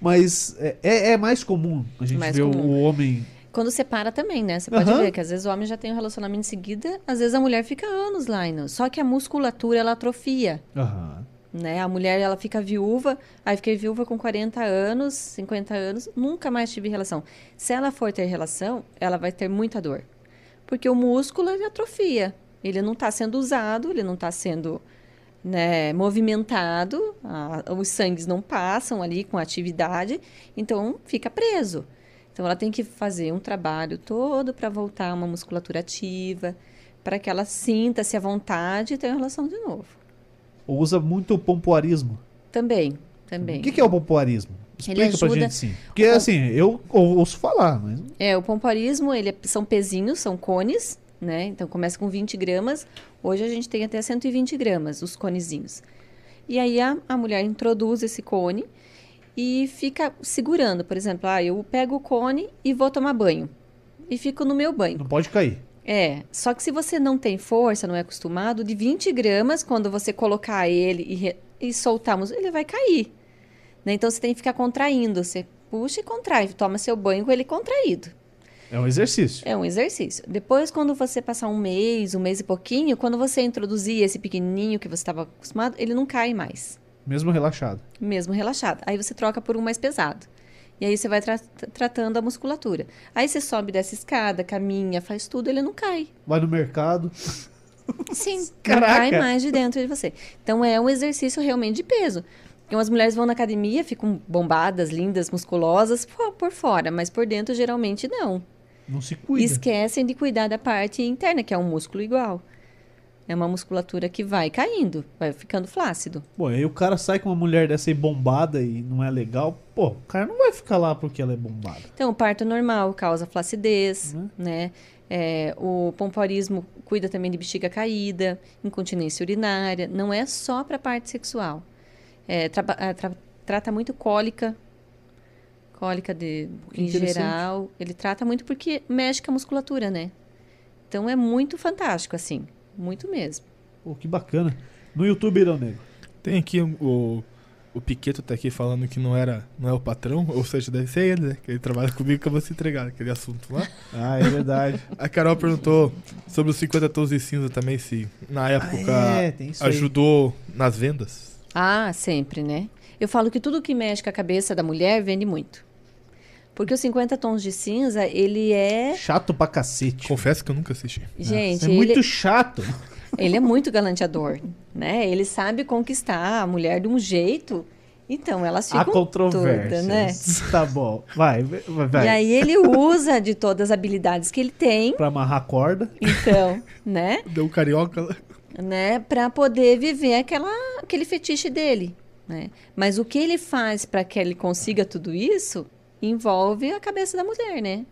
[SPEAKER 1] Mas é, é é mais comum a gente
[SPEAKER 3] Mais
[SPEAKER 1] ver o-
[SPEAKER 3] comum.
[SPEAKER 1] o homem.
[SPEAKER 3] Quando separa também, né? Você pode
[SPEAKER 1] Aham.
[SPEAKER 3] ver que às vezes o homem já tem um relacionamento em seguida, às vezes a mulher fica anos lá. ainda. Só que a musculatura, ela atrofia.
[SPEAKER 1] Aham.
[SPEAKER 3] né? A mulher, ela fica viúva, aí fiquei viúva com 40 anos, 50 anos, nunca mais tive relação. Se ela for ter relação, ela vai ter muita dor. Porque o músculo, ele atrofia. Ele não está sendo usado, ele não está sendo né, movimentado, a- os sangues não passam ali com atividade, então fica preso. Então ela tem que fazer um trabalho todo para voltar uma musculatura ativa, para que ela sinta-se à vontade e tenha relação de novo.
[SPEAKER 1] Ou usa muito o pompoarismo.
[SPEAKER 3] Também, também.
[SPEAKER 1] O que, que é o pompoarismo?
[SPEAKER 3] Ele
[SPEAKER 1] Explica pra
[SPEAKER 3] ajuda-
[SPEAKER 1] gente sim. Porque assim, eu ou- ouço falar, mas.
[SPEAKER 3] É, o pomparismo, ele é- são pezinhos, são cones, né? Então começa com 20 gramas. Hoje a gente tem até 120 gramas, os conezinhos. E aí a, a mulher introduz esse cone e fica segurando. Por exemplo, ah, eu pego o cone e vou tomar banho. E fico no meu banho.
[SPEAKER 1] Não pode cair.
[SPEAKER 3] É, só que se você não tem força, não é acostumado, de 20 gramas, quando você colocar ele e, re- e soltarmos, ele vai cair. né? Então você tem que ficar contraindo. Você puxa e contrai, toma seu banho com ele contraído.
[SPEAKER 1] É um exercício.
[SPEAKER 3] É um exercício. Depois, quando você passar um mês, um mês e pouquinho, quando você introduzir esse pequenininho que você estava acostumado, ele não cai mais,
[SPEAKER 1] Mesmo relaxado.
[SPEAKER 3] mesmo relaxado. Aí você troca por um mais pesado. E aí você vai tra- tratando a musculatura. Aí você sobe dessa escada, caminha, faz tudo, ele não cai.
[SPEAKER 1] Vai no mercado.
[SPEAKER 3] Sim, não
[SPEAKER 1] Caraca.
[SPEAKER 3] cai mais de dentro de você. Então é um exercício realmente de peso. Então as mulheres vão na academia, ficam bombadas, lindas, musculosas por, por fora, mas por dentro geralmente não.
[SPEAKER 1] Não se cuida.
[SPEAKER 3] esquecem de cuidar da parte interna, que é um músculo igual. É uma musculatura que vai caindo, vai ficando flácido.
[SPEAKER 1] Pô, aí o cara sai com uma mulher dessa aí bombada e não é legal. Pô, o cara não vai ficar lá porque ela é bombada.
[SPEAKER 3] Então, o parto normal causa flacidez,
[SPEAKER 1] Uhum.
[SPEAKER 3] né? É, o pompoarismo cuida também de bexiga caída, incontinência urinária. Não é só para a parte sexual. É, traba- ah, tra- trata muito cólica, cólica de,
[SPEAKER 1] Que
[SPEAKER 3] em geral. Ele trata muito porque mexe com a musculatura, né? Então, é muito fantástico, assim. Muito mesmo.
[SPEAKER 1] Pô, que bacana. No YouTube, Irão Negro.
[SPEAKER 2] Tem aqui o, o, Piqueto tá aqui falando que não era não é o patrão, ou seja, deve ser ele, né? Que ele trabalha comigo que eu vou se entregar aquele assunto lá.
[SPEAKER 1] Ah, é verdade.
[SPEAKER 2] A Carol perguntou sobre os 50 tons de cinza também, se na época
[SPEAKER 1] é, isso aí.
[SPEAKER 2] ajudou nas vendas.
[SPEAKER 3] Ah, sempre, né? Eu falo que tudo que mexe com a cabeça da mulher vende muito. Porque os 50 tons de cinza, ele é.
[SPEAKER 1] Chato pra cacete.
[SPEAKER 2] Confesso que eu nunca assisti.
[SPEAKER 3] Gente,
[SPEAKER 1] é
[SPEAKER 3] ele,
[SPEAKER 1] muito chato.
[SPEAKER 3] ele é muito galanteador, né? Ele sabe conquistar a mulher de um jeito. Então, elas
[SPEAKER 1] Há
[SPEAKER 3] ficam
[SPEAKER 1] controvérsias.
[SPEAKER 3] né?
[SPEAKER 1] Tá bom. Vai, vai, vai.
[SPEAKER 3] E aí ele usa de todas as habilidades que ele tem,
[SPEAKER 1] Pra amarrar a corda.
[SPEAKER 3] então, né?
[SPEAKER 2] Deu um carioca
[SPEAKER 3] né, para poder viver aquela, aquele fetiche dele, né? Mas o que ele faz para que ele consiga tudo isso envolve a cabeça da mulher, né?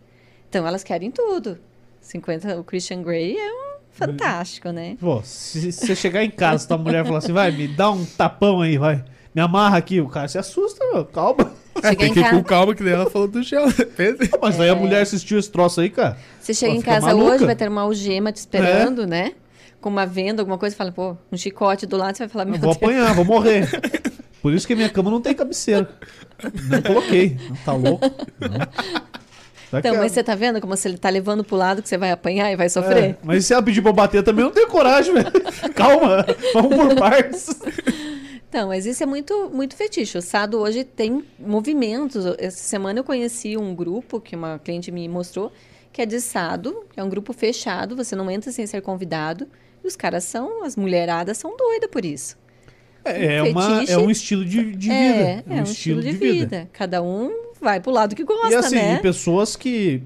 [SPEAKER 3] Então elas querem tudo. 50, o Christian Grey é um fantástico, né?
[SPEAKER 1] Pô, se você chegar em casa, tua mulher falar assim, vai, me dá um tapão aí, vai. Me amarra aqui, o cara se assusta, meu. Calma.
[SPEAKER 3] chega
[SPEAKER 2] tem
[SPEAKER 3] em
[SPEAKER 2] que ir com
[SPEAKER 3] casa,
[SPEAKER 2] calma, que daí ela falou do gel. Pensa.
[SPEAKER 1] Mas aí a mulher assistiu esse troço aí, cara.
[SPEAKER 3] você chega
[SPEAKER 1] Pô,
[SPEAKER 3] em casa
[SPEAKER 1] maluca.
[SPEAKER 3] hoje, vai ter uma algema te esperando, né? Com uma venda, alguma coisa, fala, pô, um chicote do lado, você vai falar, meu
[SPEAKER 1] Eu vou
[SPEAKER 3] Deus.
[SPEAKER 1] apanhar, vou morrer. Por isso que a minha cama não tem cabeceira. Não coloquei. Não tá louco. Não. Tá
[SPEAKER 3] Então, mas você tá vendo como se ele tá levando pro lado que você vai apanhar e vai sofrer?
[SPEAKER 1] É, mas se ela pedir pra eu bater também, eu não tenho coragem, velho. Calma, vamos por partes.
[SPEAKER 3] Então, mas isso é muito, muito fetiche. O Sado hoje tem movimentos. Essa semana eu conheci um grupo que uma cliente me mostrou, que é de Sado, que é um grupo fechado, você não entra sem ser convidado. E os caras são, as mulheradas são doidas por isso.
[SPEAKER 1] É, é uma,
[SPEAKER 3] Fetiche.
[SPEAKER 1] é um estilo de, de vida.
[SPEAKER 3] é, é um, estilo, de, vida. Cada um vai pro lado que gosta,
[SPEAKER 1] E assim,
[SPEAKER 3] né?
[SPEAKER 1] e pessoas que,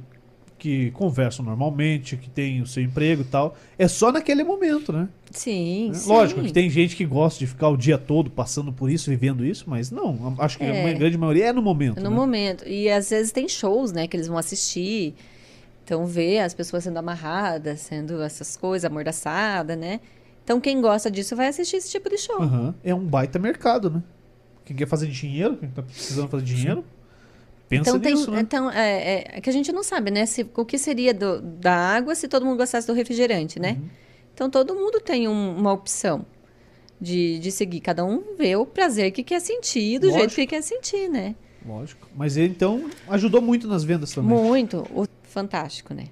[SPEAKER 1] que conversam normalmente, que têm o seu emprego e tal, é só naquele momento, né?
[SPEAKER 3] Sim,
[SPEAKER 1] É,
[SPEAKER 3] sim.
[SPEAKER 1] Lógico que tem gente que gosta de ficar o dia todo passando por isso, vivendo isso, mas não, acho que
[SPEAKER 3] É.
[SPEAKER 1] a grande maioria é no momento.
[SPEAKER 3] No
[SPEAKER 1] né?
[SPEAKER 3] momento. E às vezes tem shows, né, que eles vão assistir. Então vê as pessoas sendo amarradas, sendo essas coisas, amordaçada, né? Então quem gosta disso vai assistir esse tipo de show.
[SPEAKER 1] Aham. É um baita mercado, né? Quem quer fazer dinheiro, quem tá precisando fazer dinheiro, pensa
[SPEAKER 3] Então, tem,
[SPEAKER 1] nisso, né?
[SPEAKER 3] então é, é- é que a gente não sabe, né? Se, o que seria do- da água se todo mundo gostasse do refrigerante, né?
[SPEAKER 1] Uhum.
[SPEAKER 3] Então, todo mundo tem um- uma opção de, de seguir. Cada um vê o prazer que quer sentir, do jeito
[SPEAKER 1] Lógico.
[SPEAKER 3] que quer sentir, né?
[SPEAKER 1] Lógico. Mas ele, então, ajudou muito nas vendas também.
[SPEAKER 3] Muito. O, fantástico, né?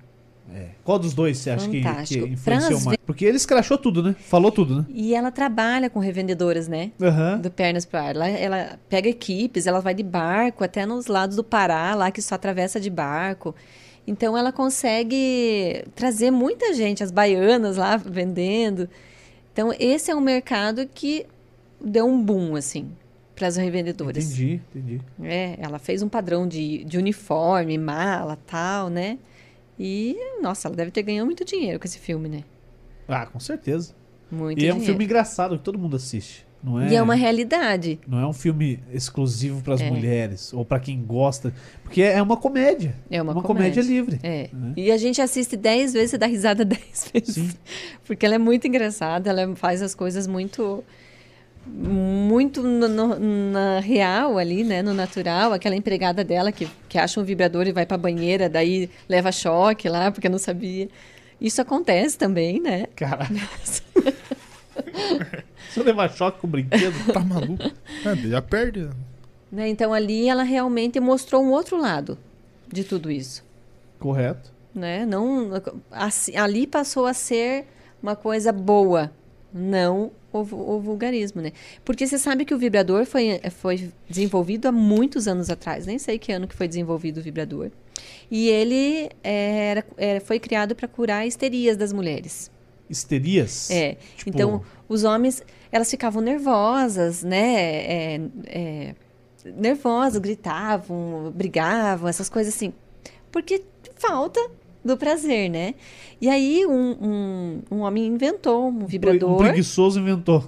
[SPEAKER 1] É. Qual dos dois você acha que, que influenciou mais? Porque ele escrachou tudo, né? Falou tudo, né?
[SPEAKER 3] E ela trabalha com revendedoras, né?
[SPEAKER 1] Aham.
[SPEAKER 3] Do Pernas para Ar. Ela, ela pega equipes, ela vai de barco até nos lados do Pará, lá que só atravessa de barco. Então ela consegue trazer muita gente, as baianas lá vendendo. Então esse é um mercado que deu um boom assim para as revendedoras.
[SPEAKER 1] Entendi, entendi.
[SPEAKER 3] É, ela fez um padrão de, de uniforme, mala, tal, né? E nossa, ela deve ter ganhado muito dinheiro com esse filme, né?
[SPEAKER 1] Ah, com certeza.
[SPEAKER 3] Muito
[SPEAKER 1] e é um
[SPEAKER 3] dinheiro.
[SPEAKER 1] filme engraçado que todo mundo assiste. Não é,
[SPEAKER 3] E é uma realidade.
[SPEAKER 1] não é um filme exclusivo para as
[SPEAKER 3] É.
[SPEAKER 1] mulheres ou para quem gosta, porque é uma comédia.
[SPEAKER 3] É uma,
[SPEAKER 1] comédia.
[SPEAKER 3] comédia.
[SPEAKER 1] livre.
[SPEAKER 3] É.
[SPEAKER 1] né?
[SPEAKER 3] E a gente assiste 10 vezes e dá risada 10 vezes.
[SPEAKER 1] Sim.
[SPEAKER 3] Porque ela é muito engraçada, ela faz as coisas muito. Muito no, no- na real ali, né? No natural. Aquela empregada dela que, que acha um vibrador e vai pra banheira, daí leva choque lá, porque não sabia. Isso acontece também, né?
[SPEAKER 1] Caralho. Se eu levar choque com o brinquedo.
[SPEAKER 2] Tá maluco? É, já perde.
[SPEAKER 3] Né? Então ali ela realmente mostrou um outro lado de tudo isso.
[SPEAKER 1] Correto.
[SPEAKER 3] né? Não, assim, ali passou a ser uma coisa boa, não o, o vulgarismo, né? Porque você sabe que o vibrador foi, foi desenvolvido há muitos anos atrás, nem sei que ano que foi desenvolvido o vibrador. E ele era, era- foi criado para curar histerias das mulheres.
[SPEAKER 1] Histerias.
[SPEAKER 3] É.
[SPEAKER 1] Tipo-
[SPEAKER 3] Então, os homens, elas ficavam nervosas, né? É, é, nervosas, gritavam, brigavam, essas coisas assim. Porque falta do prazer, né? E aí, um, um, um homem inventou um
[SPEAKER 1] Um
[SPEAKER 3] vibrador.
[SPEAKER 1] preguiçoso inventou.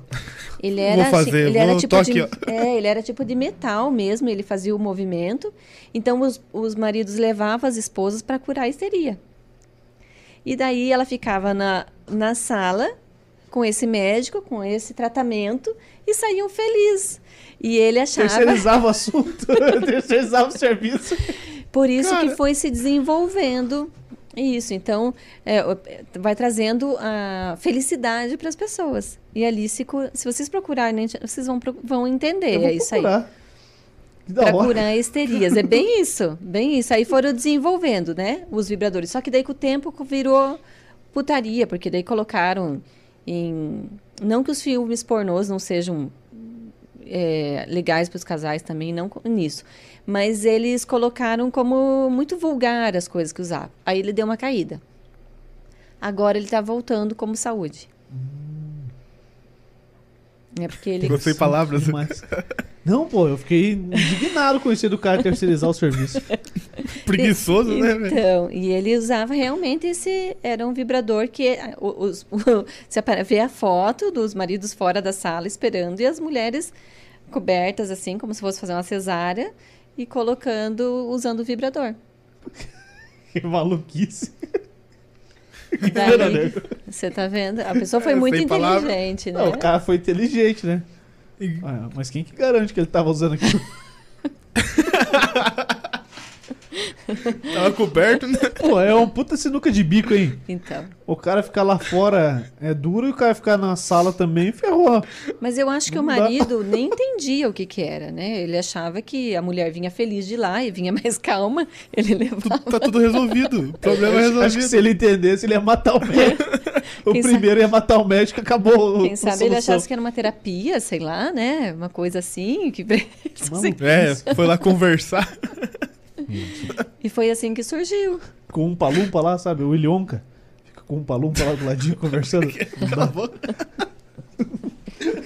[SPEAKER 3] Ele
[SPEAKER 2] Vou
[SPEAKER 3] era, chi-
[SPEAKER 2] fazer,
[SPEAKER 3] ele era
[SPEAKER 2] vou-
[SPEAKER 3] tipo de, é, ele era tipo de metal mesmo, ele fazia o movimento. Então os, os maridos levavam as esposas para curar a histeria. E daí ela ficava na, na sala com esse médico, com esse tratamento e saíam felizes. E ele achava,
[SPEAKER 1] Terceirizava o assunto. Terceirizava o serviço.
[SPEAKER 3] por isso
[SPEAKER 2] Cara.
[SPEAKER 3] que foi se desenvolvendo isso. Então, é, vai trazendo a felicidade para as pessoas. E ali, se, se vocês procurarem, vocês vão, vão entender. É isso aí.
[SPEAKER 1] procurar.
[SPEAKER 3] Para
[SPEAKER 1] hora.
[SPEAKER 3] curar histerias. É bem isso, bem isso. Aí foram desenvolvendo, né, os vibradores. Só que daí com o tempo virou putaria, porque daí colocaram em... Não que os filmes pornôs não sejam é, legais para os casais também, não nisso. Mas eles colocaram como muito vulgar as coisas que usavam. Aí ele deu uma caída. Agora ele está voltando como saúde. É porque ele...
[SPEAKER 2] Gostei de palavras.
[SPEAKER 1] Demais. Não, pô, eu fiquei indignado com aí do cara terceirizar o serviço.
[SPEAKER 2] Preguiçoso, né, velho?
[SPEAKER 3] Então, e ele usava realmente esse. Era um vibrador que. ah, o- Os, você vê a foto dos maridos fora da sala esperando e as mulheres cobertas, assim, como se fosse fazer uma cesárea e colocando, usando o vibrador.
[SPEAKER 1] Que maluquice.
[SPEAKER 3] Daí, você tá vendo? A pessoa foi
[SPEAKER 2] É,
[SPEAKER 3] muito
[SPEAKER 2] sem
[SPEAKER 3] inteligente, né?
[SPEAKER 1] Não, o cara foi inteligente, né?
[SPEAKER 2] E-
[SPEAKER 1] Ah, mas quem que garante que ele tava usando aquilo?
[SPEAKER 2] Tava coberto, né?
[SPEAKER 1] Pô, é um puta sinuca de bico, hein?
[SPEAKER 3] Então.
[SPEAKER 1] O cara ficar lá fora é duro e o cara ficar na sala também ferrou.
[SPEAKER 3] Mas eu acho que
[SPEAKER 1] Não
[SPEAKER 3] o
[SPEAKER 1] dá.
[SPEAKER 3] marido nem entendia o que que era, né? Ele achava que a mulher vinha feliz de lá e vinha mais calma. Ele levava.
[SPEAKER 2] Tá tudo resolvido. Problema
[SPEAKER 1] Acho, acho que
[SPEAKER 2] resolvido.
[SPEAKER 1] se ele entendesse, ele ia matar o médico. o
[SPEAKER 3] Quem
[SPEAKER 1] primeiro ia matar o médico e acabou.
[SPEAKER 3] Quem sabe ele
[SPEAKER 1] solução.
[SPEAKER 3] achasse que era uma terapia, sei lá, né? Uma coisa assim. Que...
[SPEAKER 1] Mano,
[SPEAKER 2] É, foi lá conversar.
[SPEAKER 3] E foi assim que surgiu.
[SPEAKER 1] Com um palumpa lá, sabe? O Ilionca. Fica com um palumpa lá do ladinho conversando. Não
[SPEAKER 2] Cala a
[SPEAKER 1] dá.
[SPEAKER 2] boca.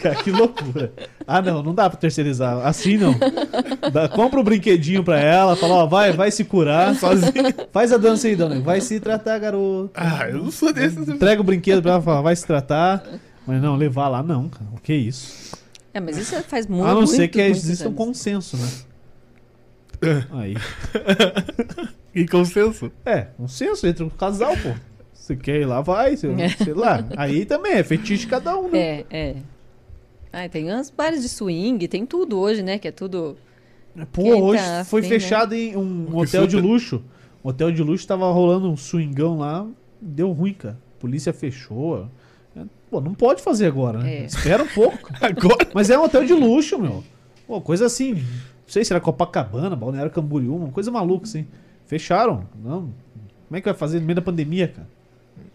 [SPEAKER 1] Cara, que loucura. Ah, não, não dá pra terceirizar. Assim não. Dá- compra um brinquedinho pra ela, fala, ó, vai, vai se curar.
[SPEAKER 2] Sozinho.
[SPEAKER 1] Faz a dança aí, dona. Vai se tratar, garoto.
[SPEAKER 2] Ah, eu não sou desses.
[SPEAKER 1] Entrega o brinquedo pra ela, fala, vai se tratar. Mas não, levar lá não, cara. O que é isso?
[SPEAKER 3] É, mas isso faz muito
[SPEAKER 1] a não ser
[SPEAKER 3] muito,
[SPEAKER 1] que
[SPEAKER 3] muitos
[SPEAKER 1] exista um consenso, né? Aí.
[SPEAKER 2] Em consenso.
[SPEAKER 1] É, consenso entre o casal, pô. Você quer ir lá, vai. Sei, sei lá. Aí também é fetiche de cada um, né?
[SPEAKER 3] É, é. Ah, tem uns bares de swing, tem tudo hoje, né? Que é tudo.
[SPEAKER 1] Pô,
[SPEAKER 3] Quem
[SPEAKER 1] hoje
[SPEAKER 3] tá
[SPEAKER 1] foi
[SPEAKER 3] afim, né?
[SPEAKER 1] fechado em um
[SPEAKER 2] Que
[SPEAKER 1] hotel de luxo. Um hotel de luxo tava rolando um swingão lá, deu ruim, cara. A polícia fechou. É, Pô, não pode fazer agora, né?
[SPEAKER 3] É.
[SPEAKER 1] Espera um pouco.
[SPEAKER 2] Agora.
[SPEAKER 1] Mas é um hotel de luxo, meu. Pô, coisa assim, não sei se era Copacabana, Balneário Camboriú, uma coisa maluca assim. Fecharam. Não. Como é que vai fazer no meio da pandemia, cara?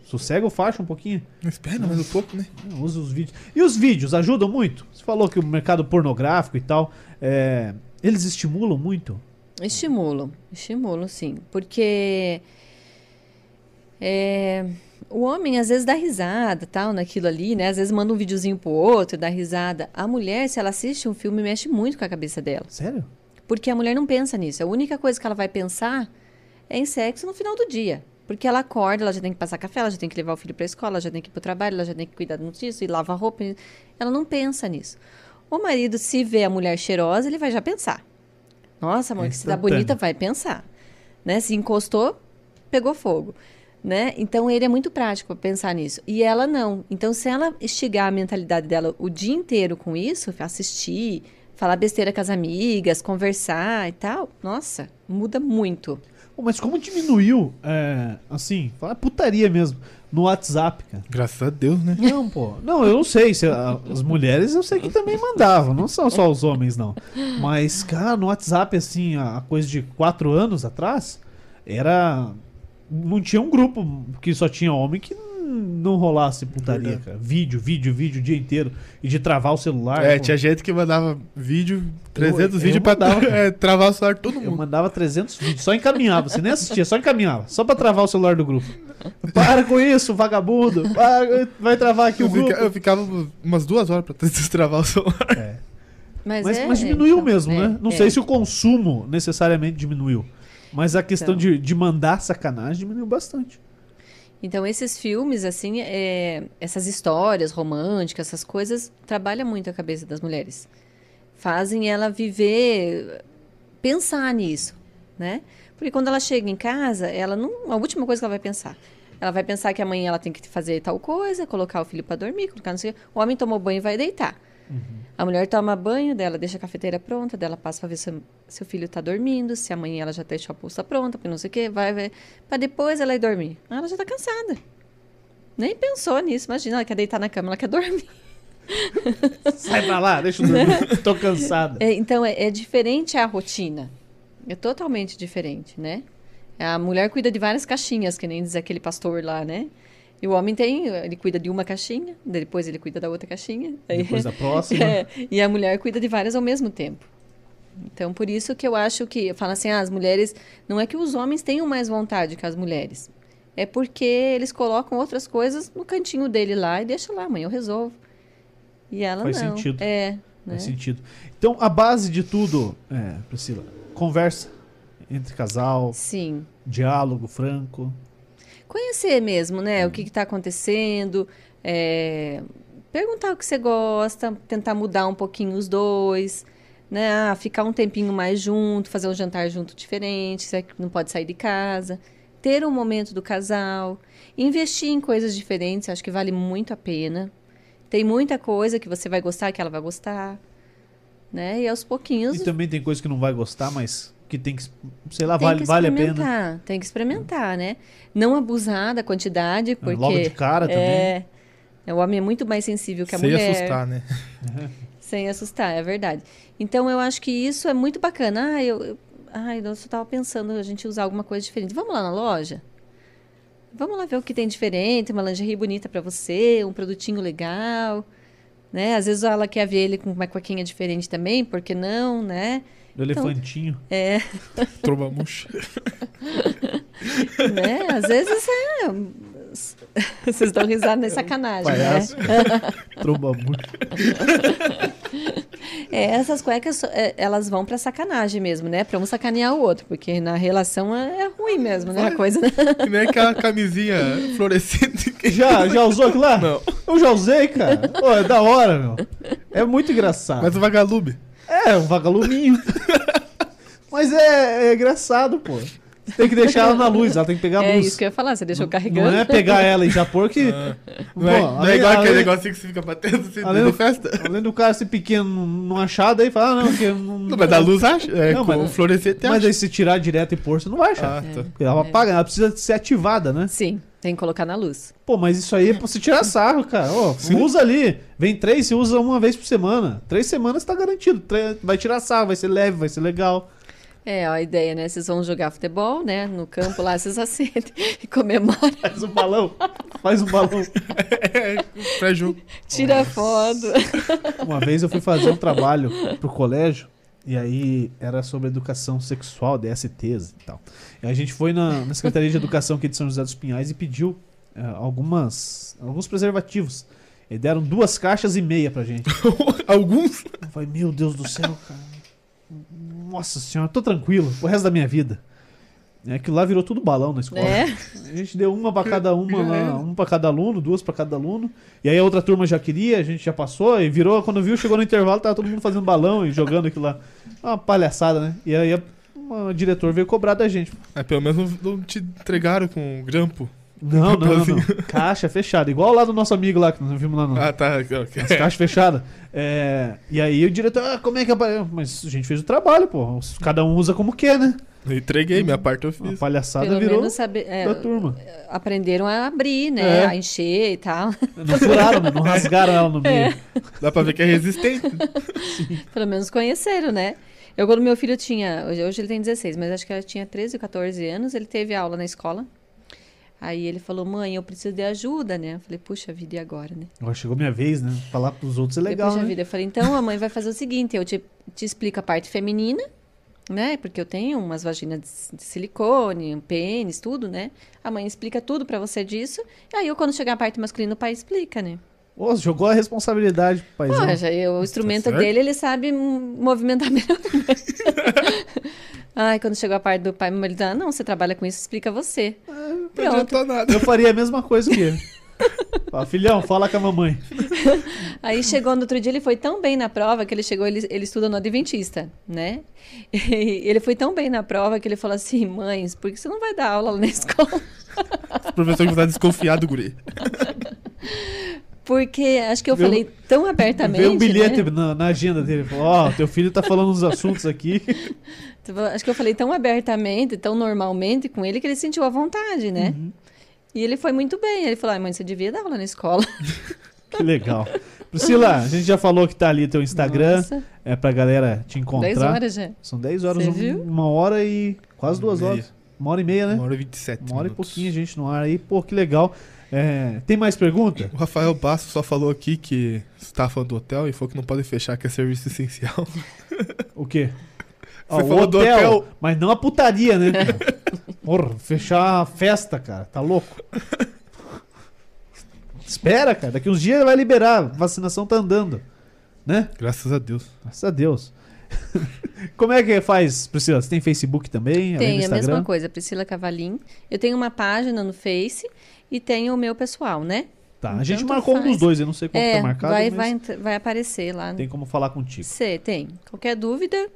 [SPEAKER 1] Sossega o faixa um pouquinho.
[SPEAKER 2] Espera mais um pouco, né?
[SPEAKER 1] Usa os vídeos. E os vídeos ajudam muito? Você falou que o mercado pornográfico e tal, é, eles estimulam muito?
[SPEAKER 3] Estimulam, estimulam, sim. Porque é, o homem às vezes dá risada, tal, naquilo ali, né? Às vezes manda um videozinho pro outro, dá risada. A mulher, se ela assiste um filme, mexe muito com a cabeça dela.
[SPEAKER 1] Sério?
[SPEAKER 3] Porque a mulher não pensa nisso. A única coisa que ela vai pensar é em sexo no final do dia. Porque ela acorda, ela já tem que passar café, ela já tem que levar o filho para a escola, ela já tem que ir para o trabalho, ela já tem que cuidar disso e lavar roupa. Ela não pensa nisso. O marido, se vê a mulher cheirosa, ele vai já pensar. Nossa, amor,
[SPEAKER 1] É
[SPEAKER 3] que se
[SPEAKER 1] instantâneo.
[SPEAKER 3] bonita, vai pensar. Né? Se encostou, pegou fogo. Né? Então ele é muito prático para pensar nisso. E ela não. Então, se ela instigar a mentalidade dela o dia inteiro com isso, assistir, falar besteira com as amigas, conversar e tal, nossa, muda muito.
[SPEAKER 1] Mas como diminuiu, é, assim, fala putaria mesmo, no WhatsApp, cara?
[SPEAKER 2] Graças a Deus, né?
[SPEAKER 1] Não, pô. Não, eu não sei. Se a- as mulheres eu sei que também mandavam. Não são só os homens, não. Mas, cara, no WhatsApp, assim, a coisa de quatro anos atrás, era. Não tinha um grupo que só tinha homem que não rolasse putaria,
[SPEAKER 2] Verdade.
[SPEAKER 1] cara. Vídeo, vídeo, vídeo o dia inteiro. E de travar o celular.
[SPEAKER 2] É,
[SPEAKER 1] pô.
[SPEAKER 2] tinha gente que mandava vídeo, 300
[SPEAKER 1] eu
[SPEAKER 2] vídeos pra
[SPEAKER 1] mandava.
[SPEAKER 2] é, travar o celular de todo
[SPEAKER 1] Eu
[SPEAKER 2] mundo.
[SPEAKER 1] mandava 300 vídeos, só encaminhava, você nem assistia, só encaminhava, só pra travar o celular do grupo. Para com isso, vagabundo, para, vai travar aqui
[SPEAKER 2] Eu,
[SPEAKER 1] o grupo.
[SPEAKER 2] fica- eu ficava umas duas horas pra destravar o celular.
[SPEAKER 1] É.
[SPEAKER 3] Mas,
[SPEAKER 1] Mas,
[SPEAKER 3] é,
[SPEAKER 1] mas diminuiu
[SPEAKER 3] então,
[SPEAKER 1] mesmo,
[SPEAKER 3] é,
[SPEAKER 1] né? Não
[SPEAKER 3] é.
[SPEAKER 1] sei se o consumo necessariamente diminuiu, mas a questão
[SPEAKER 3] Então.
[SPEAKER 1] de, de mandar sacanagem diminuiu bastante.
[SPEAKER 3] Então, esses filmes, assim, é, essas histórias românticas, essas coisas, trabalham muito a cabeça das mulheres. Fazem ela viver, pensar nisso, né? Porque quando ela chega em casa, ela não, a última coisa que ela vai pensar. Ela vai pensar que amanhã ela tem que fazer tal coisa, colocar o filho para dormir, colocar não sei o homem tomou banho e vai deitar. A mulher toma banho dela, deixa a cafeteira pronta, dela passa para ver se, se o filho está dormindo, se amanhã ela já deixou a bolsa pronta, porque não sei o quê, vai ver, para depois ela ir dormir. Ela já está cansada. Nem pensou nisso, imagina, ela quer deitar na cama, ela quer dormir.
[SPEAKER 1] Sai pra lá, deixa eu dormir, tô cansada.
[SPEAKER 3] É, então, é, é diferente a rotina. É totalmente diferente, né? A mulher cuida de várias caixinhas, que nem diz aquele pastor lá, né? E o homem tem, ele cuida de uma caixinha, depois ele cuida da outra caixinha.
[SPEAKER 1] Depois da próxima.
[SPEAKER 3] É, e a mulher cuida de várias ao mesmo tempo. Então, por isso que eu acho que, fala assim, ah, as mulheres, não é que os homens tenham mais vontade que as mulheres. É porque eles colocam outras coisas no cantinho dele lá e deixa lá, amanhã eu resolvo. E ela
[SPEAKER 1] Faz
[SPEAKER 3] não.
[SPEAKER 1] sentido.
[SPEAKER 3] É, né?
[SPEAKER 1] Faz sentido. Então, a base de tudo, é, Priscila, conversa entre casal,
[SPEAKER 3] Sim.
[SPEAKER 1] diálogo franco.
[SPEAKER 3] Conhecer mesmo, né? O que está acontecendo, é, perguntar o que você gosta, tentar mudar um pouquinho os dois, né? Ah, ficar um tempinho mais junto, fazer um jantar junto diferente, se é não pode sair de casa, ter um momento do casal, investir em coisas diferentes, acho que vale muito a pena. Tem muita coisa que você vai gostar, que ela vai gostar, né? E aos pouquinhos
[SPEAKER 1] E também tem coisa que não vai gostar, mas que tem que, sei lá,
[SPEAKER 3] Tem
[SPEAKER 1] vale,
[SPEAKER 3] que
[SPEAKER 1] vale a pena?
[SPEAKER 3] experimentar, tem que experimentar, né? Não abusar da quantidade, porque...
[SPEAKER 1] Ah, Logo de cara também.
[SPEAKER 3] é, é, o homem é muito mais sensível que a
[SPEAKER 2] Sem
[SPEAKER 3] mulher.
[SPEAKER 2] assustar, né?
[SPEAKER 3] Sem assustar, é verdade. Então eu acho que isso é muito bacana. Ah, eu, eu, ai, eu só tava pensando a gente usar alguma coisa diferente. Vamos lá na loja? Vamos lá ver o que tem diferente, uma lingerie bonita para você, um produtinho legal, né? Às vezes ela quer ver ele com uma cuequinha diferente também, por que não, né?
[SPEAKER 1] Do elefantinho.
[SPEAKER 3] É,
[SPEAKER 2] Tromba murcha.
[SPEAKER 3] né? Às vezes é... Vocês dão risada nessa sacanagem,
[SPEAKER 1] Palhaço.
[SPEAKER 3] né?
[SPEAKER 1] Tromba muito.
[SPEAKER 3] É, essas cuecas, é, elas vão pra sacanagem mesmo, né? Pra um sacanear o outro, porque na relação é, é ruim mesmo, né? A coisa, né?
[SPEAKER 2] Que nem aquela camisinha fluorescente. que-
[SPEAKER 1] Já, já usou aquilo lá?
[SPEAKER 2] Não.
[SPEAKER 1] Eu já usei, cara. Pô, é da hora, meu. É muito engraçado.
[SPEAKER 2] Mas o vagalume.
[SPEAKER 1] É, um vagaluminho. Mas é, é engraçado, pô. Tem que deixar ela na luz, ela tem que pegar a
[SPEAKER 3] É
[SPEAKER 1] luz.
[SPEAKER 3] isso que eu ia falar, você deixou carregando.
[SPEAKER 1] Não é pegar ela e já pôr que.
[SPEAKER 2] Não é,
[SPEAKER 1] Pô,
[SPEAKER 2] não é
[SPEAKER 1] além-
[SPEAKER 2] igual aquele negocinho que você fica batendo assim
[SPEAKER 1] Além do-
[SPEAKER 2] festa.
[SPEAKER 1] Além do cara ser pequeno não achar, daí fala, ah, não, que não.
[SPEAKER 2] Não, mas da luz acha. É,
[SPEAKER 1] Não,
[SPEAKER 2] com
[SPEAKER 1] mas-
[SPEAKER 2] o fluorescente
[SPEAKER 1] Mas
[SPEAKER 2] acha.
[SPEAKER 1] aí se tirar direto e pôr, você não vai achar.
[SPEAKER 2] Ah, tá.
[SPEAKER 1] Porque ela apaga, ela precisa ser ativada, né?
[SPEAKER 3] Sim, tem que colocar na luz.
[SPEAKER 1] Pô, mas isso aí é pra você tirar sarro, cara. Ó,
[SPEAKER 2] Sim.
[SPEAKER 1] usa ali. Vem três, você usa uma vez por semana. Três semanas tá garantido. Vai tirar sarro, vai ser leve, vai ser legal.
[SPEAKER 3] É, ó, a ideia, né? Vocês vão jogar futebol, né? No campo lá, vocês acendem e comemoram,
[SPEAKER 1] Faz um balão. Faz um balão.
[SPEAKER 2] É, pré-jogo.
[SPEAKER 3] tira foto.
[SPEAKER 1] Uma vez eu fui fazer um trabalho pro colégio e aí era sobre educação sexual, DSTs e tal. E a gente foi na, na Secretaria de Educação aqui de São José dos Pinhais e pediu eh, algumas, alguns preservativos. E deram duas caixas e meia pra gente.
[SPEAKER 2] Alguns.
[SPEAKER 1] Eu falei, meu Deus do céu, cara. Nossa senhora, tô tranquilo pro resto da minha vida. É, aquilo lá virou tudo balão na escola.
[SPEAKER 3] É,
[SPEAKER 1] A gente deu uma pra cada uma
[SPEAKER 2] Já
[SPEAKER 1] lá,
[SPEAKER 2] era.
[SPEAKER 1] um pra cada aluno, duas pra cada aluno. E aí a outra turma já queria, a gente já passou e virou, quando viu, chegou no intervalo, tava todo mundo fazendo balão e jogando aquilo lá. Uma palhaçada, né? E aí a- o diretor veio cobrar da gente.
[SPEAKER 2] Mas pelo menos não, não te entregaram com grampo.
[SPEAKER 1] Não, não, não, não. Caixa fechada, igual lá do nosso amigo lá que nós vimos lá no.
[SPEAKER 2] Ah, tá. ok.
[SPEAKER 1] As caixas fechadas. É, e aí o diretor, ah, como é que apareceu? Mas a gente fez o trabalho, pô. Cada um usa como quer, né?
[SPEAKER 2] Eu entreguei, minha parte eu
[SPEAKER 1] A
[SPEAKER 2] fiz.
[SPEAKER 1] palhaçada
[SPEAKER 3] pelo
[SPEAKER 1] virou
[SPEAKER 3] menos sabe, é,
[SPEAKER 1] da turma.
[SPEAKER 3] aprenderam a abrir, né?
[SPEAKER 1] É.
[SPEAKER 3] A encher e tal.
[SPEAKER 1] Não furaram, não rasgaram ela no meio.
[SPEAKER 2] Dá pra ver que é resistente.
[SPEAKER 3] Pelo menos conheceram, né? Eu, quando meu filho tinha. Hoje, hoje ele tem 16, mas acho que ele tinha 13, 14 anos, ele teve aula na escola. Aí ele falou, mãe, eu preciso de ajuda, né? Eu falei, puxa vida, e agora, né?
[SPEAKER 1] Agora chegou minha vez, né? Falar pros outros é legal,
[SPEAKER 3] puxa
[SPEAKER 1] né?
[SPEAKER 3] vida. Eu falei, então a mãe vai fazer o seguinte: eu te, te explico a parte feminina, né? Porque eu tenho umas vaginas de, silicone, um pênis, tudo, né? A mãe explica tudo pra você disso. E aí, eu, quando chegar a parte masculina, o pai explica, né?
[SPEAKER 1] Ô, jogou a responsabilidade pro paizão.
[SPEAKER 3] Eu- o instrumento
[SPEAKER 2] certo.
[SPEAKER 3] dele, ele sabe movimentar melhor. Ai, quando chegou a parte do pai, ele dá, não, você trabalha com isso, explica você.
[SPEAKER 2] Não
[SPEAKER 3] Pronto.
[SPEAKER 2] adiantou nada.
[SPEAKER 1] Eu faria a mesma coisa que ele. Fala, filhão, fala com a mamãe.
[SPEAKER 3] Aí chegou no outro dia, ele foi tão bem na prova que ele chegou, ele, ele estuda no Adventista, né? E ele foi tão bem na prova que ele falou assim: mães, por que você não vai dar aula lá na escola?
[SPEAKER 2] O professor que tá desconfiado, guri.
[SPEAKER 3] Porque acho que eu falei tão abertamente.
[SPEAKER 1] Veio um bilhete
[SPEAKER 3] né?
[SPEAKER 1] na, na agenda dele. Falou, ó, teu filho tá falando uns assuntos aqui.
[SPEAKER 3] Acho que eu falei tão abertamente, tão normalmente com ele que ele sentiu a vontade, né?
[SPEAKER 1] Uhum.
[SPEAKER 3] E ele foi muito bem. Ele falou: ai, mãe, você devia dar aula na escola.
[SPEAKER 1] Que legal. Priscila, a gente já falou que tá ali teu Instagram.
[SPEAKER 3] Nossa,
[SPEAKER 1] É pra galera te encontrar.
[SPEAKER 3] 10 horas já.
[SPEAKER 1] São 10 horas,
[SPEAKER 3] Você
[SPEAKER 1] um-
[SPEAKER 3] viu?
[SPEAKER 1] uma hora e quase duas
[SPEAKER 2] Meia.
[SPEAKER 1] horas. Uma hora e meia, né?
[SPEAKER 2] Uma hora e 27
[SPEAKER 1] Uma hora e
[SPEAKER 2] minutos.
[SPEAKER 1] pouquinho, gente, no ar aí. Pô, que legal. É, tem mais pergunta?
[SPEAKER 2] O Rafael Basso só falou aqui que tava falando do hotel e falou que não pode fechar, que é serviço essencial.
[SPEAKER 1] O quê?
[SPEAKER 2] Você
[SPEAKER 1] Ah, o
[SPEAKER 2] falou do
[SPEAKER 1] hotel,
[SPEAKER 2] hotel.
[SPEAKER 1] mas não a putaria, né? Porra, fechar a festa, cara. Tá louco? Espera, cara. Daqui uns dias vai liberar. A vacinação tá andando. Né?
[SPEAKER 2] Graças a Deus.
[SPEAKER 1] Graças a Deus. Como é que faz, Priscila? Você tem Facebook também?
[SPEAKER 3] Tem a mesma coisa, Priscila Cavalim. Eu tenho uma página no Face e tenho o meu pessoal, né?
[SPEAKER 1] Tá, a gente marcou um dos
[SPEAKER 3] faz.
[SPEAKER 1] dois. Eu não sei qual que
[SPEAKER 3] é,
[SPEAKER 1] tá marcado,
[SPEAKER 3] vai, vai, vai aparecer lá.
[SPEAKER 1] tem como falar contigo.
[SPEAKER 3] Você tem. Qualquer dúvida,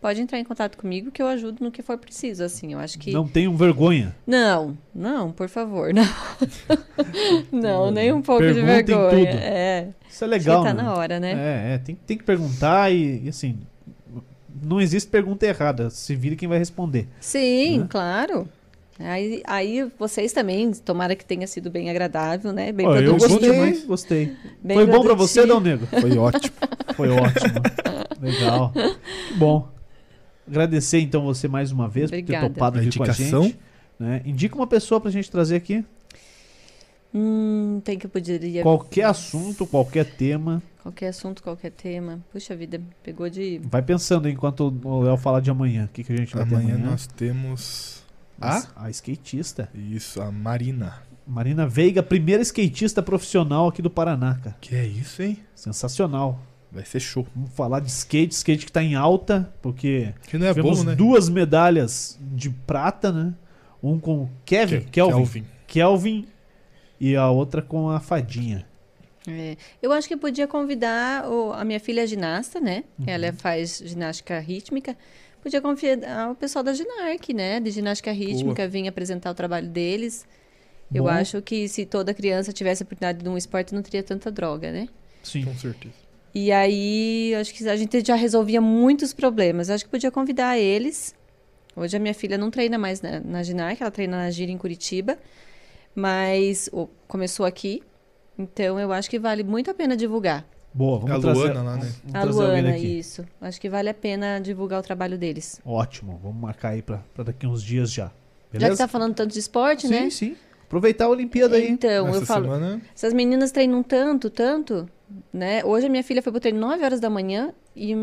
[SPEAKER 3] pode entrar em contato comigo que eu ajudo no que for preciso, assim. Eu acho que...
[SPEAKER 1] Não tenham vergonha.
[SPEAKER 3] Não, não, por favor, não. não, nem um pouco de
[SPEAKER 1] Perguntem
[SPEAKER 3] vergonha.
[SPEAKER 1] tudo.
[SPEAKER 3] É,
[SPEAKER 1] Isso é legal,
[SPEAKER 3] acho que tá
[SPEAKER 1] né?
[SPEAKER 3] na hora, né?
[SPEAKER 1] É, é, tem, tem que perguntar e, e, assim, não existe pergunta errada. Se vira quem vai responder.
[SPEAKER 3] Sim,
[SPEAKER 1] Né?
[SPEAKER 3] claro. Aí, aí vocês também, tomara que tenha sido bem agradável, né? Bem
[SPEAKER 1] Ó, eu gostei, mas gostei.
[SPEAKER 3] bem
[SPEAKER 1] Foi bom pra você. Dal Negro?
[SPEAKER 2] Foi ótimo.
[SPEAKER 1] Foi ótimo. Legal. Bom. Agradecer então você mais uma vez por ter
[SPEAKER 3] Obrigada.
[SPEAKER 1] topado
[SPEAKER 2] A
[SPEAKER 1] vir com a
[SPEAKER 2] indicação.
[SPEAKER 1] gente. Né? Indica uma pessoa pra gente trazer aqui.
[SPEAKER 3] Hum, tem que eu poderia.
[SPEAKER 1] Qualquer assunto, qualquer tema.
[SPEAKER 3] Qualquer assunto, qualquer tema. Puxa vida, pegou de.
[SPEAKER 1] Vai pensando enquanto o Léo falar de amanhã. O que, que a gente vai ter
[SPEAKER 2] Amanhã
[SPEAKER 1] amanhã?
[SPEAKER 2] nós temos
[SPEAKER 1] A,
[SPEAKER 2] a...
[SPEAKER 1] skatista.
[SPEAKER 2] Isso, a Marina.
[SPEAKER 1] Marina Veiga, primeira skatista profissional aqui do Paraná, cara.
[SPEAKER 2] Que é isso, hein?
[SPEAKER 1] Sensacional.
[SPEAKER 2] Vai ser show.
[SPEAKER 1] Vamos falar de skate, skate que tá em alta, porque
[SPEAKER 2] Que não é
[SPEAKER 1] tivemos
[SPEAKER 2] bom, né?
[SPEAKER 1] duas medalhas de prata, né? Um com Kevin,
[SPEAKER 2] Ke-
[SPEAKER 1] Kelvin,
[SPEAKER 2] Kelvin.
[SPEAKER 1] Kelvin e a outra com a Fadinha.
[SPEAKER 3] É, eu acho que podia convidar o- a minha filha é ginasta, né?
[SPEAKER 1] Uhum.
[SPEAKER 3] Ela faz ginástica rítmica. Podia convidar o pessoal da Ginarc, né? De ginástica rítmica, vir apresentar o trabalho deles. Eu
[SPEAKER 1] Bom.
[SPEAKER 3] acho que se toda criança tivesse a oportunidade de um esporte, não teria tanta droga, né?
[SPEAKER 1] Sim.
[SPEAKER 2] Com certeza.
[SPEAKER 3] E aí, acho que a gente já resolvia muitos problemas. Acho que podia convidar eles. Hoje a minha filha não treina mais na, na Ginarc, ela treina na Gira em Curitiba. Mas ô, começou aqui. Então eu acho que vale muito a pena divulgar.
[SPEAKER 1] Boa, vamos
[SPEAKER 2] A
[SPEAKER 1] trazer,
[SPEAKER 2] Luana lá, né?
[SPEAKER 1] vamos
[SPEAKER 3] a Luana, isso. Acho que vale a pena divulgar o trabalho deles.
[SPEAKER 1] Ótimo, vamos marcar aí pra, pra daqui uns dias já.
[SPEAKER 3] Já
[SPEAKER 1] Beleza?
[SPEAKER 3] que tá falando tanto de esporte,
[SPEAKER 1] sim,
[SPEAKER 3] né?
[SPEAKER 1] sim. Aproveitar a Olimpíada aí.
[SPEAKER 3] Então, eu falo,
[SPEAKER 2] semana...
[SPEAKER 3] essas meninas treinam tanto, tanto, né? Hoje a minha filha foi pro treino 9 horas da manhã e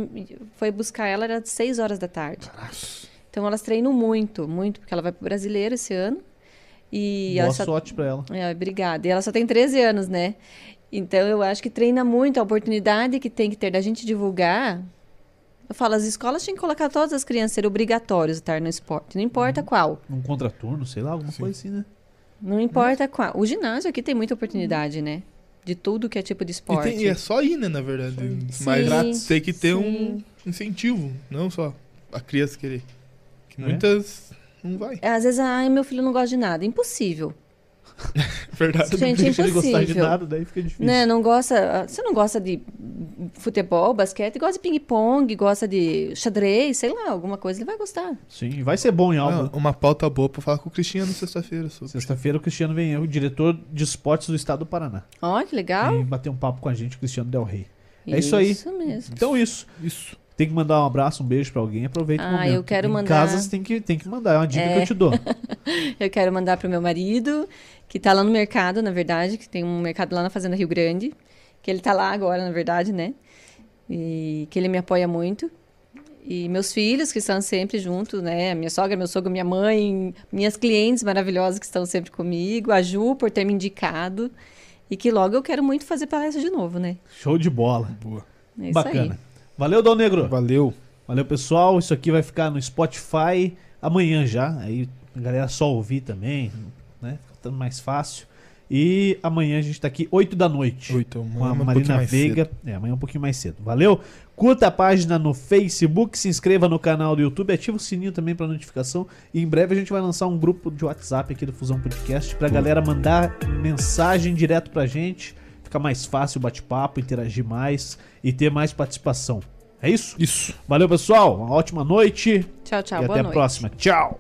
[SPEAKER 3] foi buscar ela, era 6 horas da tarde. Então elas treinam muito, muito, porque ela vai pro brasileiro esse ano. E
[SPEAKER 1] Boa
[SPEAKER 3] ela só...
[SPEAKER 1] sorte pra ela.
[SPEAKER 3] É, obrigada. E ela só tem 13 anos, né? Então eu acho que treina muito a oportunidade que tem que ter da gente divulgar. Eu falo, as escolas tinham que colocar todas as crianças ser obrigatórios estar no esporte, não importa qual.
[SPEAKER 1] Um contraturno, sei lá, alguma
[SPEAKER 2] Sim.
[SPEAKER 1] coisa assim, né?
[SPEAKER 3] Não importa qual. O ginásio aqui tem muita oportunidade, né? De tudo que é tipo de
[SPEAKER 2] E,
[SPEAKER 3] esporte.
[SPEAKER 2] tem- e é só ir, né, na verdade.
[SPEAKER 3] Sim,
[SPEAKER 2] Mas tem que ter um
[SPEAKER 3] sim.
[SPEAKER 2] incentivo, não só a criança querer. Que
[SPEAKER 1] É?
[SPEAKER 2] muitas não vai.
[SPEAKER 3] Às vezes, ai, meu filho não gosta de nada. Impossível.
[SPEAKER 2] Verdade.
[SPEAKER 3] Gente,
[SPEAKER 1] não deixa ele gostar de
[SPEAKER 3] impossível.
[SPEAKER 1] nada, daí fica difícil.
[SPEAKER 3] Né? Não gosta. Você não gosta de futebol, basquete, gosta de ping-pong, gosta de xadrez, sei lá, alguma coisa, ele vai gostar.
[SPEAKER 1] Sim, vai ser bom em algo.
[SPEAKER 2] Ah, uma pauta boa pra falar com o Cristiano sexta-feira.
[SPEAKER 1] Sexta-feira o Cristiano vem, o diretor de esportes do estado do Paraná.
[SPEAKER 3] Ó, que legal.
[SPEAKER 1] E bater um papo com a gente, o Cristiano Del Rey. É isso aí.
[SPEAKER 3] Isso mesmo.
[SPEAKER 1] Então isso.
[SPEAKER 2] Isso.
[SPEAKER 1] Tem que mandar um abraço, um beijo pra alguém, aproveita o
[SPEAKER 3] Ah,
[SPEAKER 1] momento.
[SPEAKER 3] eu quero
[SPEAKER 1] em
[SPEAKER 3] mandar-
[SPEAKER 1] casa você tem que, tem que mandar, é uma dica
[SPEAKER 3] É.
[SPEAKER 1] que eu te dou.
[SPEAKER 3] Eu quero mandar pro meu marido, que tá lá no mercado, na verdade, que tem um mercado lá na Fazenda Rio Grande, que ele tá lá agora, na verdade, né? E que ele me apoia muito. E meus filhos, que estão sempre junto, né? Minha sogra, meu sogro, minha mãe, minhas clientes maravilhosas que estão sempre comigo, a Ju por ter me indicado. E que logo eu quero muito fazer palestra de novo, né?
[SPEAKER 1] Show de bola.
[SPEAKER 2] Boa.
[SPEAKER 3] É isso
[SPEAKER 1] Bacana.
[SPEAKER 3] aí.
[SPEAKER 1] Valeu, Dom Negro.
[SPEAKER 2] Valeu.
[SPEAKER 1] Valeu, pessoal. Isso aqui vai ficar no Spotify amanhã já. Aí a galera só ouvir também, né? Ficando mais fácil. E amanhã a gente tá aqui 8 da noite.
[SPEAKER 2] Oito.
[SPEAKER 1] Com a
[SPEAKER 2] um
[SPEAKER 1] Marina
[SPEAKER 2] mais
[SPEAKER 1] Veiga. É, amanhã um pouquinho mais cedo. Valeu? Curta a página no Facebook, se inscreva no canal do YouTube, ativa o sininho também para notificação. E em breve a gente vai lançar um grupo de WhatsApp aqui do Fusão Podcast pra galera mandar mensagem direto pra gente. Fica mais fácil o bate-papo, interagir mais e ter mais participação. É isso?
[SPEAKER 2] Isso.
[SPEAKER 1] Valeu, pessoal. Uma ótima noite
[SPEAKER 3] Tchau, tchau.
[SPEAKER 1] e
[SPEAKER 3] boa
[SPEAKER 1] até a
[SPEAKER 3] noite.
[SPEAKER 1] próxima. Tchau.